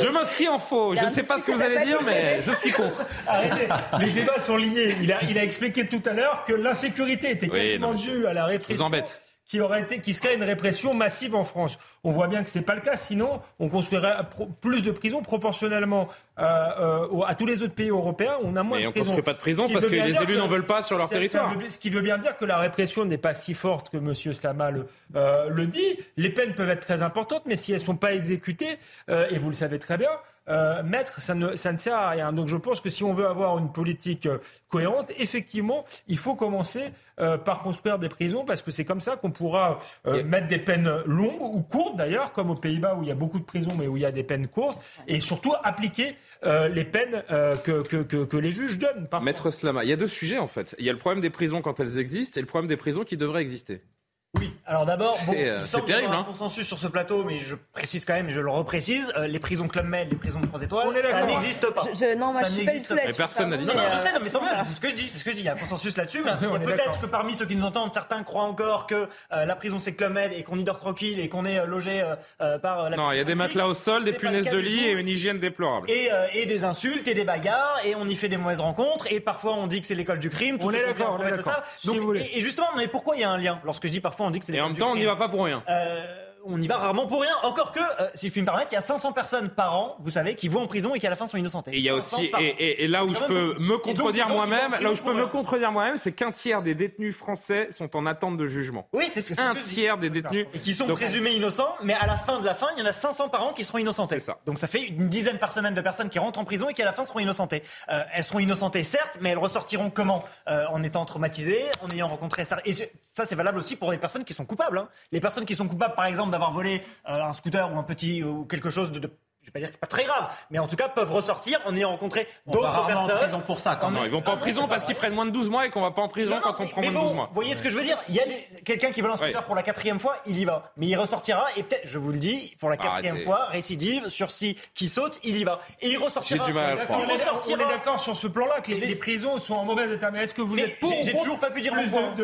Je m'inscris en faux. Je ne sais pas ce que vous allez dire, mais je suis contre. Arrêtez. Les débats sont liés. Il a, il a expliqué tout à l'heure que l'insécurité était quasiment due à la répression. vous embête qui aurait été, qui serait une répression massive en France. On voit bien que c'est pas le cas. Sinon, on construirait plus de prisons proportionnellement euh, euh, à tous les autres pays européens. On a moins de prisons. on construit pas de prisons parce que les élus n'en veulent pas sur leur territoire. ce qui veut bien dire que la répression n'est pas si forte que M. Slama le, euh, le, dit. Les peines peuvent être très importantes, mais si elles sont pas exécutées, et vous le savez très bien, euh, mettre, ça ne, ça ne sert à rien. Donc je pense que si on veut avoir une politique euh, cohérente, effectivement, il faut commencer euh, par construire des prisons parce que c'est comme ça qu'on pourra mettre des peines longues ou courtes d'ailleurs, comme aux Pays-Bas où il y a beaucoup de prisons mais où il y a des peines courtes, et surtout appliquer les peines que, que, que, les juges donnent. Parfois. Maître Slama, il y a deux sujets en fait. Il y a le problème des prisons quand elles existent et le problème des prisons qui devraient exister. Oui, alors d'abord, bon, il euh, semble terrible, un hein. consensus sur ce plateau, mais je précise quand même, je le reprécise, euh, les prisons Club Med, les prisons de 3 étoiles, ça d'accord. n'existe pas. Je- non, moi, Ça je suis pas du tout là-dessus. Personne n'a dit Non, ça. mais je sais, non, mais tant mieux, c'est ce que je dis, c'est ce que je dis. Il y a un consensus là-dessus, mais peut-être que parmi ceux qui nous entendent, certains croient encore que euh, la prison c'est Club Med et qu'on y dort tranquille et qu'on est euh, logé par euh, la Non, il y a des matelas au sol, des C'est punaises de lit et une hygiène déplorable. Et, euh, et des insultes et des bagarres et on y fait des mauvaises rencontres et parfois on dit que c'est l'école du crime. On est d'accord, on est d'accord. Si Donc, vous voulez. et, et justement, mais pourquoi il y a un lien Lorsque je dis parfois on dit que c'est Et en même temps, on n'y va pas pour rien. Euh, on y va rarement pour rien. Encore que, euh, si je puis me permettre, il y a 500 personnes par an, vous savez, qui vont en prison et qui à la fin sont innocentées. Et il y a 500 aussi, et, et- et là où je peux me contredire moi-même, là où je peux me contredire moi-même, c'est qu'un tiers des détenus français sont en attente de jugement. Oui, c'est ce que Un ce tiers des détenus. Et qui sont Donc, présumés innocents, mais à la fin de la fin, il y en a 500 par an qui seront innocentés. C'est ça. Donc ça fait une dizaine par semaine de personnes qui rentrent en prison et qui à la fin seront innocentées. Euh, elles seront innocentées certes, mais elles ressortiront comment? Euh, En étant traumatisées, en ayant rencontré ça. Et ça, c'est valable aussi pour les personnes qui sont coupables. hein. Les personnes qui sont coupables, par exemple, d'avoir volé euh, un scooter ou un petit ou quelque chose de, de je vais pas dire que c'est pas très grave, mais en tout cas peuvent ressortir en ayant rencontré d'autres rarement en personnes. prison pour ça, quand Non, ils vont pas en prison parce qu'ils prennent moins de 12 mois et qu'on va pas en prison Non, non, quand on mais- prend mais moins de bon, 12 mois. Vous voyez ce que je veux dire Il y a des- quelqu'un qui scooter Ouais. pour la quatrième fois, il y va. Mais il ressortira et peut-être, je vous le dis, pour la quatrième Arrêtez. fois, récidive, sursis, qui saute, il y va. Et il ressortira. J'ai du mal à le D'accord, croire. on est d'accord- on ressortira. est d'accord sur ce plan-là que les, Les- les prisons sont en mauvais état. Mais est-ce que vous Mais êtes pour j'ai- toujours pas pu dire mon point.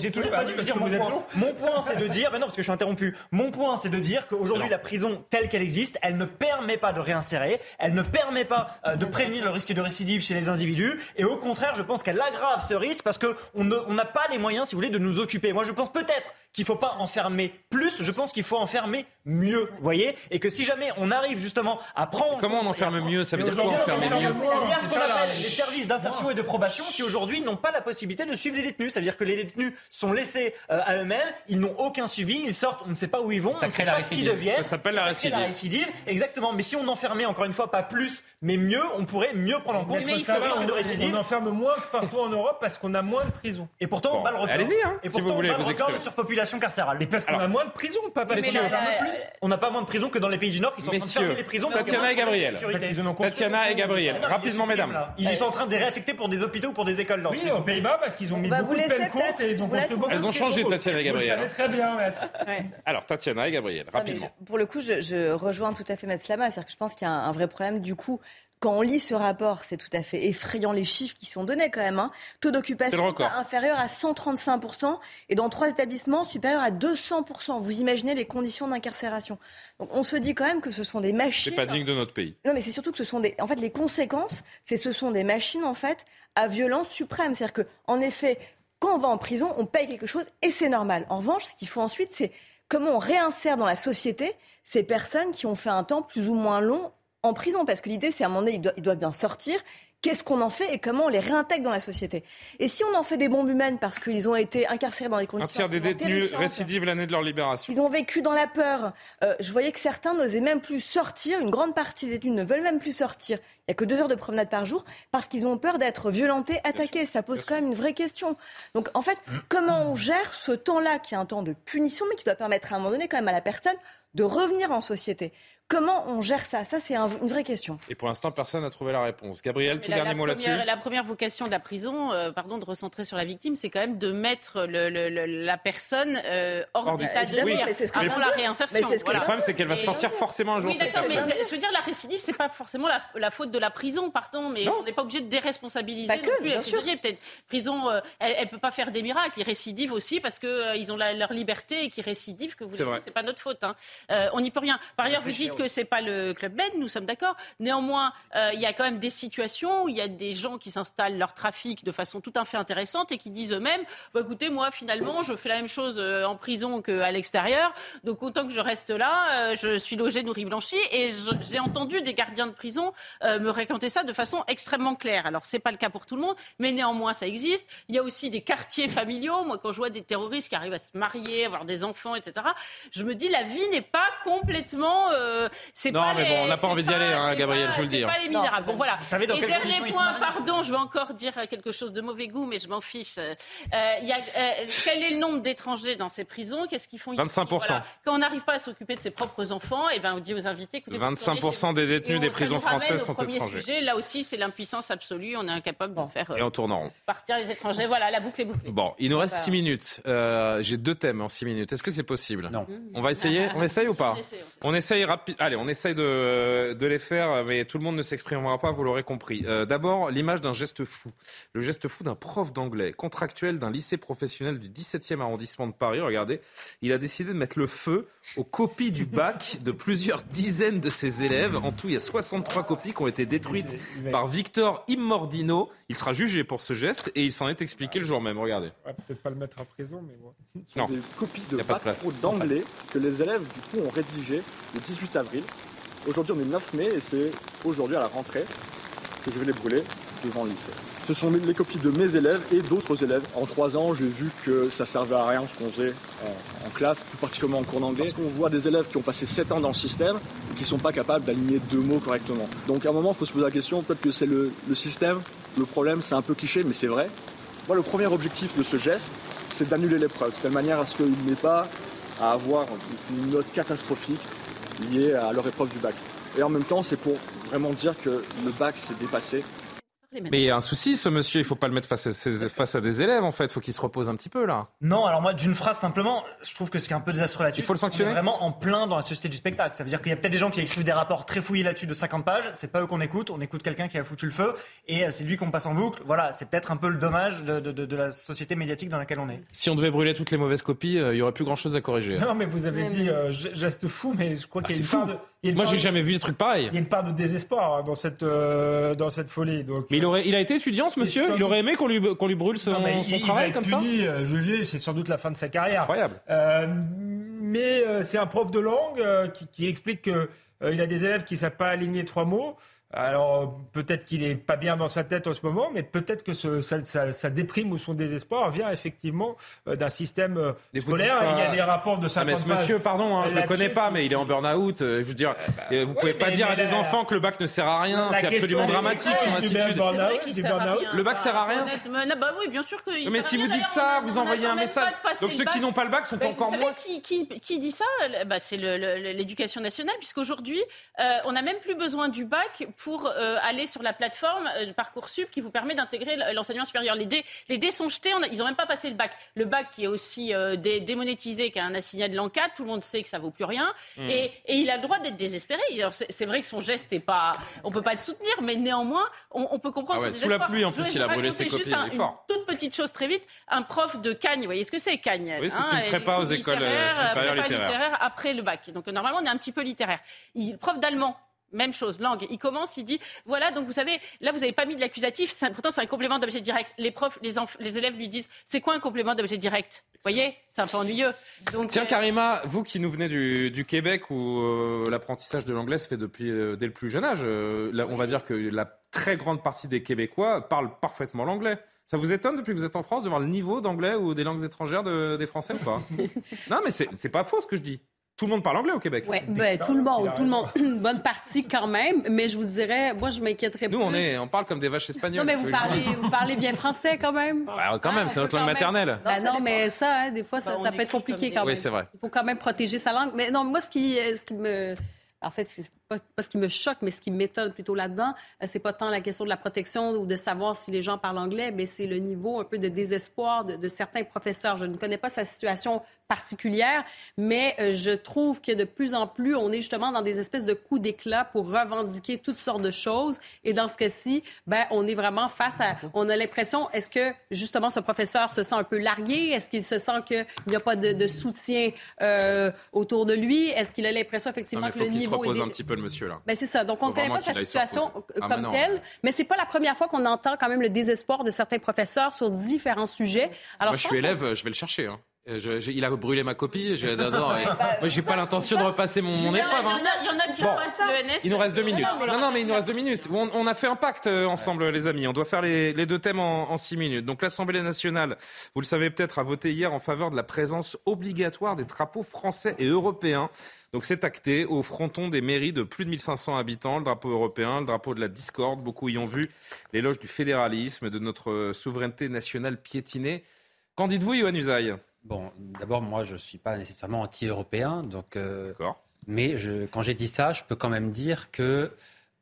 J'ai- toujours pas bah, pu dire que mon vous êtes point. Mon point, c'est de dire, mais non, parce que je suis interrompu. Mon point, c'est de dire qu'aujourd'hui, la prison telle qu'elle existe, elle ne permet pas de réinsérer, elle ne permet pas euh, de prévenir le risque de récidive chez les individus, et au contraire, je pense qu'elle aggrave ce risque parce que on ne- on n'a pas les moyens, si vous voulez, de nous occuper. Moi, je pense peut-être qu'il faut pas enfermer plus, je pense qu'il faut enfermer mieux, vous voyez, et que si jamais on arrive justement à prendre Comment on enferme mieux? Ça veut dire quoi enfermer a- mieux Il y a ce qu'on ça, appelle les services d'insertion et de probation qui aujourd'hui n'ont pas la possibilité de suivre les détenus. C'est-à-dire que les détenus sont laissés euh, à eux-mêmes, ils n'ont aucun suivi, ils sortent, on ne sait pas où ils vont, Ça on ne crée sait la pas ce qu'ils récidive. deviennent. Ça s'appelle la crée la récidive, exactement. Mais si on enfermait encore une fois pas plus, mais mieux, on pourrait mieux prendre en compte le risque de récidive. on enferme moins que partout en Europe parce qu'on a moins de prisons. Et pourtant, on bat le record. allez-y, hein, et si pourtant, vous voulez on bat vous le record de surpopulation carcérale. Mais parce qu'on a moins de prisons, pas parce qu'on enferme plus. On n'a pas moins de prisons que dans les pays du Nord qui sont en train de Messieurs, fermer les prisons. Tatiana et Gabriel. Tatiana et Gabriel, rapidement ils mesdames. Ils sont en train de les réaffecter pour des hôpitaux ou pour des écoles. Oui, qu'ils aux ont. Pays-Bas parce qu'ils ont mis beaucoup de peines courtes et ils ont construit beaucoup Elles de ont changé. Tatiana et Gabriel. très bien, maître. Alors, Tatiana et Gabriel, rapidement. pour le coup, je, rejoins tout à fait Maître Slama. C'est-à-dire que je pense qu'il y a un vrai problème. Du coup, quand on lit ce rapport, c'est tout à fait effrayant les chiffres qui sont donnés quand même. Hein. Taux d'occupation inférieur à 135% et dans trois établissements supérieur à 200%. Vous imaginez les conditions d'incarcération. Donc on se dit quand même que ce sont des machines. C'est pas digne de notre pays. Non, mais c'est surtout que ce sont des. En fait, les conséquences, c'est ce sont des machines en fait à violence suprême. C'est-à-dire que, en effet, quand on va en prison, on paye quelque chose et c'est normal. En revanche, ce qu'il faut ensuite, c'est comment on réinsère dans la société ces personnes qui ont fait un temps plus ou moins long en prison. Parce que l'idée, c'est à un moment donné, ils doivent bien sortir qu'est-ce qu'on en fait et comment on les réintègre dans la société? Et si on en fait des bombes humaines parce qu'ils ont été incarcérés dans des conditions. Un tiers des détenus récidivent l'année de leur libération. Ils ont vécu dans la peur. Euh, je voyais que certains n'osaient même plus sortir. Une grande partie des détenus ne veulent même plus sortir. Il n'y a que deux heures de promenade par jour parce qu'ils ont peur d'être violentés, attaqués. Ça pose quand même une vraie question. Donc en fait, comment on gère ce temps-là qui est un temps de punition mais qui doit permettre à un moment donné quand même à la personne de revenir en société? Comment on gère ça? Ça, c'est une vraie question. Et pour l'instant, personne n'a trouvé la réponse. Gabriel, tout dernier mot là-dessus? La première vocation de la prison, euh, pardon, de recentrer sur la victime, c'est quand même de mettre le, la personne euh, hors, d'état de nuire avant la réinsertion. Le problème, c'est qu'elle va sortir forcément un jour. Oui, mais je veux dire, la récidive, c'est pas forcément la, faute de la prison, pardon, mais on n'est pas obligé de déresponsabiliser non plus les prisonniers. Peut-être prison, euh, elle, ne peut pas faire des miracles. Ils récidivent aussi parce qu'ils ils ont leur liberté et qu'ils récidivent. Que vous c'est pas notre faute. Hein. on n'y peut rien. Par ailleurs, vous dites que c'est pas le club Med, nous sommes d'accord. Néanmoins, euh, il y a quand même des situations où il y a des gens qui s'installent leur trafic de façon tout à fait intéressante et qui disent eux-mêmes bah, écoutez, moi, finalement, je fais la même chose euh, en prison qu'à l'extérieur. Donc, autant que je reste là, euh, je suis logé, nourri, blanchi. Et j'ai entendu des gardiens de prison me raconter ça de façon extrêmement claire. Alors, c'est pas le cas pour tout le monde, mais néanmoins, ça existe. Il y a aussi des quartiers familiaux. Moi, quand je vois des terroristes qui arrivent à se marier, avoir des enfants, etc., je me dis la vie n'est pas complètement non, mais bon, on n'a pas envie d'y aller, hein, Gabriel, je vous le dis. C'est pas les misérables. Bon, voilà. Et dernier point, pardon, je vais encore dire quelque chose de mauvais goût, mais je m'en fiche. Euh, y a, euh, quel est le nombre d'étrangers dans ces prisons? Qu'est-ce qu'ils font? 25%. Quand on n'arrive pas à s'occuper de ses propres enfants, et eh ben, on dit aux invités que 25% des détenus des prisons françaises sont étrangers. Sujet, là aussi, c'est l'impuissance absolue. On est incapable de faire. et on tourne en rond. Partir les étrangers. Voilà, la boucle est bouclée. Bon, il nous reste 6 minutes. Euh, j'ai deux thèmes en 6 minutes. Est-ce que c'est possible? Non. On va essayer On essaye ou pas? On essaye rapide. Allez, on essaye de de les faire, mais tout le monde ne s'exprimera pas, vous l'aurez compris. Euh, d'abord, l'image d'un geste fou. Le geste fou d'un prof d'anglais, contractuel d'un lycée professionnel du 17e arrondissement de Paris. Regardez, il a décidé de mettre le feu aux copies du bac de plusieurs dizaines de ses élèves. En tout, il y a 63 copies qui ont été détruites par Victor Immordino. Il sera jugé pour ce geste et il s'en est expliqué le jour même. Regardez. Peut-être pas le mettre en prison, mais moi. Non. Des copies de bac d'anglais que les élèves du coup ont rédigé le 18 avril Aujourd'hui, on est le 9 mai et c'est aujourd'hui à la rentrée que je vais les brûler devant le lycée. Ce sont les copies de mes élèves et d'autres élèves. En trois ans, j'ai vu que ça servait à rien ce qu'on faisait en, classe, plus particulièrement en cours d'anglais. Parce qu'on voit des élèves qui ont passé 7 ans dans le système et qui ne sont pas capables d'aligner deux mots correctement. Donc à un moment, il faut se poser la question, peut-être que c'est le, système, le problème, c'est un peu cliché, mais c'est vrai. Moi, le premier objectif de ce geste, c'est d'annuler l'épreuve, de telle manière à ce qu'il n'ait pas à avoir une note catastrophique liées à leur épreuve du bac. Et en même temps, c'est pour vraiment dire que le bac s'est dépassé mais il y a un souci, ce monsieur, il faut pas le mettre face à, face à des élèves, en fait. Il faut qu'il se repose un petit peu, là. Non, alors moi, d'une phrase, simplement, je trouve que ce qui est un peu désastreux là-dessus, il faut le sanctionner. vraiment en plein dans la société du spectacle. Ça veut dire qu'il y a peut-être des gens qui écrivent des rapports très fouillés là-dessus de 50 pages. C'est pas eux qu'on écoute. On écoute quelqu'un qui a foutu le feu et euh, c'est lui qu'on passe en boucle. Voilà, c'est peut-être un peu le dommage de, de, de, la société médiatique dans laquelle on est. Si on devait brûler toutes les mauvaises copies, euh, il y aurait plus grand-chose à corriger. Non, mais vous avez dit euh, geste fou, mais je crois ah, qu'il y a une part de. Moi, j'ai jamais vu des trucs pareils. Il y a une part de désespoir hein, dans cette, dans cette folie. Donc, mais il, aurait, il a été étudiant ce monsieur? Il aurait aimé qu'on lui, qu'on lui brûle son, travail comme ça? euh, jugé, c'est sans doute la fin de sa carrière. Incroyable. Euh, mais euh, c'est un prof de langue qui, qui, explique qu'il a des élèves qui ne savent pas aligner trois mots. Alors peut-être qu'il est pas bien dans sa tête en ce moment, mais peut-être que ce, ça, déprime ou son désespoir vient effectivement euh, d'un système euh, scolaire. Il y a des rapports de 50 ah, mais ce monsieur, pardon, hein, je ne le connais pas, mais il est en burn-out. Euh, je veux dire, bah, vous pouvez pas dire à des enfants que le bac ne sert à rien. C'est absolument dramatique son attitude. Le bac sert à rien. Bah oui, bien sûr que. Mais si vous dites ça, vous envoyez un message. Donc ceux qui n'ont pas le bac sont encore moins. Qui dit ça bah, C'est l'éducation nationale, puisqu'aujourd'hui, on n'a même plus besoin du bac pour euh, aller sur la plateforme euh, Parcoursup qui vous permet d'intégrer l'enseignement supérieur. Les dés, les dés sont jetés, ils n'ont même pas passé le bac. Le bac qui est aussi euh, démonétisé, qui a un assignat de l'encadre, tout le monde sait que ça vaut plus rien. Hmm. Et, il a le droit d'être désespéré. C'est vrai que son geste est pas, on peut pas le soutenir, mais néanmoins, on, peut comprendre ah Sous la pluie, en plus, il a brûlé ses copies. Juste une toute petite chose très vite, un prof de Cagne, vous voyez ce que c'est Cagne Oui, c'est hein, une prépa aux écoles supérieures littéraires. après le bac. Donc normalement, on est un petit peu littéraire. Il, prof d'allemand Même chose, langue. Il commence, il dit voilà, donc vous savez, là vous n'avez pas mis de l'accusatif, pourtant c'est un complément d'objet direct. Les profs, les, les élèves lui disent c'est quoi un complément d'objet direct? Vous voyez, c'est un peu ennuyeux. Donc, Tiens, euh, Karima, vous qui nous venez du, Québec où euh, l'apprentissage de l'anglais se fait depuis euh, dès le plus jeune âge, là, on va dire que la très grande partie des Québécois parlent parfaitement l'anglais. Ça vous étonne depuis que vous êtes en France de voir le niveau d'anglais ou des langues étrangères des Français ou pas? Non, mais c'est pas faux ce que je dis. Tout le monde parle anglais au Québec. Oui, ben, tout le monde, tout le monde. Une bonne partie quand même, mais je vous dirais, moi je m'inquiéterais plus. Nous, on, est, on parle comme des vaches espagnoles. Non, mais vous parlez, vous parlez bien français quand même. Bah, quand même, c'est notre langue maternelle. Ben, non, mais ça, hein, des fois, ça, ça peut être compliqué quand même. Oui, c'est vrai. Il faut quand même protéger sa langue. Mais non, moi, ce qui, ce qui me en fait, c'est pas, pas ce qui me choque, mais ce qui m'étonne plutôt là-dedans, euh, c'est pas tant la question de la protection ou de savoir si les gens parlent anglais, mais c'est le niveau un peu de désespoir de, de certains professeurs. Je ne connais pas sa situation particulière, mais euh, je trouve que de plus en plus, on est justement dans des espèces de coups d'éclat pour revendiquer toutes sortes de choses. Et dans ce cas-ci, ben, on est vraiment face à... On a l'impression, est-ce que justement ce professeur se sent un peu largué? Est-ce qu'il se sent qu'il n'y a pas de, de soutien euh, autour de lui? Est-ce qu'il a l'impression effectivement que le niveau se repose un petit peu le monsieur là. Ben c'est ça. Donc on ne connaît pas sa situation ah, comme telle, mais c'est pas la première fois qu'on entend quand même le désespoir de certains professeurs sur différents sujets. Alors moi je, suis élève, je vais le chercher. Hein. Euh, il a brûlé ma copie. Je, non, non, moi, j'ai pas l'intention de repasser mon, mon épreuve. Hein. Il y en a qui bon, l'ENS. Il nous reste deux minutes. Non, non, mais il nous reste deux minutes. On, on a fait un pacte euh, ensemble, les amis. On doit faire les, les deux thèmes en, en, six minutes. Donc, l'Assemblée nationale, vous le savez peut-être, a voté hier en faveur de la présence obligatoire des drapeaux français et européens. Donc c'est acté au fronton des mairies de plus de 1500 habitants, le drapeau européen, le drapeau de la discorde. Beaucoup y ont vu l'éloge du fédéralisme, de notre souveraineté nationale piétinée. Qu'en dites-vous, Yohann Usaï? Bon, d'abord, moi, je ne suis pas nécessairement anti-européen. Donc, euh, mais je, quand j'ai dit ça, je peux quand même dire que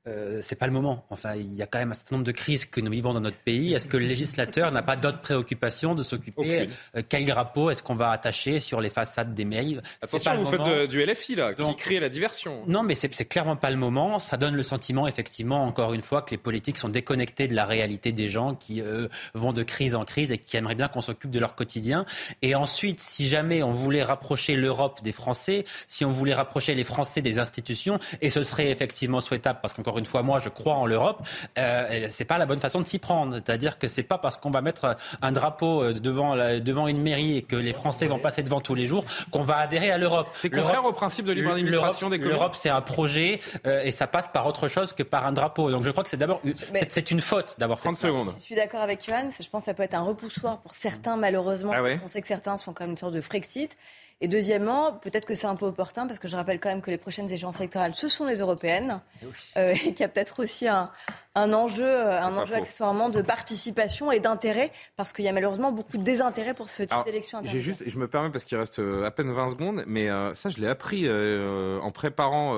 euh, c'est pas le moment. Enfin, il y a quand même un certain nombre de crises que nous vivons dans notre pays. Est-ce que le législateur n'a pas d'autres préoccupations de s'occuper euh, Quel drapeau est-ce qu'on va attacher sur les façades des mails? Attention, vous faites du LFI là, qui crée la diversion. Non, mais c'est clairement pas le moment. Ça donne le sentiment, effectivement, encore une fois, que les politiques sont déconnectés de la réalité des gens qui euh, vont de crise en crise et qui aimeraient bien qu'on s'occupe de leur quotidien. Et ensuite, si jamais on voulait rapprocher l'Europe des Français, si on voulait rapprocher les Français des institutions, et ce serait effectivement souhaitable, parce qu'encore une fois, moi, je crois en l'Europe. Euh, c'est pas la bonne façon de s'y prendre. C'est-à-dire que c'est pas parce qu'on va mettre un drapeau euh, devant, devant une mairie et que les Français vont passer devant tous les jours qu'on va adhérer à l'Europe. C'est contraire au principe de libre administration des communes. L'Europe, c'est un projet euh, et ça passe par autre chose que par un drapeau. Donc je crois que c'est d'abord c'est une faute d'avoir fait 30 ça. secondes. Je suis d'accord avec Johan. Je pense que ça peut être un repoussoir pour certains, malheureusement. Ah On sait que certains sont comme une sorte de Frexit. Et deuxièmement, peut-être que c'est un peu opportun, parce que je rappelle quand même que les prochaines échéances électorales, ce sont les européennes, eh euh, et qu'il y a peut-être aussi un, un enjeu, euh, un enjeu accessoirement de participation et d'intérêt, parce qu'il y a malheureusement beaucoup de désintérêt pour ce type d'élection. J'ai juste, je me permets parce qu'il reste euh, à peine 20 secondes, mais ça je l'ai appris en préparant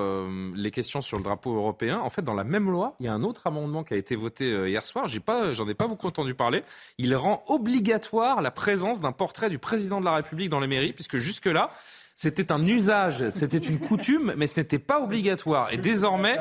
les questions sur le drapeau européen. En fait, dans la même loi, il y a un autre amendement qui a été voté hier soir. J'ai pas, j'en ai pas beaucoup entendu parler. Il rend obligatoire la présence d'un portrait du président de la République dans les mairies, puisque jusque là, c'était un usage, c'était une coutume, mais ce n'était pas obligatoire. Et désormais,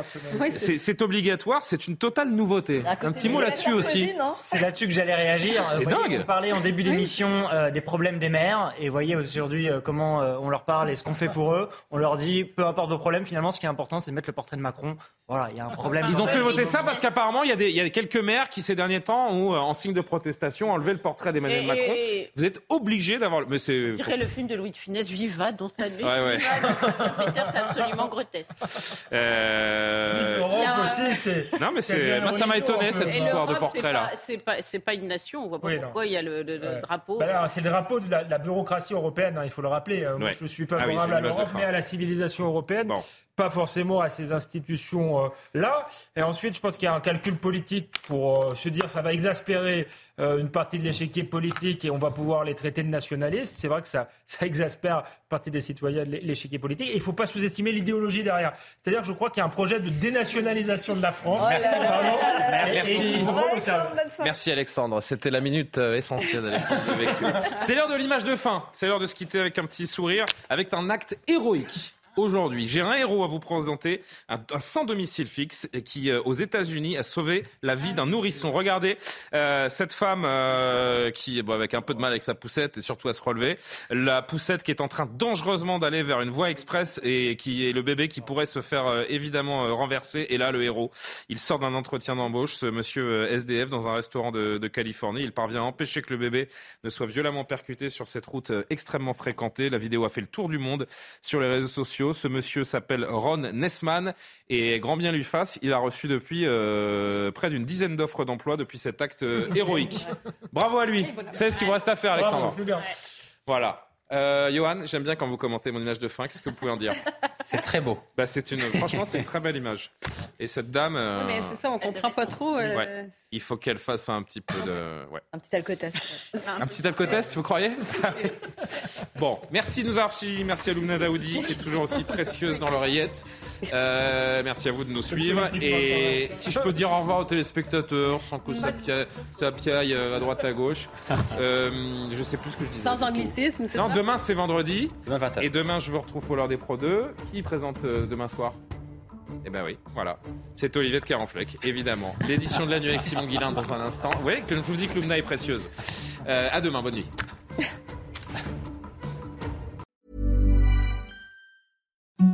c'est obligatoire, c'est une totale nouveauté. Un petit mot là-dessus aussi. C'est là-dessus que j'allais réagir. C'est dingue. On parlait en début d'émission euh, des problèmes des maires, et voyez aujourd'hui euh, comment euh, on leur parle et ce qu'on fait pour eux. On leur dit, peu importe vos problèmes, finalement, ce qui est important, c'est de mettre le portrait de Macron. Voilà, il y a un problème. Ils ont fait voter ça parce qu'apparemment, il y, a quelques maires qui, ces derniers temps, ont, en signe de protestation, enlevé le portrait d'Emmanuel Macron. Vous êtes obligé d'avoir. Mais c'est. Je dirais le film de Louis de Funès, Viva, Ouais, ouais. c'est absolument grotesque. Euh... L'Europe aussi, c'est. Non, mais c'est. Moi, ça m'a étonné cette histoire de portrait-là. C'est pas, c'est pas une nation. On voit pas pourquoi il y a le, drapeau. Bah c'est le drapeau de la, bureaucratie européenne. Hein, il faut le rappeler. Moi, je suis ah favorable à l'Europe, mais à la civilisation européenne pas forcément à ces institutions-là. Et ensuite, je pense qu'il y a un calcul politique pour euh, se dire ça va exaspérer euh, une partie de l'échiquier politique et on va pouvoir les traiter de nationalistes. C'est vrai que ça, ça exaspère une partie des citoyens de l'échiquier politique. Et il ne faut pas sous-estimer l'idéologie derrière. C'est-à-dire que je crois qu'il y a un projet de dénationalisation de la France. Oh Merci, Merci. Merci Alexandre. C'était la minute euh, essentielle d'Alexandre. C'est l'heure de l'image de fin. C'est l'heure de se quitter avec un petit sourire, avec un acte héroïque aujourd'hui. J'ai un héros à vous présenter, un, sans domicile fixe, qui aux États-Unis a sauvé la vie d'un nourrisson. Regardez cette femme qui, bon, avec un peu de mal avec sa poussette et surtout à se relever, la poussette qui est en train dangereusement d'aller vers une voie express et qui est le bébé qui pourrait se faire évidemment renverser. Et là, le héros, il sort d'un entretien d'embauche, ce monsieur SDF dans un restaurant de Californie. Il parvient à empêcher que le bébé ne soit violemment percuté sur cette route extrêmement fréquentée. La vidéo a fait le tour du monde sur les réseaux sociaux. Ce monsieur s'appelle Ron Nessman et grand bien lui fasse, il a reçu depuis euh, près d'une dizaine d'offres d'emploi depuis cet acte euh, héroïque. Bravo à lui. Savez ce qu'il vous reste à faire, Alexandre Voilà. Euh, Johan, j'aime bien quand vous commentez mon image de fin. Qu'est-ce que vous pouvez en dire C'est très beau. Bah, c'est une, franchement, c'est une très belle image. Et cette dame. Euh, mais c'est ça, on comprend pas trop. Euh, il faut qu'elle fasse un petit peu de. Ouais. Un petit alcotest. un petit alcotest, vous croyez Bon, merci de nous avoir suivis. Merci à Lumna Daoudi, qui est toujours aussi précieuse dans l'oreillette. Euh, merci à vous de nous suivre. Et si je peux dire au revoir aux téléspectateurs, sans que ça piaille, ça piaille à droite à gauche. Euh, je sais plus ce que je disais. Sans anglicisme, c'est Non, demain c'est vendredi. et demain je vous retrouve pour l'heure des Pro 2. Qui présente demain soir? Eh ben oui, voilà. C'est Olivier de Carenfleck, évidemment. L'édition de la nuit avec Simon Guillain dans un instant. Oui, que je vous dis que Lumna est précieuse. Euh, à demain, bonne nuit.